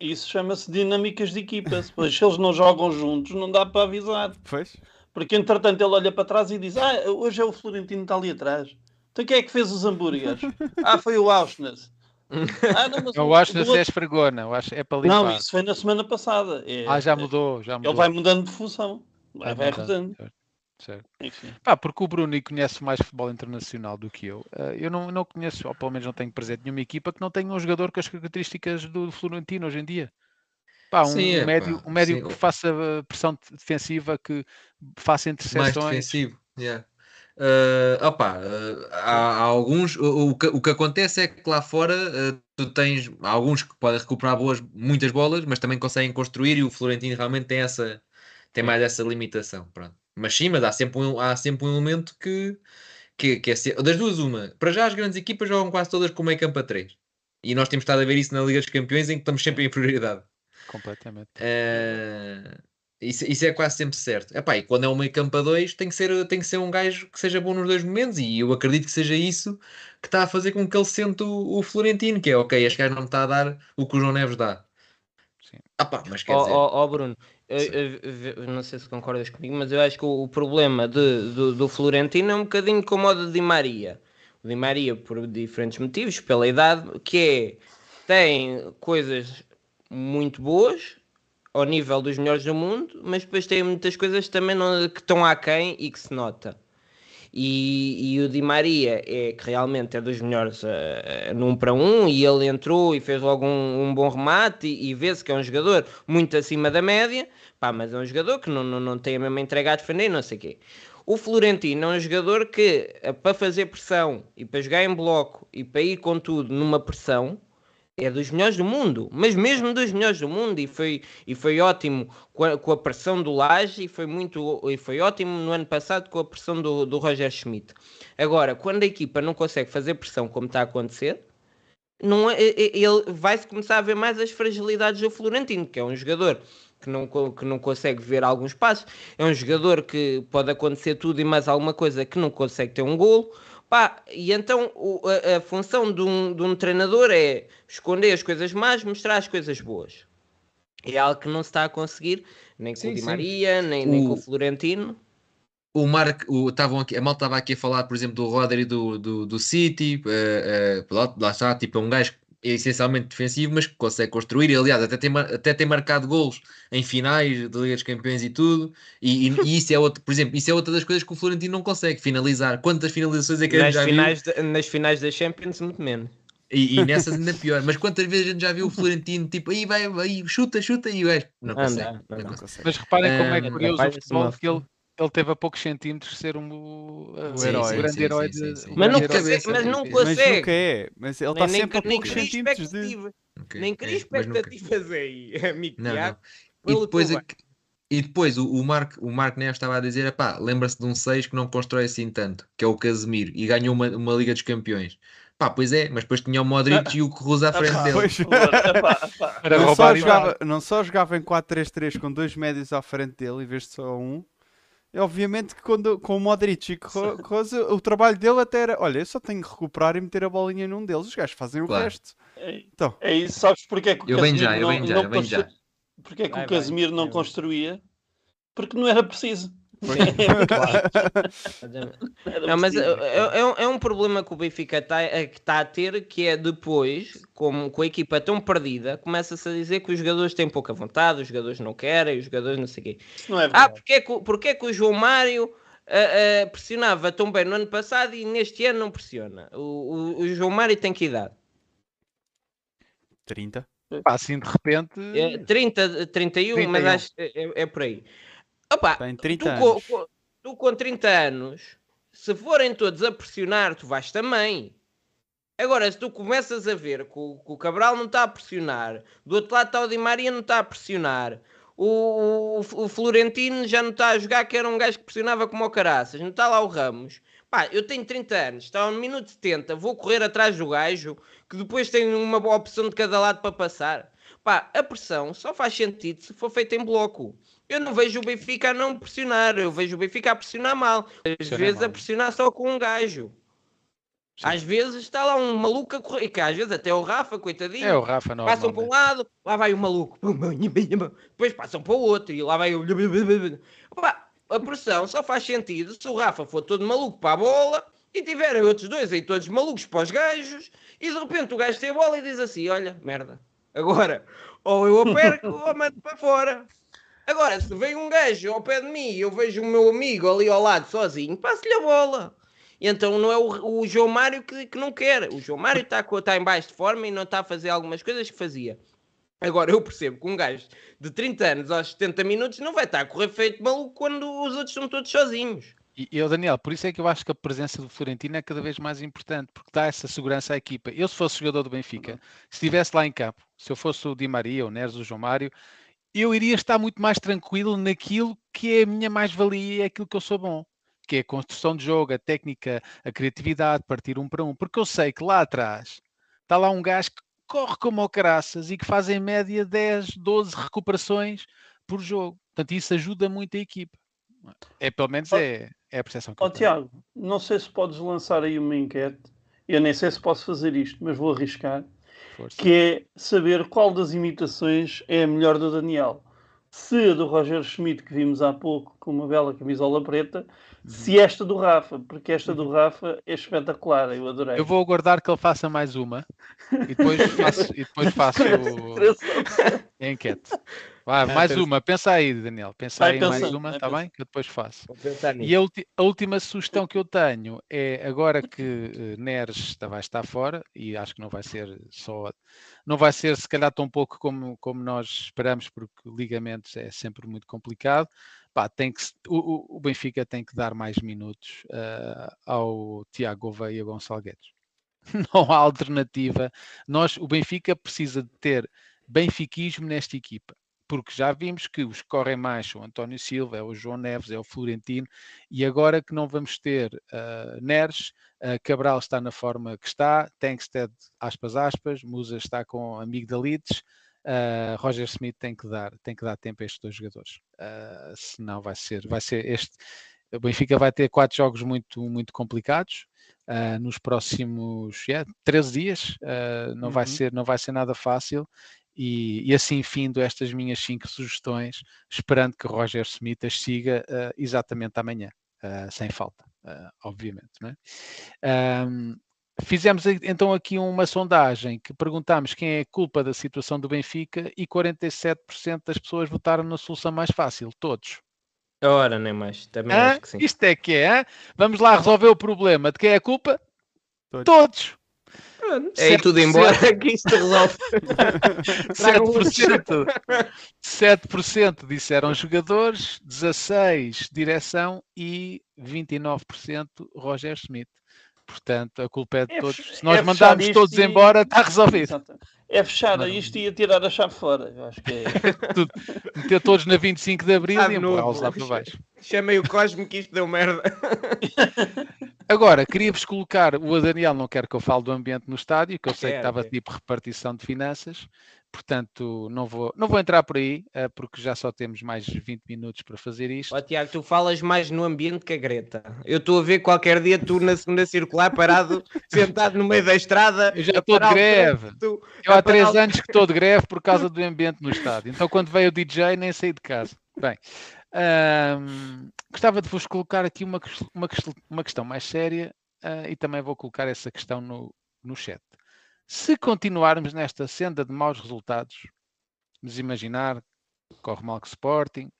Isso chama-se dinâmicas de equipa. Pois se eles não jogam juntos, não dá para avisar. Pois. Porque entretanto ele olha para trás e diz: Ah, hoje é o Florentino que está ali atrás. Então quem é que fez os hambúrgueres? ah, foi o Auschwitz. Ah, não, mas eu acho que outro... é esfregona, eu acho é para limpar. Não, isso foi na semana passada. É, ah, já mudou, já mudou. Ele vai mudando de função. Vai, vai rodando. Certo. Pá, porque o Bruno conhece mais futebol internacional do que eu. Eh, eu não, não conheço, ou pelo menos não tenho presente nenhuma equipa que não tenha um jogador com as características do Florentino hoje em dia. Pá, um, sim, é, médio, pá, um médio sim. que faça pressão defensiva, que faça interseções. Mais defensivo, yeah. Uh, opa, uh, há, há, alguns. O, o, que, o que acontece é que lá fora uh, tu tens alguns que podem recuperar boas, muitas bolas, mas também conseguem construir e o Florentino realmente tem essa tem mais essa limitação. Pronto. Mas sim, mas há sempre um, há sempre um elemento que, que, que é ser, das duas, uma. Para já as grandes equipas jogam quase todas com meio campo a 3. E nós temos estado a ver isso na Liga dos Campeões em que estamos sempre em prioridade. Completamente. Uh, isso, isso, é quase sempre certo. Epá, e quando é um meio campo a dois, tem que, ser, tem que ser um gajo que seja bom nos dois momentos. E eu acredito que seja isso que está a fazer com que ele sente o, o Florentino, que é ok, este gajo não me está a dar o que o João Neves dá. Sim. Epá, mas quer oh, dizer... oh, oh Bruno, eu, eu, eu, não sei se concordas comigo, mas eu acho que o, o problema de, do, do, Florentino é um bocadinho como o de Di Maria. O Di Maria, por diferentes motivos, pela idade, que é, tem coisas muito boas, ao nível dos melhores do mundo, mas depois tem muitas coisas também não, que estão aquém e que se nota. E, e, o Di Maria é que realmente é dos melhores uh, num para um e ele entrou e fez logo um, um bom remate e, e vê-se que é um jogador muito acima da média, pá, mas é um jogador que não, não, não tem a mesma entrega a defender, não sei o quê. O Florentino é um jogador que, uh, para fazer pressão e para jogar em bloco e para ir com tudo numa pressão, é dos melhores do mundo, mas mesmo dos melhores do mundo, e foi, e foi ótimo com a, com a pressão do Laje, e foi, muito, e foi ótimo no ano passado com a pressão do, do Roger Schmidt. Agora, quando a equipa não consegue fazer pressão como está a acontecer, não é, ele vai-se começar a ver mais as fragilidades do Florentino, que é um jogador que não, que não consegue ver alguns passos, é um jogador que pode acontecer tudo e mais alguma coisa que não consegue ter um golo. Pá, e então o, a, a, função de um, de um treinador é esconder as coisas más, mostrar as coisas boas. É algo que não se está a conseguir, nem com sim, o Di Maria, nem, o... nem com o Florentino. O Mark, o, tavam aqui, a malta estava aqui a falar, por exemplo, do Rodri do, do, do City, uh, uh, lá, lá, está, tipo, é um gajo é essencialmente defensivo, mas que consegue construir. E, aliás, até tem, até tem marcado gols em finais de Liga dos Campeões e tudo. E, e, e, isso é outro, por exemplo, isso é outra das coisas que o Florentino não consegue finalizar. Quantas finalizações é que nas já finais viu? De, nas finais da Champions, muito menos. E, e nessas ainda pior. Mas quantas vezes a gente já viu o Florentino tipo aí vai, vai chuta, chuta e o gajo não, consegue, não, não, não consegue. Mas reparem como é curioso o futebol que ele ele teve a poucos centímetros de ser um, uh, o, herói, o grande sim, herói sim, sim, de. Mas não consegue, mas não consegue. Mas nunca é. Mas ele está sempre a poucos centímetros de. Okay, nem cria expectativas aí, amigo não, Tiago. Não. E depois, a, E depois o, o Mark, o Mark Neves estava a dizer: lembra-se de um 6 que não constrói assim tanto, que é o Casemiro, e ganhou uma, uma Liga dos Campeões. Pá, pois é, mas depois tinha o Modric ah, e o Cruz à frente dele. Pois. não, só jogava, não só jogava em 4-3-3 com dois médios à frente dele em vez de só um. E obviamente que quando, com o Modric e Kroos, o trabalho dele até era: olha, eu só tenho que recuperar e meter a bolinha num deles, os gajos fazem claro. o resto. É, então. é isso, sabes porque é que o eu Casemiro já, eu não, já, não, já. Porque é que o Casemiro não construía? Porque não era preciso. não, mas é, é, é, um problema que o Benfica está tá a ter, que é depois, com, com a equipa tão perdida, começa-se a dizer que os jogadores têm pouca vontade, os jogadores não querem, os jogadores não sei o quê. Não é ah, porque é, que, porque é que o João Mário uh, uh, pressionava tão bem no ano passado e neste ano não pressiona? O, o, o João Mário tem que idade? 30. assim de repente. É, 30, 31, 31. mas acho que é, é por aí. Opa, Tem 30 tu, anos. Com, tu com 30 anos, se forem todos a pressionar, tu vais também. Agora, se tu começas a ver que o, que o Cabral não está a pressionar, do outro lado está o Di Maria não está a pressionar, o, o, o, Florentino já não está a jogar, que era um gajo que pressionava como o Caraças, não está lá o Ramos. Pá, eu tenho 30 anos, está no minuto 70, vou correr atrás do gajo, que depois tem uma boa opção de cada lado para passar. Pá, a pressão só faz sentido se for feita em bloco. Eu não vejo o Benfica a não pressionar, eu vejo o Benfica a pressionar mal. Às Pressiona vezes mal. a pressionar só com um gajo. Sim. Às vezes está lá um maluco a correr, que às vezes até o Rafa, coitadinho. É o Rafa, não. Passam para um lado, lá vai o maluco. Depois passam para o outro e lá vai o. Opa, a pressão só faz sentido se o Rafa for todo maluco para a bola e tiverem outros dois aí todos malucos para os gajos e de repente o gajo tem a bola e diz assim: Olha, merda, agora ou eu a perco ou mando para fora. Agora, se vem um gajo ao pé de mim e eu vejo o meu amigo ali ao lado sozinho, passo-lhe a bola. E então não é o, o João Mário que, que, não quer. O João Mário está tá em baixo de forma e não está a fazer algumas coisas que fazia. Agora, eu percebo que um gajo de 30 anos aos 70 minutos não vai estar a correr feito maluco quando os outros estão todos sozinhos. E eu, Daniel, por isso é que eu acho que a presença do Florentino é cada vez mais importante, porque dá essa segurança à equipa. Eu, se fosse jogador do Benfica, se estivesse lá em campo, se eu fosse o Di Maria, o Neres, o João Mário, eu iria estar muito mais tranquilo naquilo que é a minha mais-valia e é aquilo que eu sou bom, que é a construção de jogo, a técnica, a criatividade, partir um para um, porque eu sei que lá atrás está lá um gajo que corre como o caraças e que faz em média 10, 12 recuperações por jogo. Portanto, isso ajuda muito a equipa. É, pelo menos é, é a percepção que oh, eu tenho. Tiago, não sei se podes lançar aí uma enquete. Eu nem sei se posso fazer isto, mas vou arriscar. Força. que é saber qual das imitações é a melhor do Daniel. Se a do Roger Schmidt, que vimos há pouco com uma bela camisola preta, uhum. se esta do Rafa, porque esta do Rafa é espetacular, eu adorei. Eu vou aguardar que ele faça mais uma e depois faço, e depois faço a enquete. Vai, mais uma, pensa aí, Daniel. Pensa aí mais uma, está bem? Que eu depois faço. E a, a, última sugestão que eu tenho é agora que uh, Neres vai estar fora, e acho que não vai ser só, não vai ser se calhar tão pouco como, como nós esperamos, porque ligamentos é sempre muito complicado. Pá, tem que, o, o Benfica tem que dar mais minutos uh, ao Tiago Gouveia e Gonçalo Guedes. Não há alternativa. Nós, o Benfica precisa de ter benfiquismo nesta equipa porque já vimos que os que correm mais são o António Silva, é o João Neves, é o Florentino, e agora que não vamos ter uh, Neres, uh, Cabral está na forma que está, Tankstead, aspas, aspas, Musa está com amigdalites, uh, Roger Smith tem que dar, tem que dar tempo a estes dois jogadores, uh, senão vai ser, vai ser este, o Benfica vai ter quatro jogos muito, muito complicados, Uh, nos próximos yeah, 13 dias. Uh, não, uhum. vai ser, não vai ser nada fácil e, e, assim findo estas minhas cinco sugestões, esperando que Roger Smith as siga uh, exatamente amanhã, uh, sem falta, uh, obviamente. É? Um, fizemos então aqui uma sondagem que perguntámos quem é a culpa da situação do Benfica e 47% das pessoas votaram na solução mais fácil, todos. Ora, nem mais, também acho que sim. Isto é que é, vamos lá resolver o problema. De quem é a culpa? Todos. todos. É ir tudo embora que isto resolve. 7%, 7% disseram jogadores, 16% direção e 29% Roger Smith. Portanto, a culpa é de é todos. Se nós é mandarmos todos e... embora, está resolvido. É fechar não. isto e tirar a chave fora. Eu acho que é. Meter todos na 25 de Abril e empurrá-los lá para baixo. Chamei o Cosmo que isto deu merda. Agora, queria-vos colocar. O Daniel não quer que eu fale do ambiente no estádio, que eu sei que estava tipo repartição de finanças portanto não vou, não vou entrar por aí, uh, porque já só temos mais 20 minutos para fazer isto. Ó, Tiago, tu falas mais no ambiente que a Greta. Eu estou a ver qualquer dia tu na segunda circular parado, sentado no meio da estrada. Eu já estou de greve. Tu, Eu há três anos que estou de greve por causa do ambiente no estádio. Então quando veio o DJ nem saí de casa. Bem, gostava de vos colocar aqui uma, uma, uma questão mais séria uh, e também vou colocar essa questão no, no chat. Se continuarmos nesta senda de maus resultados, vamos imaginar, corre mal com o Sporting,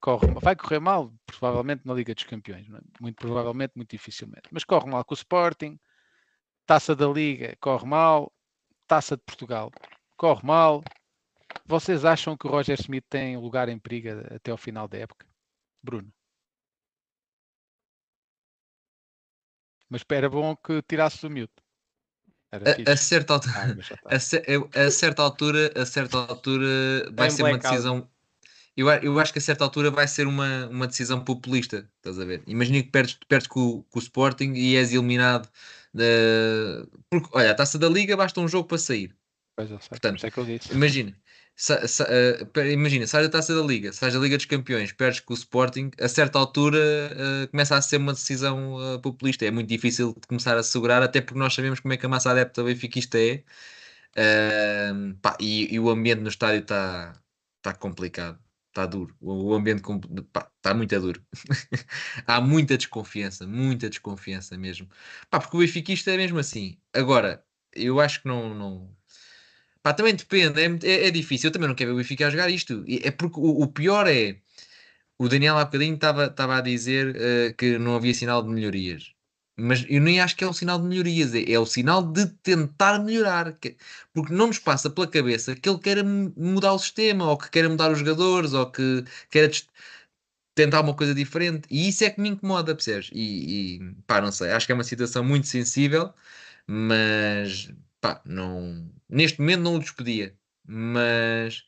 corre, vai correr mal, provavelmente na Liga dos Campeões, é? muito provavelmente, muito dificilmente, mas corre mal com o Sporting, taça da Liga, corre mal, taça de Portugal, corre mal. Vocês acham que o Roger Smith tem lugar em perigo até ao final da época? Bruno. Mas espera bom que tirasse o mute. A, a, certa altura, ah, a, a, certa altura, a certa altura vai ser uma decisão. Eu, eu acho que a certa altura vai ser uma, uma decisão populista, estás a ver? Imagina que perdes, perdes com, com o Sporting e és eliminado. De... Porque, olha, a taça da Liga basta um jogo para sair. Pois é, Portanto, é que eu disse. Imagina, sa, sa, uh, imagina, sai da taça da Liga, sai da Liga dos Campeões, perdes com o Sporting, a certa altura uh, começa a ser uma decisão uh, populista. É muito difícil de começar a segurar, até porque nós sabemos como é que a massa adepta benfiquista é. Pá, e, e, o ambiente no estádio está tá complicado, está duro. O, o ambiente está muito duro. Há muita desconfiança, muita desconfiança mesmo. Pá, porque o benfiquista é mesmo assim. Agora, eu acho que não, não Pá, também depende, é, é, é, difícil. Eu também não quero ver o Benfica a jogar isto. É porque o, o pior é. O Daniel há bocadinho estava a dizer uh, que não havia sinal de melhorias. Mas eu nem acho que é um sinal de melhorias, é, é o sinal de tentar melhorar. Que, porque não nos passa pela cabeça que ele queira mudar o sistema, ou que queira mudar os jogadores, ou que queira tentar uma coisa diferente. E isso é que me incomoda, percebes? E, e pá, não sei, acho que é uma situação muito sensível, mas pá, não, neste momento não o despedia, mas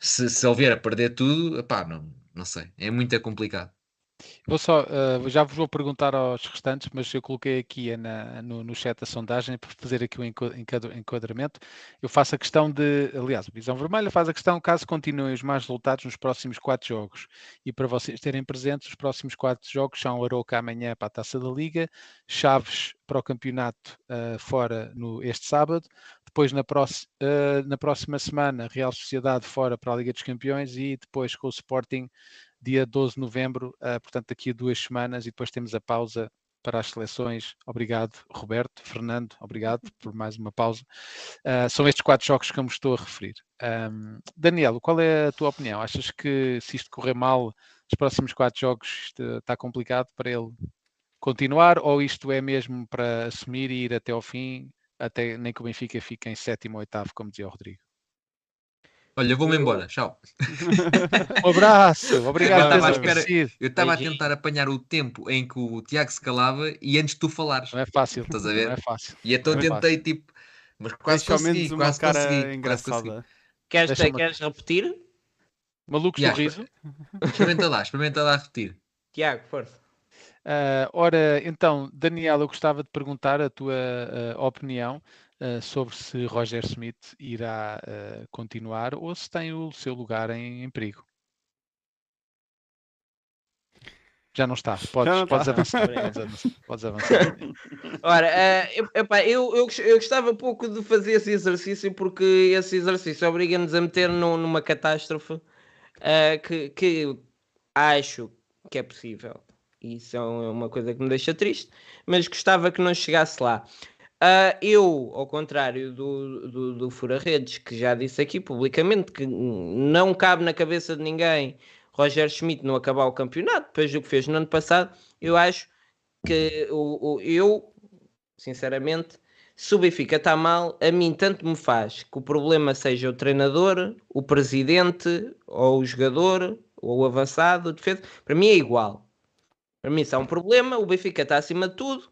se, se ele vier a perder tudo, pá, não, não sei, é muito complicado. Vou só, uh, já vos vou perguntar aos restantes, mas eu coloquei aqui na, no, no chat a sondagem para fazer aqui o um enquadramento. Eu faço a questão de, aliás, o Visão Vermelha faz a questão caso continuem os mais resultados nos próximos quatro jogos. E para vocês terem presentes, os próximos quatro jogos são Aroca amanhã para a Taça da Liga, Chaves para o campeonato uh, fora no, este sábado, depois na, uh, na próxima semana Real Sociedade fora para a Liga dos Campeões e depois com o Sporting dia 12 de novembro, uh, portanto, daqui a duas semanas, e depois temos a pausa para as seleções. Obrigado, Roberto. Fernando, obrigado por mais uma pausa. Uh, são estes quatro jogos que eu me estou a referir. Um, Daniel, qual é a tua opinião? Achas que se isto correr mal, os próximos quatro jogos está complicado para ele continuar ou isto é mesmo para assumir e ir até ao fim, até nem que o Benfica fique em sétimo ou oitavo, como dizia o Rodrigo? Olha, vou-me embora. Tchau. um abraço. Obrigado Eu estava a tentar apanhar o tempo em que o Tiago se calava e antes de tu falares. Não é fácil. Estás a ver? Não é fácil. E então tentei fácil. tipo. Mas quase consegui, uma quase cara consegui. engraçada. Quase consegui. Queres, te, queres repetir? Maluco Yeah, sorriso. Experimenta lá, experimenta lá repetir. Tiago, força. Uh, ora, então, Daniel, eu gostava de perguntar a tua uh, opinião uh, sobre se Roger Smith irá continuar ou se tem o seu lugar em, em perigo. Já não está. Podes, não podes, está. Avançar, podes avançar. Ora, uh, eu, eu, eu, eu, gostava pouco de fazer esse exercício porque esse exercício obriga-nos a meter no, numa catástrofe uh, que, que acho que é possível. Isso é uma coisa que me deixa triste, mas gostava que não chegasse lá. Uh, eu, ao contrário do, do, do Fura Redes, que já disse aqui publicamente que não cabe na cabeça de ninguém Roger Schmidt não acabar o campeonato, depois do que fez no ano passado, eu acho que o, o eu, sinceramente, se o Benfica está mal, a mim tanto me faz que o problema seja o treinador, o presidente, ou o jogador, ou o avançado, o defesa, para mim é igual. Para mim, isso é um problema. O Benfica está acima de tudo.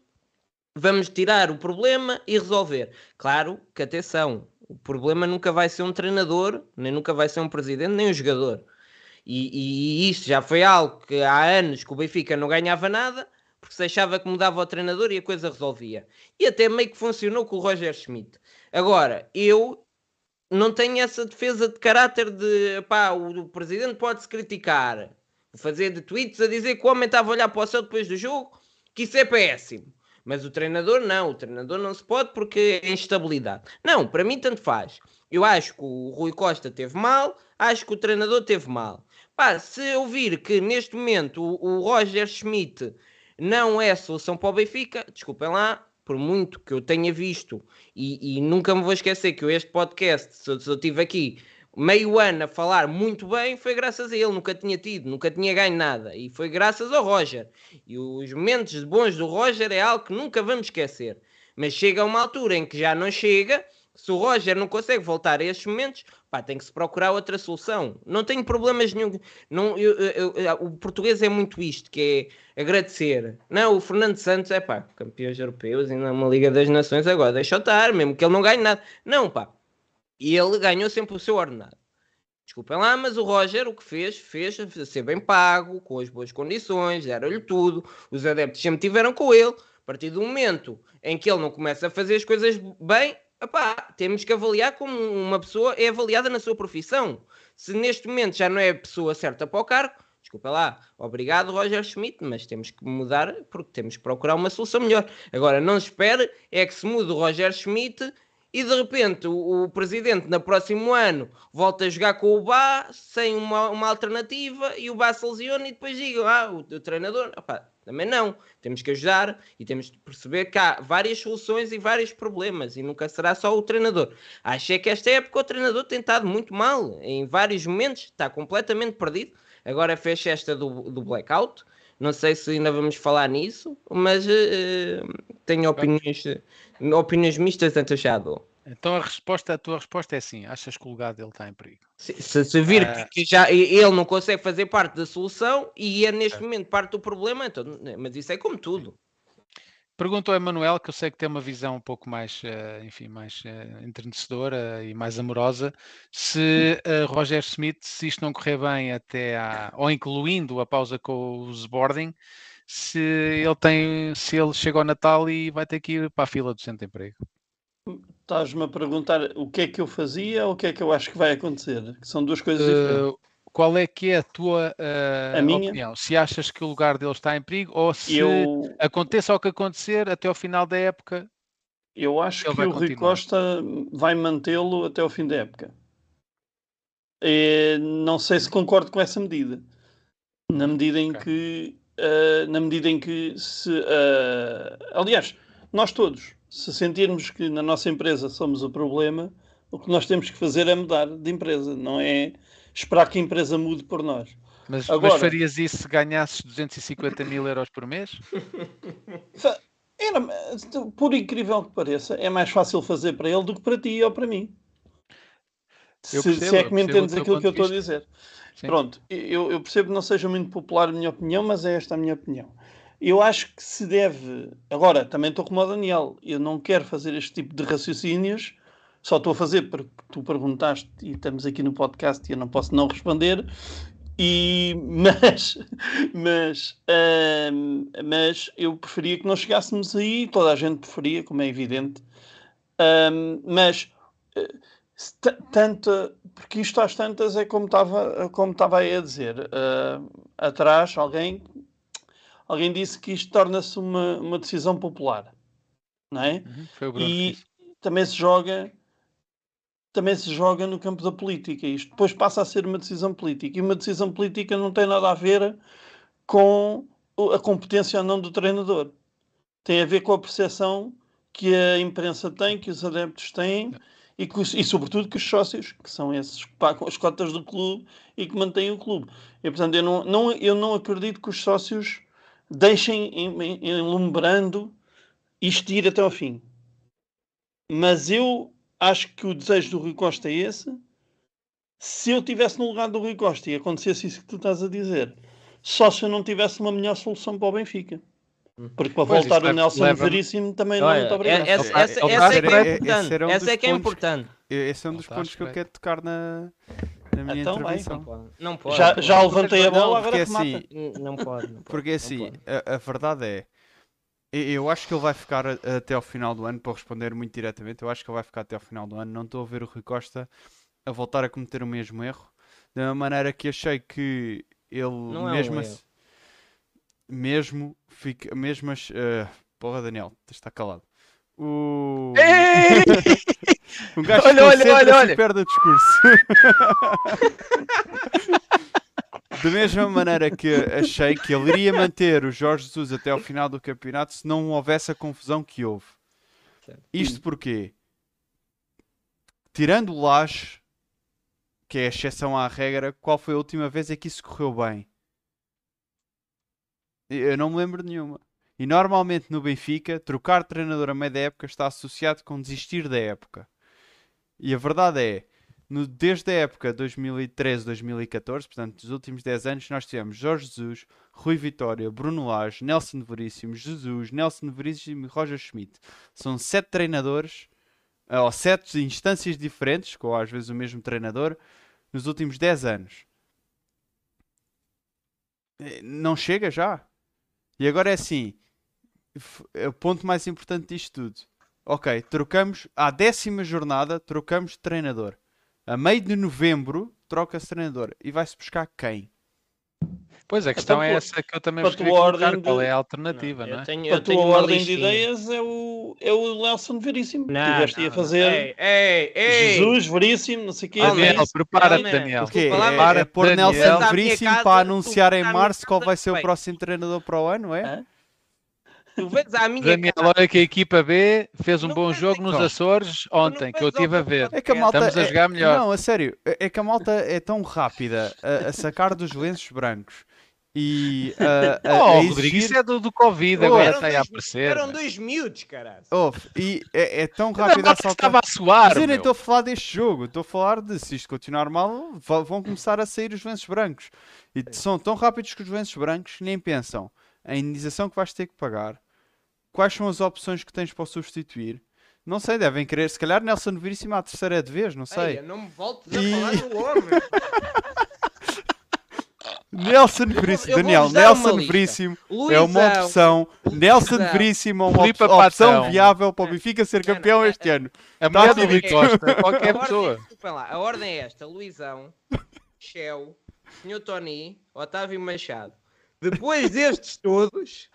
Vamos tirar o problema e resolver. Claro que atenção, o problema nunca vai ser um treinador, nem nunca vai ser um presidente, nem um jogador. E, e isto já foi algo que há anos que o Benfica não ganhava nada, porque se achava que mudava o treinador e a coisa resolvia. E até meio que funcionou com o Roger Schmidt. Agora, eu não tenho essa defesa de caráter de pá, o, o presidente pode-se criticar, fazer de tweets a dizer que o homem estava a olhar para o céu depois do jogo, que isso é péssimo. Mas o treinador não, o treinador não se pode porque é instabilidade. Não, para mim tanto faz. Eu acho que o Rui Costa teve mal, acho que o treinador teve mal. Pá, se eu vir que neste momento o, o Roger Schmidt não é solução para o Benfica, desculpem lá, por muito que eu tenha visto, e, e nunca me vou esquecer que eu este podcast, se eu, se eu tive aqui meio ano a falar muito bem, foi graças a ele, nunca tinha tido, nunca tinha ganho nada, e foi graças ao Roger. E os momentos bons do Roger é algo que nunca vamos esquecer. Mas chega uma altura em que já não chega, se o Roger não consegue voltar a estes momentos, pá, tem que se procurar outra solução. Não tenho problemas nenhum. Não, eu, eu, eu, o português é muito isto, que é agradecer. Não, o Fernando Santos é pá, campeões europeus e numa Liga das Nações agora, deixa eu estar, mesmo que ele não ganhe nada. Não, pá. E ele ganhou sempre o seu ordenado. Desculpem lá, mas o Roger o que fez, fez a ser bem pago, com as boas condições, deram-lhe tudo, os adeptos sempre tiveram com ele. A partir do momento em que ele não começa a fazer as coisas bem, Epá, temos que avaliar como uma pessoa é avaliada na sua profissão. Se neste momento já não é a pessoa certa para o cargo, desculpa lá, obrigado Roger Schmidt, mas temos que mudar porque temos que procurar uma solução melhor. Agora, não espere é que se mude o Roger Schmidt e de repente o, o, presidente no próximo ano volta a jogar com o Bá sem uma, uma alternativa e o Bá se lesiona e depois diga, ah, o, o treinador, opá, também não. Temos que ajudar e temos que perceber que há várias soluções e vários problemas e nunca será só o treinador. Acho é que esta época o treinador tem estado muito mal. Em vários momentos está completamente perdido. Agora fecha esta do, do blackout. Não sei se ainda vamos falar nisso, mas uh, tenho opiniões, opiniões mistas entre o Shadow. Então a resposta, a tua resposta é sim, achas que o lugar dele está em perigo? Se, se, se vir uh... que já ele não consegue fazer parte da solução e é neste é. momento parte do problema, então, mas isso é como tudo. Pergunto ao Emanuel, que eu sei que tem uma visão um pouco mais, uh, enfim, mais uh, entrenecedora e mais amorosa, se uh, Roger Smith, se isto não correr bem até à, ou incluindo a pausa com o Sboarding, se ele tem, se ele chega ao Natal e vai ter que ir para a fila do centro de emprego. Estás-me a perguntar o que é que eu fazia ou o que é que eu acho que vai acontecer? Que são duas coisas uh, diferentes. Qual é que é a tua uh, a minha? opinião? Se achas que o lugar dele está em perigo ou se eu... aconteça o que acontecer até ao final da época? Eu acho que o Rui Costa vai mantê-lo até ao fim da época. E não sei se concordo com essa medida. Na medida em okay. que, uh, na medida em que se, aliás, nós todos se sentirmos que na nossa empresa somos o problema, o que nós temos que fazer é mudar de empresa, não é esperar que a empresa mude por nós. Mas, Agora, mas farias isso se ganhasses 250 mil euros por mês? Era, por incrível que pareça, é mais fácil fazer para ele do que para ti ou para mim. Se, percebo, se, é que me entendes aquilo que eu estou a dizer. Sim. Pronto, eu, eu, percebo que não seja muito popular a minha opinião, mas é esta a minha opinião. Eu acho que se deve. Agora, também estou como o Daniel. Eu não quero fazer este tipo de raciocínios. Só estou a fazer porque tu perguntaste e estamos aqui no podcast e eu não posso não responder. E, mas, mas, hum, mas eu preferia que não chegássemos aí, toda a gente preferia, como é evidente. Hum, mas eh, tanto, porque isto às tantas é como estava, como estava aí a dizer. Uh, atrás, alguém alguém disse que isto torna-se uma, uma decisão popular, não é? Uhum, foi o Bruno e também se joga também se joga no campo da política. Isto depois passa a ser uma decisão política. E uma decisão política não tem nada a ver com a competência ou não do treinador. Tem a ver com a percepção que a imprensa tem, que os adeptos têm e, que, e sobretudo que os sócios, que são esses que pagam as cotas do clube e que mantêm o clube. E, portanto, eu não, não, eu não acredito que os sócios deixem enlumbrando isto ir até ao fim. Mas eu acho que o desejo do Rui Costa é esse. Se eu estivesse no lugar do Rui Costa e acontecesse isso que tu estás a dizer, só se eu não tivesse uma melhor solução para o Benfica. Porque para pois, voltar o Nelson leva... Veríssimo também não é muito obrigado. Essa, essa, essa, é que é importante. Essa é que é importante. Esse é um dos pontos que eu quero tocar na, na minha então, intervenção. Não pode. Não pode. Já, já levantei a bola, agora porque assim, não pode, não pode. Porque assim, a, a, verdade é, eu acho que ele vai ficar até ao final do ano, para responder muito diretamente, eu acho que ele vai ficar até ao final do ano. Não estou a ver o Rui Costa a voltar a cometer o mesmo erro. Da mesma maneira que achei que ele não mesmo é um assim, mesmo fica mesmo as, uh, porra Daniel, está calado. O um gajo olha, olha, olha, olha. perde o discurso. da mesma maneira que achei que ele iria manter o Jorge Jesus até ao final do campeonato se não houvesse a confusão que houve. Isto porque, tirando o Laje, que é a exceção à regra, qual foi a última vez em que isso correu bem? Eu não me lembro de nenhuma. E normalmente no Benfica, trocar treinador a meio da época está associado com desistir da época. E a verdade é, no, desde a época 2013-2014, portanto, dos últimos 10 anos, nós tivemos Jorge Jesus, Rui Vitória, Bruno Lage, Nelson Veríssimo, Jesus, Nelson Veríssimo e Roger Schmidt. São sete treinadores, ou sete instâncias diferentes, com às vezes o mesmo treinador, nos últimos 10 anos. Eh, não chega já. E agora é assim: é o ponto mais importante disto tudo. Ok, trocamos à décima jornada, trocamos de treinador. A meio de novembro, troca-se treinador. E vai-se buscar quem? Pois, a questão então, é essa que eu também vos queria colocar. Qual é a alternativa, não, não é? Tenho, a tua ordem listinha. de ideias é o, é o Nelson Veríssimo. Não, Tiveste não, a fazer ei, ei, ei. Jesus Veríssimo, não sei o quê. Daniel, prepara-te, Daniel. O quê? É, é pôr Nelson Veríssimo para anunciar em março qual vai ser o próximo treinador para o ano, é? Hã? Tu vês a minha Daniel, cara. olha que a equipa B fez um não bom jogo nos Açores ontem, que eu estive a ver. É que a malta Estamos a jogar melhor. Não, a sério, é que a malta é tão rápida a, a sacar dos lenços brancos e uh, a, oh, a exigir... isso é do, do Covid, oh, agora está aí a aparecer. Eram dois miúdos, caralho. Oh, e é, é tão rápido a saltar. Estava a suar. Mas eu nem estou a falar deste jogo, estou a falar de se isto continuar mal, vão começar a sair os lenços brancos. E são tão rápidos que os lenços brancos nem pensam a indenização que vais ter que pagar, quais são as opções que tens para o substituir. Não sei, devem querer, se calhar Nelson Veríssimo à terceira de vez, não sei. Ei, não me voltes e... a falar do homem. Nelson Veríssimo, Daniel, Nelson Veríssimo é uma opção. Nelson Veríssimo é uma op opção viável para o Benfica ser campeão não, este ano. A tá mulher do Costa, qualquer pessoa. Lá, a ordem é esta: Luizão, Shell, Sr. Tony, Otávio Machado. Depois destes todos,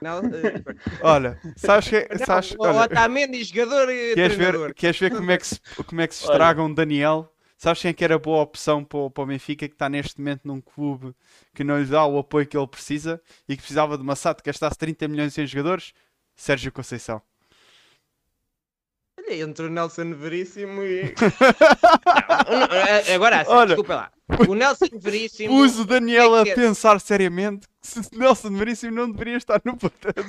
não, uh... Olha, sabes que. Não, sabes, o olha, Otamendi, jogador e queres ver, queres ver como é que se, como é que se estraga um Daniel? Sabes quem é que era boa opção para o, para o Benfica que está neste momento num clube que não lhe dá o apoio que ele precisa e que precisava de uma SAT que gastasse 30 milhões em jogadores? Sérgio Conceição. Olha, entre o Nelson Veríssimo e. não, agora, assim, Olha, desculpa lá. O Nelson Veríssimo. Pus o Daniel a pensar seriamente se Nelson Veríssimo não deveria estar no,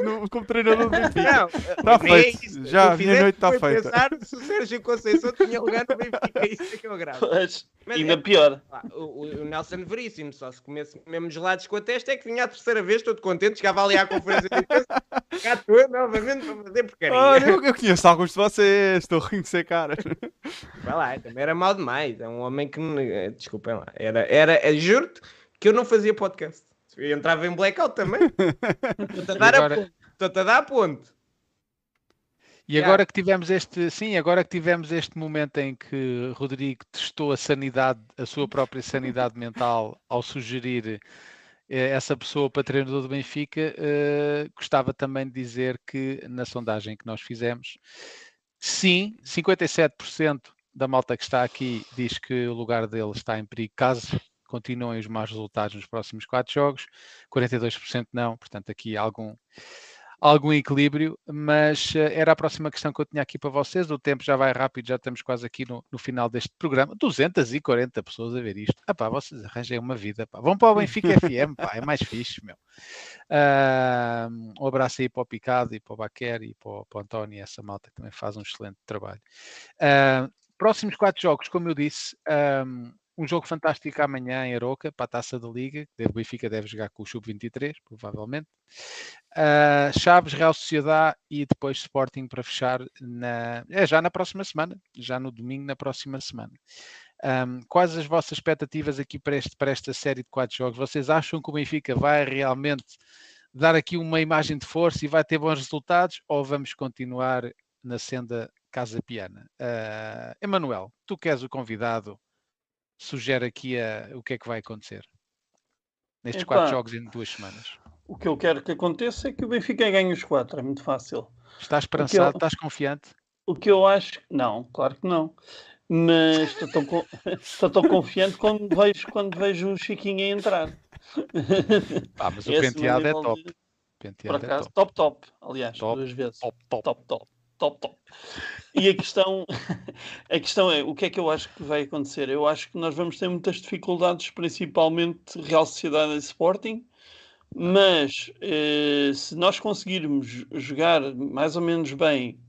no, como treinador do Benfica. Não, está é feito. Isso. Já a minha noite está feita. pensar se o Sérgio Conceição tinha lugar no Benfica. Isso é que é o grave. Mas, ainda é, pior. O, o, Nelson Veríssimo, só se comesse mesmo gelados com a testa, é que vinha a terceira vez, todo contente, chegava ali à conferência de cá estou novamente para fazer porcaria. Olha, eu, eu conheço alguns de vocês, estou rindo de ser cara. Vai lá, também era mal demais. É um homem que. Desculpem lá. Era, era, é, juro-te que eu não fazia podcast. Eu entrava em blackout também. Estou-te a dar agora... a ponto. Estou-te a dar a ponto. E yeah. agora que tivemos este, sim, agora que tivemos este momento em que Rodrigo testou a sanidade, a sua própria sanidade mental ao sugerir eh, essa pessoa para treinador do Benfica, eh, gostava também de dizer que na sondagem que nós fizemos, sim, 57% da malta que está aqui diz que o lugar dele está em perigo caso continuem os maus resultados nos próximos quatro jogos, 42% não, portanto aqui algum, algum equilíbrio, mas uh, era a próxima questão que eu tinha aqui para vocês, o tempo já vai rápido, já estamos quase aqui no, no final deste programa, 240 pessoas a ver isto, ah pá, vocês arranjem uma vida, pá. vão para o Benfica FM, pá, é mais fixe, meu. Uh, um abraço aí para o Picado e para o Baquer e para o, para o António, essa malta que também faz um excelente trabalho. Uh, próximos quatro jogos, como eu disse, um, um jogo fantástico amanhã em Aroca para a taça da Liga. O Benfica deve jogar com o Sub-23, provavelmente. Uh, Chaves, Real Sociedade e depois Sporting para fechar na, é, já na próxima semana, já no domingo, na próxima semana. Um, quais as vossas expectativas aqui para, este, para esta série de quatro jogos? Vocês acham que o Benfica vai realmente dar aqui uma imagem de força e vai ter bons resultados ou vamos continuar na senda Casa Piana? Uh, Emanuel, tu que és o convidado, sugere aqui a, o que é que vai acontecer nestes Epa, quatro jogos em duas semanas. O que eu quero que aconteça é que o Benfica ganhe os quatro, é muito fácil. Estás esperançado? Eu, estás confiante? O que eu acho, não, claro que não. Mas estou tão, estou tão confiante quando vejo, quando vejo o Chiquinho a entrar. Ah, mas o penteado é top. De... Penteado Por acaso, é top. top, top, aliás, top, duas vezes. Top, top. top, top top, top. E a questão, a questão é, o que é que eu acho que vai acontecer? Eu acho que nós vamos ter muitas dificuldades, principalmente Real Sociedade e Sporting, mas eh, se nós conseguirmos jogar mais ou menos bem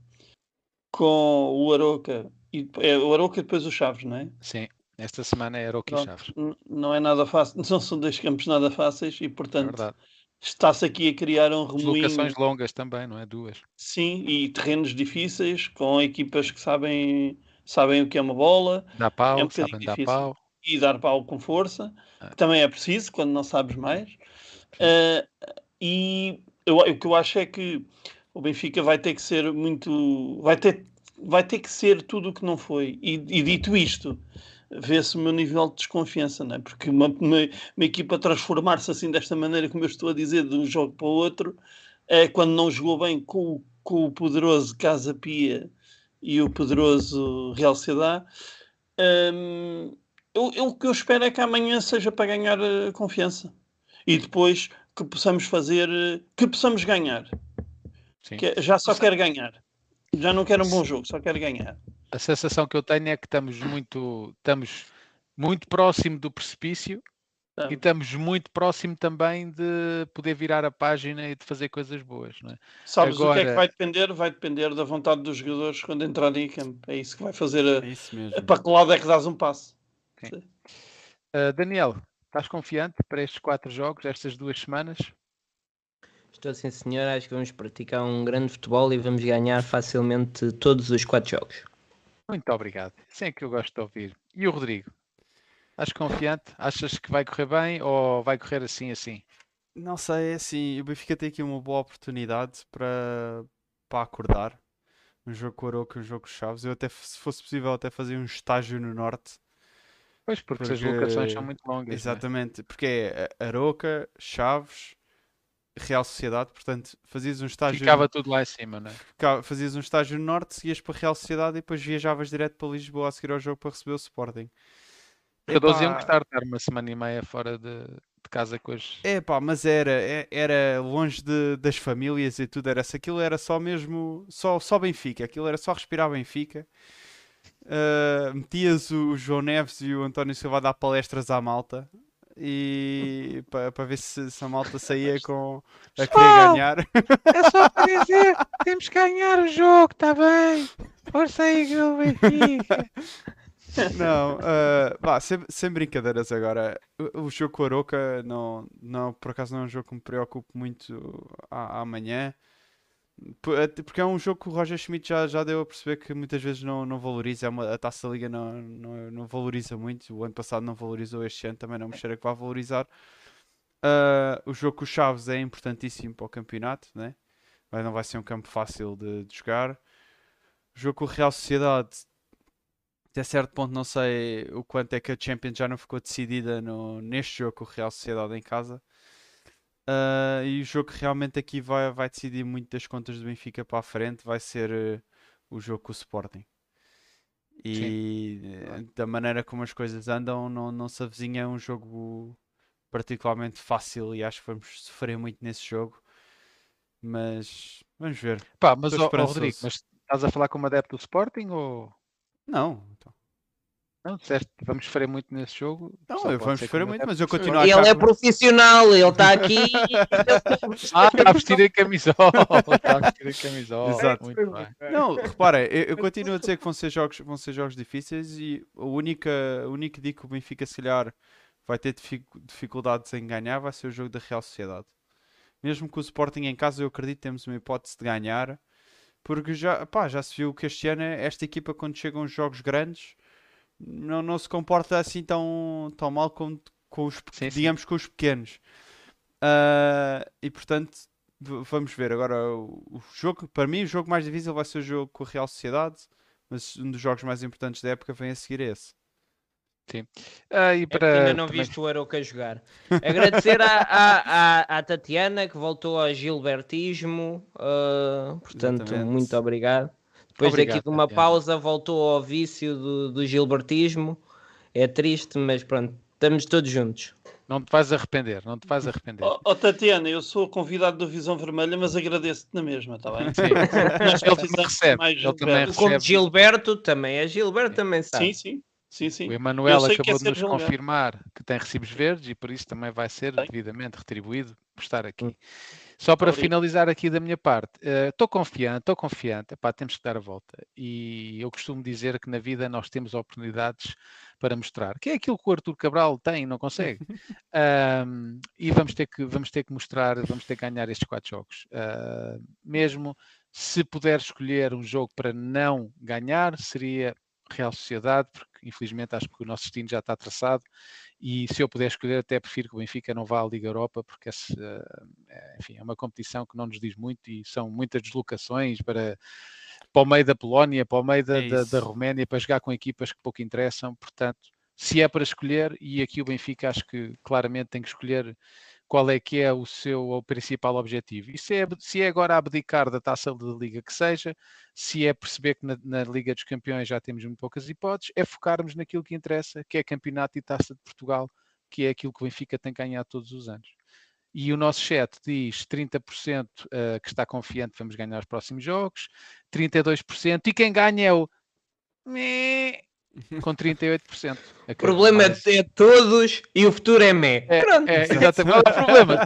com o Aroca, e, é, o Aroca e depois o Chaves, não é? Sim, esta semana é Aroca e Chaves. Não é nada fácil, não são dois campos nada fáceis e portanto... É está-se aqui a criar um remoinho. Deslocações longas também, não é? Duas. Sim, e terrenos difíceis, com equipas que sabem, sabem o que é uma bola. Dá pau, é um sabem dar pau. E dar pau com força, ah. que também é preciso quando não sabes mais. Uh, e eu, o que eu acho é que o Benfica vai ter que ser muito. Vai ter, vai ter que ser tudo o que não foi. E, e dito isto, vê-se o meu nível de desconfiança, não é? Porque uma, uma, uma equipa transformar-se assim desta maneira, como eu estou a dizer, de um jogo para o outro, é quando não jogou bem com, com o poderoso Casa Pia e o poderoso Real Sociedade. Hum, eu, eu, o que eu espero é que amanhã seja para ganhar uh, confiança e depois que possamos fazer, uh, que possamos ganhar. Que, já só quero ganhar. Já não quero um bom jogo, só quero ganhar a sensação que eu tenho é que estamos muito, estamos muito próximo do precipício e estamos muito próximo também de poder virar a página e de fazer coisas boas. Não é? Sabes Agora... o que é que vai depender? Vai depender da vontade dos jogadores quando entrarem em campo. É isso que vai fazer a, é a para que lado é que dás um passo. Uh, Daniel, estás confiante para estes quatro jogos, estas duas semanas? Estou sim, senhor. Acho que vamos praticar um grande futebol e vamos ganhar facilmente todos os quatro jogos. Muito obrigado. Sim, é que eu gosto de ouvir. E o Rodrigo? Estás confiante? Achas que vai correr bem ou vai correr assim, assim? Não sei, é assim, o Benfica tem aqui uma boa oportunidade para, para acordar. Um jogo com o Aroca, um jogo com Chaves. Eu até, se fosse possível, até fazer um estágio no Norte. Pois, porque, porque... as locações são muito longas. É? Exatamente, é? porque é Aroca, Chaves, Real Sociedade, portanto, fazias um estágio. Ficava tudo lá em cima, não é? Fazias um estágio no norte, seguias para Real Sociedade e depois viajavas direto para Lisboa a seguir ao jogo para receber o Sporting. Todos iam gostar de estar uma semana e meia fora de, de casa com as. É pá, mas era, é, era longe de, das famílias e tudo. Era aquilo era só mesmo. Só, só Benfica, aquilo era só respirar Benfica. Uh, metias o João Neves e o António Silva a dar palestras à malta e para ver se, se, a malta saía com a querer ganhar. É só para dizer, temos que ganhar o jogo, está bem? Força aí, Benfica. Não, uh, bah, sem, sem, brincadeiras agora. O, o jogo com a Aroca, não, não, por acaso não é um jogo que me preocupe muito amanhã. Porque é um jogo que o Roger Schmidt já, já deu a perceber que muitas vezes não, não valoriza. É uma, a taça da liga não, não, não valoriza muito. O ano passado não valorizou, este ano também não me cheira que vai valorizar. Uh, o jogo com o Chaves é importantíssimo para o campeonato, né? mas não vai ser um campo fácil de, de jogar. O jogo com o Real Sociedade, até certo ponto, não sei o quanto é que a Champions já não ficou decidida no, neste jogo com o Real Sociedade em casa. Uh, e o jogo que realmente aqui vai, vai decidir muito das contas do Benfica para a frente vai ser uh, o jogo com o Sporting. E Sim. Eh, da maneira como as coisas andam, não, não se avizinha um jogo particularmente fácil e acho que vamos sofrer muito nesse jogo. Mas vamos ver. Pá, mas ó, Rodrigo, mas estás a falar como adepto do Sporting ou. Não, então. Não, disseste, vamos sofrer muito nesse jogo. Não, vamos sofrer muito, mas eu continuo a achar... Ele é profissional, ele está aqui... ah, está a vestir a camisola. Está a vestir a camisola. Exato. Muito bem. Não, repara, eu, eu, continuo a dizer que vão ser jogos, vão ser jogos difíceis e a única, a única dica que o Benfica, se calhar, vai ter dificuldades em ganhar vai ser o jogo da Real Sociedade. Mesmo que o Sporting em casa, eu acredito que temos uma hipótese de ganhar, porque já, pá, já se viu que este ano esta equipa, quando chegam os jogos grandes, não, não se comporta assim tão, tão mal com, com os, sim, digamos, sim. com os pequenos. Uh, e portanto, vamos ver. Agora, o, o, jogo, para mim, o jogo mais difícil vai ser o jogo com a Real Sociedade, mas um dos jogos mais importantes da época vem a seguir esse. Sim. Ah, e é para... É ainda não também... viste o Aroca jogar. Agradecer à, à, à, Tatiana que voltou ao Gilbertismo. Uh, portanto, Exatamente. muito obrigado. Depois obrigado, daqui de uma Tatiana. pausa voltou ao vício do, do Gilbertismo. É triste, mas pronto, estamos todos juntos. Não te vais arrepender, não te vais arrepender. Oh, oh Tatiana, eu sou convidado do Visão Vermelha, mas agradeço-te na mesma, está bem? Sim. ele também recebe. Ele também recebe. Como Gilberto também é Gilberto, também sabe. Sim, sim. Sim, sim. O Emanuel acabou é de nos confirmar que tem recibos verdes e por isso também vai ser tem. devidamente retribuído por estar aqui. Hum. Só para Obrigado. finalizar aqui da minha parte, estou uh, confiante, estou confiante, Epá, temos que dar a volta. E eu costumo dizer que na vida nós temos oportunidades para mostrar, que é aquilo que o Arthur Cabral tem, não consegue. um, e vamos ter, que, vamos ter que mostrar, vamos ter que ganhar estes quatro jogos. Uh, mesmo se puder escolher um jogo para não ganhar, seria Real Sociedade, porque infelizmente acho que o nosso destino já está traçado. E se eu puder escolher até prefiro que o Benfica não vá à Liga Europa porque esse, é, enfim, é uma competição que não nos diz muito e são muitas deslocações para, para o meio da Polónia, para o meio da, é da, da Roménia, para jogar com equipas que pouco interessam, portanto se é para escolher, e aqui o Benfica acho que claramente tem que escolher qual é que é o seu o principal objetivo. E se é, se é agora abdicar da taça da Liga que seja, se é perceber que na, na, Liga dos Campeões já temos muito poucas hipóteses, é focarmos naquilo que interessa, que é campeonato e taça de Portugal, que é aquilo que o Benfica tem ganhado todos os anos. E o nosso chat diz 30% uh, eh, que está confiante que vamos ganhar os próximos jogos, 32%, e quem ganha é o com 38%. O problema mais... é todos e o futuro é mé. É, Pronto. É, exatamente. O problema.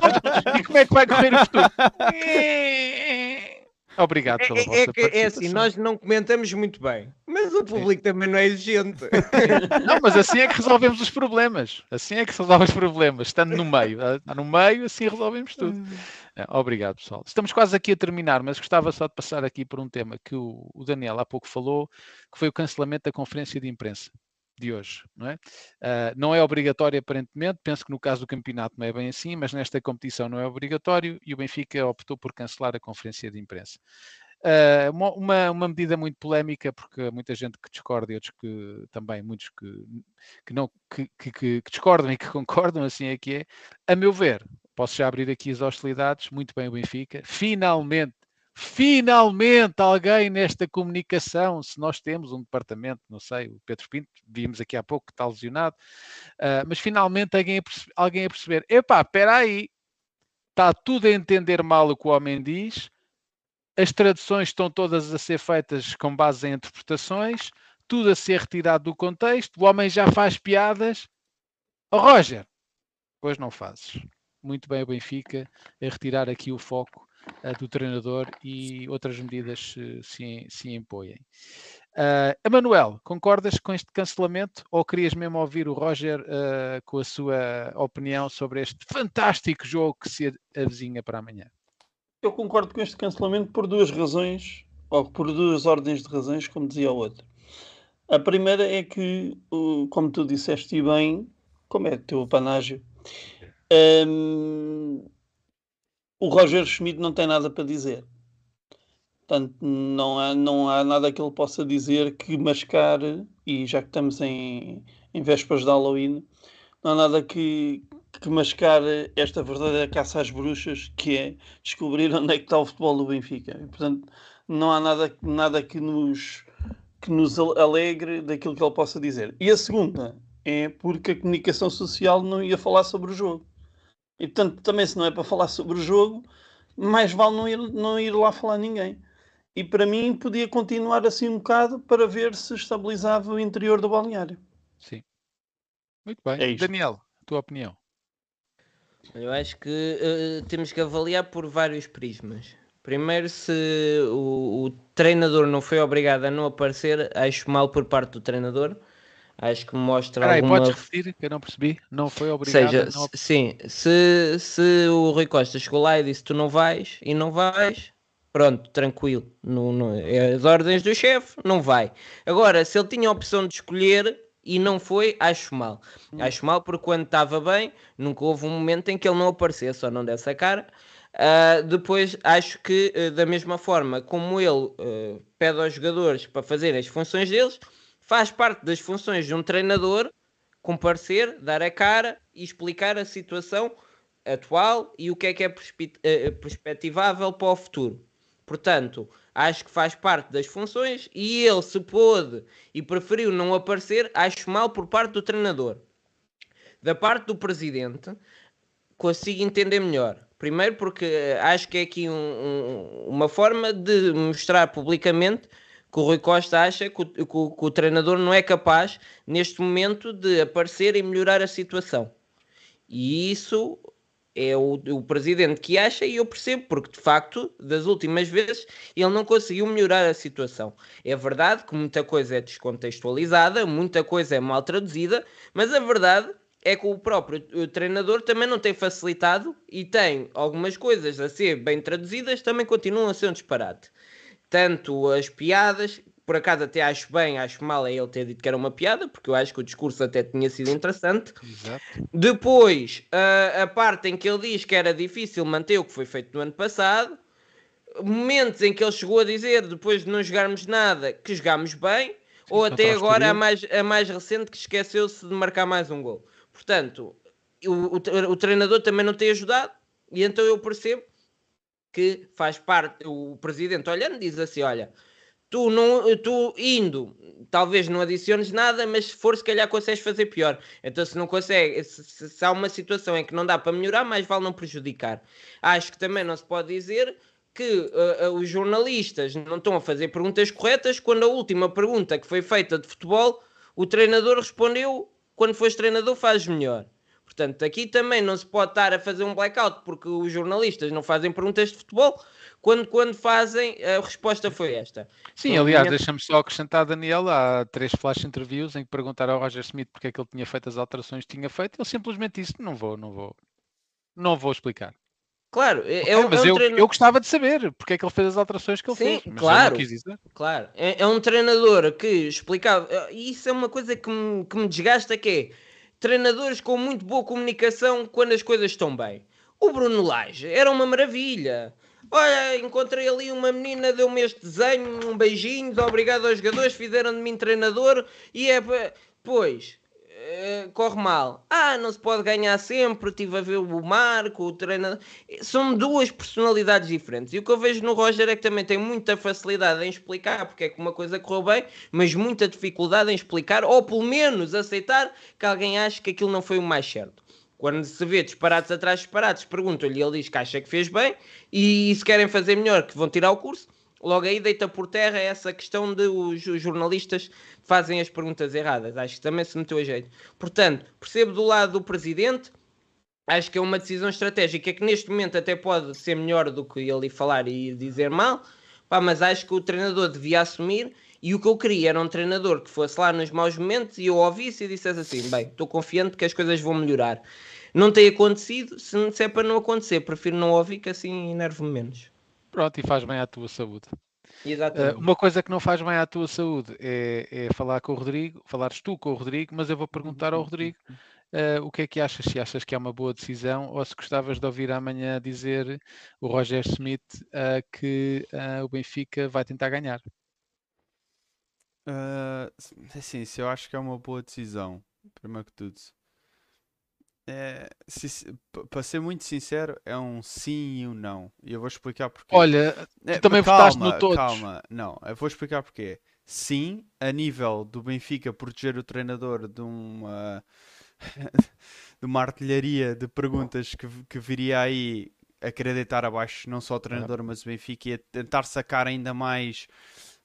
E como é que vai correr o futuro? Obrigado pela é, vossa é, é assim, nós não comentamos muito bem, mas o público Sim. também não é exigente. Não, mas assim é que resolvemos os problemas. Assim é que se resolve os problemas, estando no meio. No meio, assim resolvemos tudo. É, obrigado, pessoal. Estamos quase aqui a terminar, mas gostava só de passar aqui por um tema que o, Daniel há pouco falou, que foi o cancelamento da conferência de imprensa de hoje. Não é? Uh, não é obrigatório aparentemente, penso que no caso do campeonato não é bem assim, mas nesta competição não é obrigatório e o Benfica optou por cancelar a conferência de imprensa. Uh, uma, uma, medida muito polémica, porque há muita gente que discorda e outros que também, muitos que, que, não, que, que, que discordam e que concordam, assim é que é. A meu ver, Posso já abrir aqui as hostilidades. Muito bem, o Benfica. Finalmente, finalmente alguém nesta comunicação, se nós temos um departamento, não sei, o Pedro Pinto, vimos aqui há pouco que está lesionado, uh, mas finalmente alguém a, perceber, alguém a perceber, epá, espera aí, está tudo a entender mal o que o homem diz, as traduções estão todas a ser feitas com base em interpretações, tudo a ser retirado do contexto, o homem já faz piadas. Oh, Roger, pois não fazes muito bem o Benfica a retirar aqui o foco uh, do treinador e outras medidas uh, se, se impõem. Uh, Emanuel, concordas com este cancelamento ou querias mesmo ouvir o Roger uh, com a sua opinião sobre este fantástico jogo que se avizinha para amanhã? Eu concordo com este cancelamento por duas razões, ou por duas ordens de razões, como dizia o outro. A primeira é que, como tu disseste bem, como é teu panágio, um, o Roger Schmidt não tem nada para dizer. Portanto, não há, não há nada que ele possa dizer que mascare, e já que estamos em, em vésperas de Halloween, não há nada que, que mascare esta verdadeira caça às bruxas, que é descobrir onde é que está o futebol do Benfica. E, portanto, não há nada, nada que, nos, que nos alegre daquilo que ele possa dizer. E a segunda é porque a comunicação social não ia falar sobre o jogo. E portanto, também se não é para falar sobre o jogo, mais vale não ir, não ir lá falar ninguém. E para mim podia continuar assim um bocado para ver se estabilizava o interior do balneário. Sim. Muito bem. É Daniel, tua opinião? Eu acho que uh, temos que avaliar por vários prismas. Primeiro, se o, o, treinador não foi obrigado a não aparecer, acho mal por parte do treinador. Acho que mostra Peraí, alguma... podes repetir, que eu não percebi. Não foi obrigado Seja, não... sim, se, se o Rui Costa chegou lá e disse tu não vais, e não vais, pronto, tranquilo. No, no, é as ordens do chefe, não vai. Agora, se ele tinha a opção de escolher, e não foi, acho mal. Hum. Acho mal porque quando estava bem, nunca houve um momento em que ele não aparecesse ou não desse a cara. Uh, depois, acho que uh, da mesma forma como ele uh, pede aos jogadores para fazerem as funções deles, faz parte das funções de um treinador comparecer, dar a cara e explicar a situação atual e o que é que é perspectivável para o futuro. Portanto, acho que faz parte das funções e ele se pôde e preferiu não aparecer, acho mal por parte do treinador. Da parte do presidente, consigo entender melhor. Primeiro porque acho que é aqui um, um, uma forma de mostrar publicamente que o Rui Costa acha que o, que, o, que o, treinador não é capaz, neste momento, de aparecer e melhorar a situação. E isso é o, o, presidente que acha e eu percebo, porque de facto, das últimas vezes, ele não conseguiu melhorar a situação. É verdade que muita coisa é descontextualizada, muita coisa é mal traduzida, mas a verdade é que o próprio o treinador também não tem facilitado e tem algumas coisas a ser bem traduzidas, também continuam a ser um disparate. Tanto as piadas, por acaso até acho bem, acho mal é ele ter dito que era uma piada, porque eu acho que o discurso até tinha sido interessante. Exato. Depois, a, a parte em que ele diz que era difícil manter o que foi feito no ano passado, momentos em que ele chegou a dizer, depois de não jogarmos nada, que jogámos bem, ou até agora a mais, a mais recente que esqueceu-se de marcar mais um gol. Portanto, o, o, o treinador também não tem ajudado, e então eu percebo que faz parte, o presidente olhando diz assim, olha, tu, não, tu indo, talvez não adiciones nada, mas se for, se calhar consegues fazer pior. Então, se não consegue, se, se há uma situação em que não dá para melhorar, mais vale não prejudicar. Acho que também não se pode dizer que uh, uh, os jornalistas não estão a fazer perguntas corretas quando a última pergunta que foi feita de futebol, o treinador respondeu: quando fores treinador, fazes melhor. Portanto, aqui também não se pode estar a fazer um blackout porque os jornalistas não fazem perguntas de futebol quando, quando fazem, a resposta foi esta. Sim, aliás, deixa-me só acrescentar, Daniel, há três flash interviews em que perguntaram ao Roger Smith porque é que ele tinha feito as alterações que tinha feito, ele simplesmente disse, não vou, não vou, não vou explicar. Claro, é, é, mas é um eu, eu gostava de saber porque é que ele fez as alterações que ele Sim, fez. claro, claro. É, é, um treinador que explicava, e isso é uma coisa que me, que me desgasta, que é treinadores com muito boa comunicação quando as coisas estão bem. O Bruno Lage era uma maravilha. Olha, encontrei ali uma menina, deu-me este desenho, um beijinho, obrigado aos jogadores, fizeram de mim treinador e é. Pois, é, corre mal. Ah, não se pode ganhar sempre. Estive a ver o Marco, o treinador. São duas personalidades diferentes. E o que eu vejo no Roger é que também tem muita facilidade em explicar porque é que uma coisa correu bem, mas muita dificuldade em explicar, ou pelo menos aceitar que alguém ache que aquilo não foi o mais certo. Quando se vê disparados atrás disparados, perguntam-lhe e ele diz que acha que fez bem e se querem fazer melhor que vão tirar o curso, logo aí deita por terra essa questão de os jornalistas fazem as perguntas erradas. Acho que também se meteu a jeito. Portanto, percebo do lado do presidente, acho que é uma decisão estratégica que neste momento até pode ser melhor do que ele falar e dizer mal, pá, mas acho que o treinador devia assumir e o que eu queria era um treinador que fosse lá nos maus momentos e eu ouvisse e dissesse assim: bem, estou confiante que as coisas vão melhorar. Não tem acontecido, se, é para não acontecer, prefiro não ouvir que assim enervo-me menos. Pronto, e faz bem à tua saúde. Exatamente. Uh, uma coisa que não faz bem à tua saúde é, é, falar com o Rodrigo, falares tu com o Rodrigo, mas eu vou perguntar ao Rodrigo uh, o que é que achas, se achas que é uma boa decisão ou se gostavas de ouvir amanhã dizer o Roger Smith uh, que o Benfica vai tentar ganhar. Uh, assim, se eu acho que é uma boa decisão, primeiro que tudo. É, para ser muito sincero, é um sim e um não. E eu vou explicar porquê. Olha, é, também calma, votaste no todos. Calma, não, eu vou explicar porquê. Sim, a nível do Benfica proteger o treinador de uma, de uma artilharia de perguntas que, que viria aí a querer deitar abaixo não só o treinador, mas o Benfica e a tentar sacar ainda mais.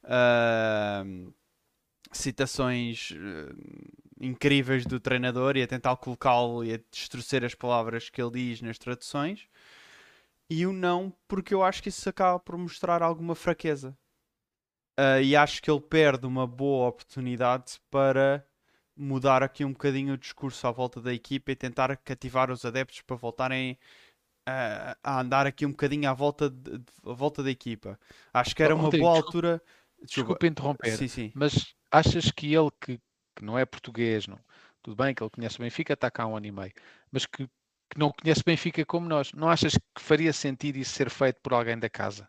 Uh, citações uh, incríveis do treinador e a tentar colocá-lo e a destruir as palavras que ele diz nas traduções. E o não, porque eu acho que isso acaba por mostrar alguma fraqueza. Uh, e acho que ele perde uma boa oportunidade para mudar aqui um bocadinho o discurso à volta da equipa e tentar cativar os adeptos para voltarem a, a andar aqui um bocadinho à volta, de, à volta da equipa. Acho que era uma boa altura. Desculpa, interromper, sim, sim. mas achas que ele que, que, não é português, não? tudo bem que ele conhece o Benfica, está cá há um ano e meio, mas que, que não conhece Benfica como nós, não achas que faria sentido isso ser feito por alguém da casa?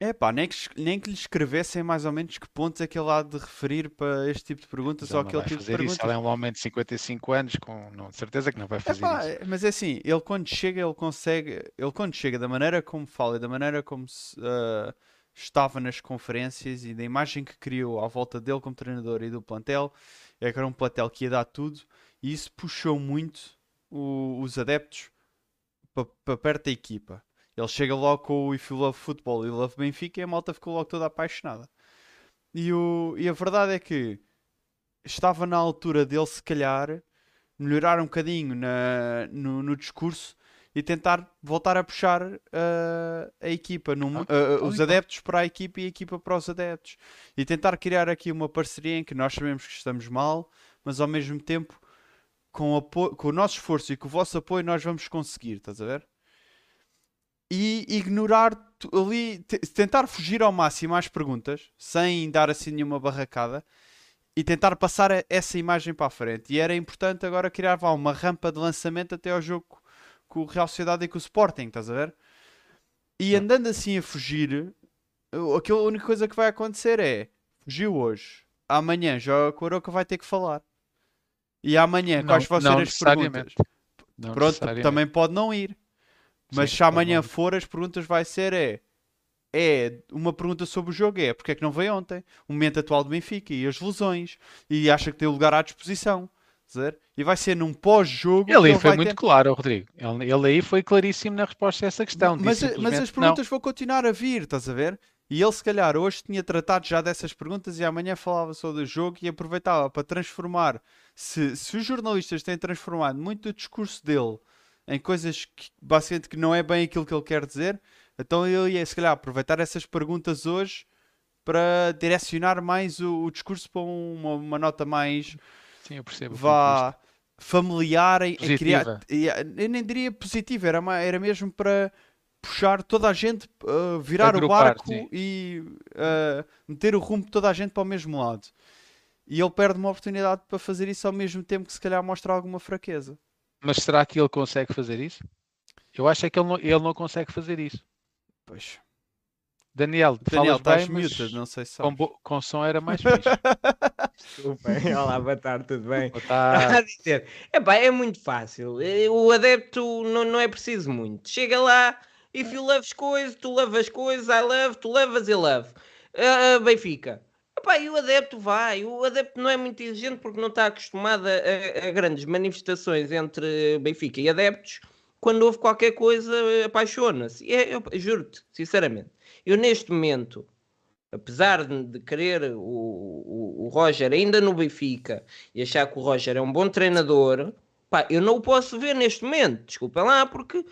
É pá, nem que, nem que lhe escrevessem mais ou menos que pontos é que ele há de referir para este tipo de perguntas ou aquele tipo de perguntas. Isso. Ele é um homem de 55 anos, com não, certeza que não vai fazer Epá, isso. Mas é assim, ele quando chega, ele consegue, ele quando chega, da maneira como fala e da maneira como se, uh, estava nas conferências e da imagem que criou à volta dele como treinador e do plantel, é que era um plantel que ia dar tudo e isso puxou muito o, os adeptos para, para perto da equipa. Ele chega logo com o If You Love Football e Love Benfica e a malta ficou logo toda apaixonada. E, o, e a verdade é que estava na altura dele, se calhar, melhorar um bocadinho na, no, no discurso e tentar voltar a puxar uh, a equipa, numa, uh, os adeptos para a equipa e a equipa para os adeptos. E tentar criar aqui uma parceria em que nós sabemos que estamos mal, mas ao mesmo tempo, com, apoio, com o nosso esforço e com o vosso apoio, nós vamos conseguir, estás a ver? e ignorar ali, tentar fugir ao máximo às perguntas, sem dar assim nenhuma barracada, e tentar passar essa imagem para a frente. E era importante agora criar vá, uma rampa de lançamento até ao jogo com o Real Sociedade e com o Sporting, estás a ver? E andando assim a fugir, aquela única coisa que vai acontecer é fugiu hoje, amanhã já a Coroca vai ter que falar. E amanhã, não, quais vão ser as perguntas? Não Pronto, também pode não ir. Mas Sim, se amanhã for, as perguntas vai ser é, é uma pergunta sobre o jogo, é porque é que não veio ontem, o momento atual do Benfica e as lesões, e acha que tem lugar à disposição. Dizer? E vai ser num pós-jogo. Ele aí foi muito ter... claro, Rodrigo. Ele, ele, aí foi claríssimo na resposta a essa questão. Mas, mas as perguntas não. vão continuar a vir, estás a ver? E ele, se calhar, hoje tinha tratado já dessas perguntas e amanhã falava sobre o jogo e aproveitava para transformar. Se, se os jornalistas têm transformado muito o discurso dele em coisas que basicamente que não é bem aquilo que ele quer dizer. Então eu ia se calhar aproveitar essas perguntas hoje para direcionar mais o, o discurso para uma, uma, nota mais Sim, eu percebo vá familiar em, em criar. Eu nem diria positiva, era, era mesmo para puxar toda a gente, uh, virar o barco sim. e uh, meter o rumo de toda a gente para o mesmo lado. E ele perde uma oportunidade para fazer isso ao mesmo tempo que se calhar mostra alguma fraqueza. Mas será que ele consegue fazer isso? Eu acho é que ele não, ele não consegue fazer isso. Pois. Daniel, Daniel estás bem, muted, não sei se com, com som era mais fixe. Desculpem, olá, boa tarde, tudo bem? Boa tarde. epá, é muito fácil. O adepto não, não é preciso muito. Chega lá, if you loves coisas, tu levas coisas, I love, tu levas e love. Uh, Benfica. Epá, e o adepto vai, o adepto não é muito exigente porque não está acostumado a, a, grandes manifestações entre Benfica e adeptos. Quando houve qualquer coisa, apaixona-se. É, juro-te, sinceramente. Eu, neste momento, apesar de, querer o, o, o, Roger ainda no Benfica e achar que o Roger é um bom treinador, pá, eu não o posso ver neste momento. Desculpem lá, porque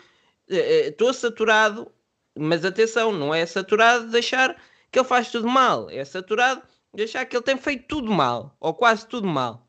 estou uh, saturado. Mas atenção, não é saturado de achar que ele faz tudo mal. É saturado de achar que ele tem feito tudo mal, ou quase tudo mal.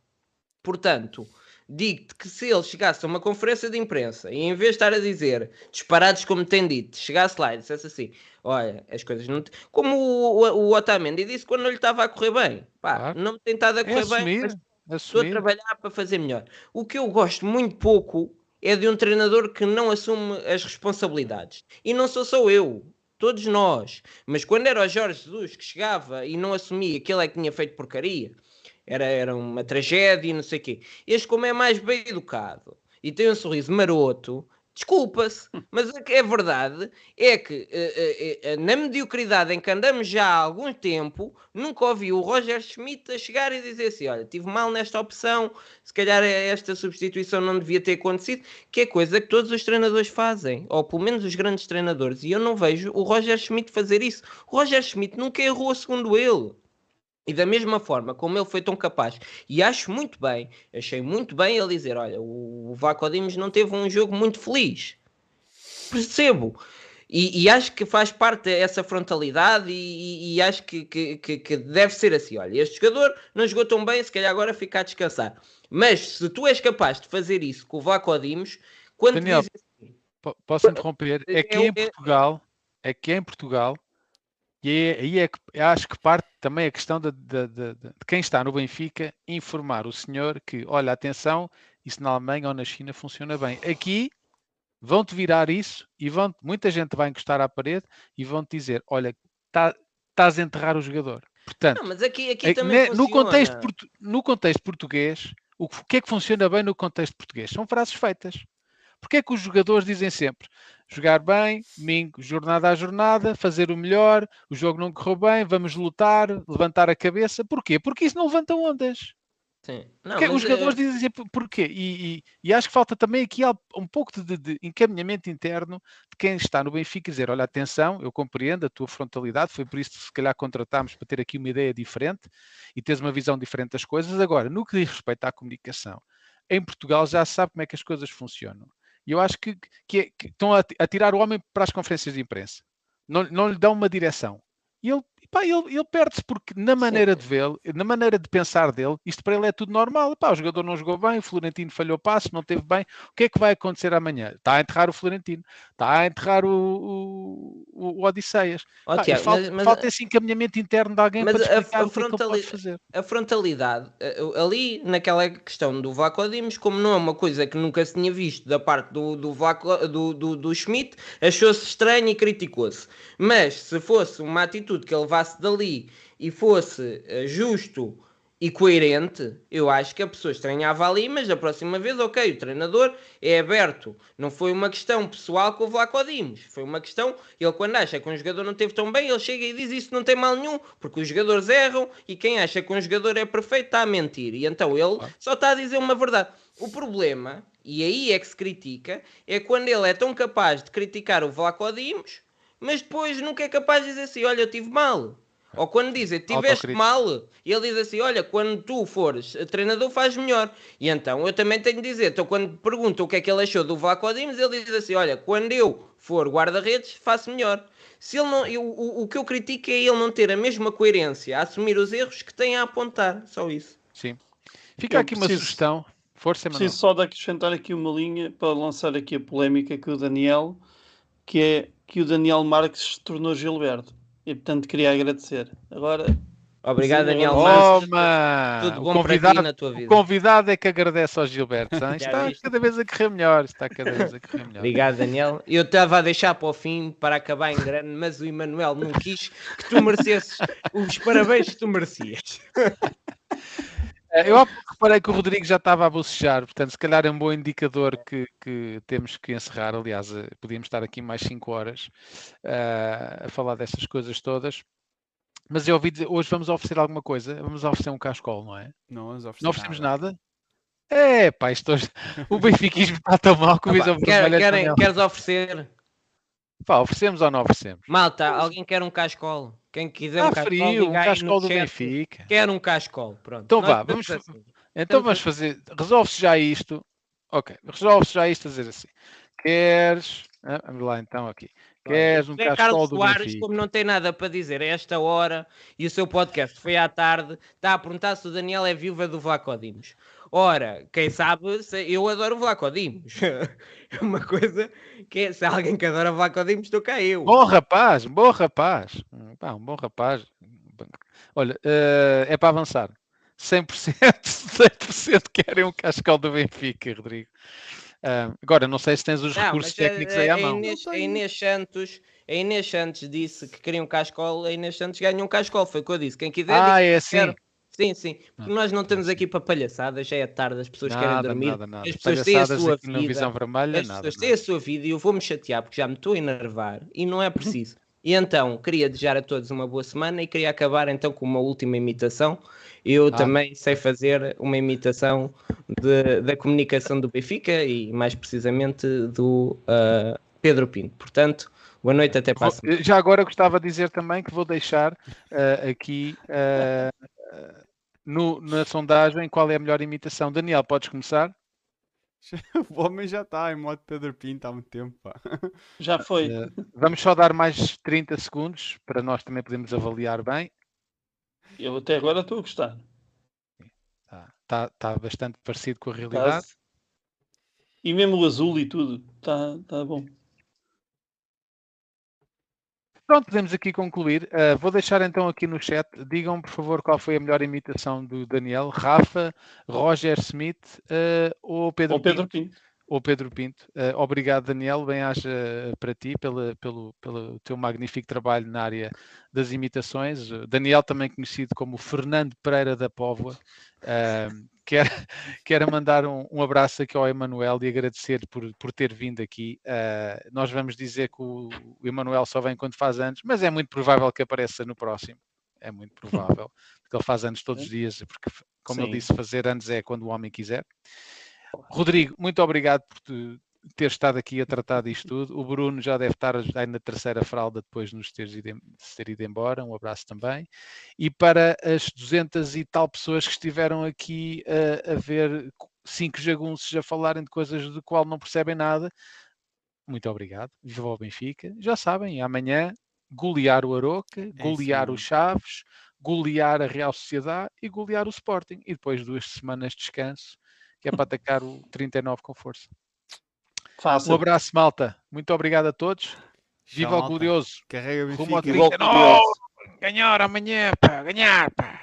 Portanto, digo-te que se ele chegasse a uma conferência de imprensa e em vez de estar a dizer disparados como tem dito, chegasse lá e dissesse assim: Olha, as coisas não. Te... Como o, o, o Otamendi disse quando não lhe estava a correr bem, pá, claro. não me tem estado a é correr é assumir, bem, mas estou a trabalhar para fazer melhor. O que eu gosto muito pouco é de um treinador que não assume as responsabilidades. E não sou só eu todos nós. Mas quando era o Jorge Jesus que chegava e não assumia que ele é que tinha feito porcaria, era, era uma tragédia e não sei o quê. Este, como é mais bem educado e tem um sorriso maroto, Desculpa-se, mas a é verdade é que uh, uh, uh, na mediocridade em que andamos já há algum tempo, nunca ouvi o Roger Schmidt a chegar e dizer assim: olha, tive mal nesta opção, se calhar esta substituição não devia ter acontecido, que é coisa que todos os treinadores fazem, ou pelo menos os grandes treinadores, e eu não vejo o Roger Schmidt fazer isso. O Roger Schmidt nunca errou segundo ele. E da mesma forma como ele foi tão capaz, e acho muito bem, achei muito bem ele dizer: olha, o, Vaco Dimos não teve um jogo muito feliz. Percebo. E, e, acho que faz parte dessa frontalidade e, e acho que, que, que, deve ser assim. Olha, este jogador não jogou tão bem, se calhar agora fica a descansar. Mas se tu és capaz de fazer isso com o Vaco Dimos, quando Daniel, assim, posso interromper? É que em Portugal, é que em Portugal e aí é, que acho que parte também a questão de, de, de, de, quem está no Benfica informar o senhor que, olha, atenção, isso na Alemanha ou na China funciona bem. Aqui vão-te virar isso e vão muita gente vai encostar à parede e vão-te dizer, olha, tá, estás a enterrar o jogador. Portanto, não, aqui, aqui é, também no, contexto, no contexto português, o que é que funciona bem no contexto português? São frases feitas. Porque é que os jogadores dizem sempre jogar bem, domingo, jornada a jornada, fazer o melhor, o jogo não correu bem, vamos lutar, levantar a cabeça. Porquê? Porque isso não levanta ondas. Sim. Não, os jogadores é... dizem porquê. E, e, e, acho que falta também aqui um pouco de, de, encaminhamento interno de quem está no Benfica dizer: olha, atenção, eu compreendo a tua frontalidade, foi por isso que se calhar contratámos para ter aqui uma ideia diferente e teres uma visão diferente das coisas. Agora, no que diz respeito à comunicação, em Portugal já se sabe como é que as coisas funcionam. E eu acho que, que, que estão a, a, tirar o homem para as conferências de imprensa. Não, não lhe dão uma direção. E ele, pá, ele, ele perde-se porque na maneira de vê-lo, na maneira de pensar dele, isto para ele é tudo normal. Pá, o jogador não jogou bem, o Florentino falhou passo, não teve bem. O que é que vai acontecer amanhã? Está a enterrar o Florentino, está a enterrar o, o, o Odisseias. Oh, Tiago, falta, mas, mas, falta esse encaminhamento interno de alguém para explicar a, a, o que, é pode fazer. A frontalidade, ali naquela questão do Vlaco Dimos, como não é uma coisa que nunca se tinha visto da parte do, do, Vlaco, do, do, do Schmidt, achou-se estranho e criticou-se. Mas se fosse uma atitude que ele levasse dali e fosse uh, justo e coerente, eu acho que a pessoa estranhava ali, mas da próxima vez, ok, o treinador é aberto. Não foi uma questão pessoal com o Vlaco Dimos. Foi uma questão, ele quando acha que um jogador não teve tão bem, ele chega e diz isso não tem mal nenhum, porque os jogadores erram e quem acha que um jogador é perfeito está a mentir. E então ele só está a dizer uma verdade. O problema, e aí é que se critica, é quando ele é tão capaz de criticar o Vlaco Dimos, mas depois nunca é capaz de dizer assim, olha, eu tive mal. Ou quando dizem, tiveste mal, e ele diz assim: Olha, quando tu fores treinador, faz melhor. E então eu também tenho de dizer: então, quando perguntam o que é que ele achou do Vlaco Dimos, ele diz assim: Olha, quando eu for guarda-redes, faço melhor. Se ele não, eu, o, o que eu critico é ele não ter a mesma coerência a assumir os erros que tem a apontar. Só isso. Sim. Fica eu aqui preciso, uma sugestão. Força, Manuel. Preciso só de acrescentar aqui uma linha para lançar aqui a polémica com o Daniel, que é que o Daniel Marques se tornou Gilberto. E portanto queria agradecer. Agora. Obrigado, Daniel Toma! Tudo bom convidado, para ti na tua vida. O convidado é que agradece ao Gilberto. está cada vez a correr melhor. Está cada vez a correr melhor. Obrigado, Daniel. Eu estava a deixar para o fim para acabar em grande, mas o Emanuel não quis que tu merecesses os parabéns que tu merecias. É, eu reparei que o Rodrigo já estava a bocejar, portanto, se calhar é um bom indicador que, que temos que encerrar. Aliás, eh, podíamos estar aqui mais 5 horas uh, a falar dessas coisas todas. Mas eu ouvi dizer, hoje vamos oferecer alguma coisa, vamos oferecer um cascol, não é? Não, não oferecemos nada. nada? É, pá, hoje... o benfiquismo está tão mal que o Visão quer, querem, Queres oferecer? Pá, oferecemos ou não oferecemos? Malta, alguém quer um cascol? Quem quiser ah, um cascol, frio, um cascol do Benfica. Quer um cascol, pronto. Então Nós vá, vamos, assim. então vamos fazer, resolve-se já isto. Ok, resolve-se já isto a dizer assim. Queres, ah, vamos lá então aqui. Queres um cascol Carlos do Soares, Benfica? como não tem nada para dizer a esta hora e o seu podcast foi à tarde, está a perguntar se o Daniel é viúva do Vlacodimos. Ora, quem sabe, eu adoro Vlacodimos. é uma coisa que é, se há alguém que adora Vlacodimos, estou cá eu. Bom rapaz, bom rapaz. Pá, um bom rapaz. Olha, uh, é para avançar. 100%, 100% querem um cascal do Benfica, Rodrigo. Uh, agora, não sei se tens os não, recursos técnicos aí à mão. A Inês, a Inês, Santos, a Inês Santos disse que queria um cascol, a Inês Santos ganha um cascol, foi o que eu disse. Quem quiser, ah, é assim. Quero. Sim, sim. Porque ah, nós não estamos aqui para palhaçadas, já é tarde, as pessoas nada, querem dormir. Nada, nada. As pessoas têm a sua vida. Visão vermelha, as pessoas têm a sua vida e eu vou-me chatear porque já me estou a enervar e não é preciso. E então, queria desejar a todos uma boa semana e queria acabar então com uma última imitação. Eu ah. também sei fazer uma imitação de, da comunicação do Benfica e mais precisamente do uh, Pedro Pinto. Portanto, Boa noite, até para Já agora gostava de dizer também que vou deixar uh, aqui uh, no, na sondagem qual é a melhor imitação. Daniel, podes começar? O homem já está em modo Pedro Pinto há muito tempo. Pá. Já foi. Uh, vamos só dar mais 30 segundos para nós também podermos avaliar bem. Eu até agora estou a gostar. Está tá, tá bastante parecido com a realidade. Tá. E mesmo o azul e tudo. Está tá bom. Pronto, podemos aqui concluir. Uh, vou deixar então aqui no chat. Digam, por favor, qual foi a melhor imitação do Daniel. Rafa, Roger Smith uh, ou Pedro, ou Pedro Pinto. Pinto. Ou Pedro Pinto. Uh, obrigado, Daniel. Bem-aja para ti pela, pelo, pelo teu magnífico trabalho na área das imitações. Daniel, também conhecido como Fernando Pereira da Póvoa. Uh, quero, quero mandar um, um, abraço aqui ao Emanuel e agradecer por, por ter vindo aqui. Uh, nós vamos dizer que o, o Emanuel só vem quando faz anos, mas é muito provável que apareça no próximo. É muito provável, porque ele faz anos todos os dias, porque, como Sim. ele disse, fazer anos é quando o homem quiser. Rodrigo, muito obrigado por te, ter estado aqui a tratar disto tudo. O Bruno já deve estar aí na terceira fralda depois de nos ter ido, ter ido embora. Um abraço também. E para as 200 e tal pessoas que estiveram aqui a, a ver cinco jagunços a falarem de coisas de qual não percebem nada, muito obrigado. Viva o Benfica. Já sabem, amanhã golear o Aroca, é golear o Chaves, golear a Real Sociedade e golear o Sporting. E depois duas semanas de descanso, que é para atacar o 39 com força. Fácil. Um abraço, malta. Muito obrigado a todos. Viva Tchau, o glorioso. Carrega Rumo ao 39. Ganhar amanhã, pá. Ganhar, pá.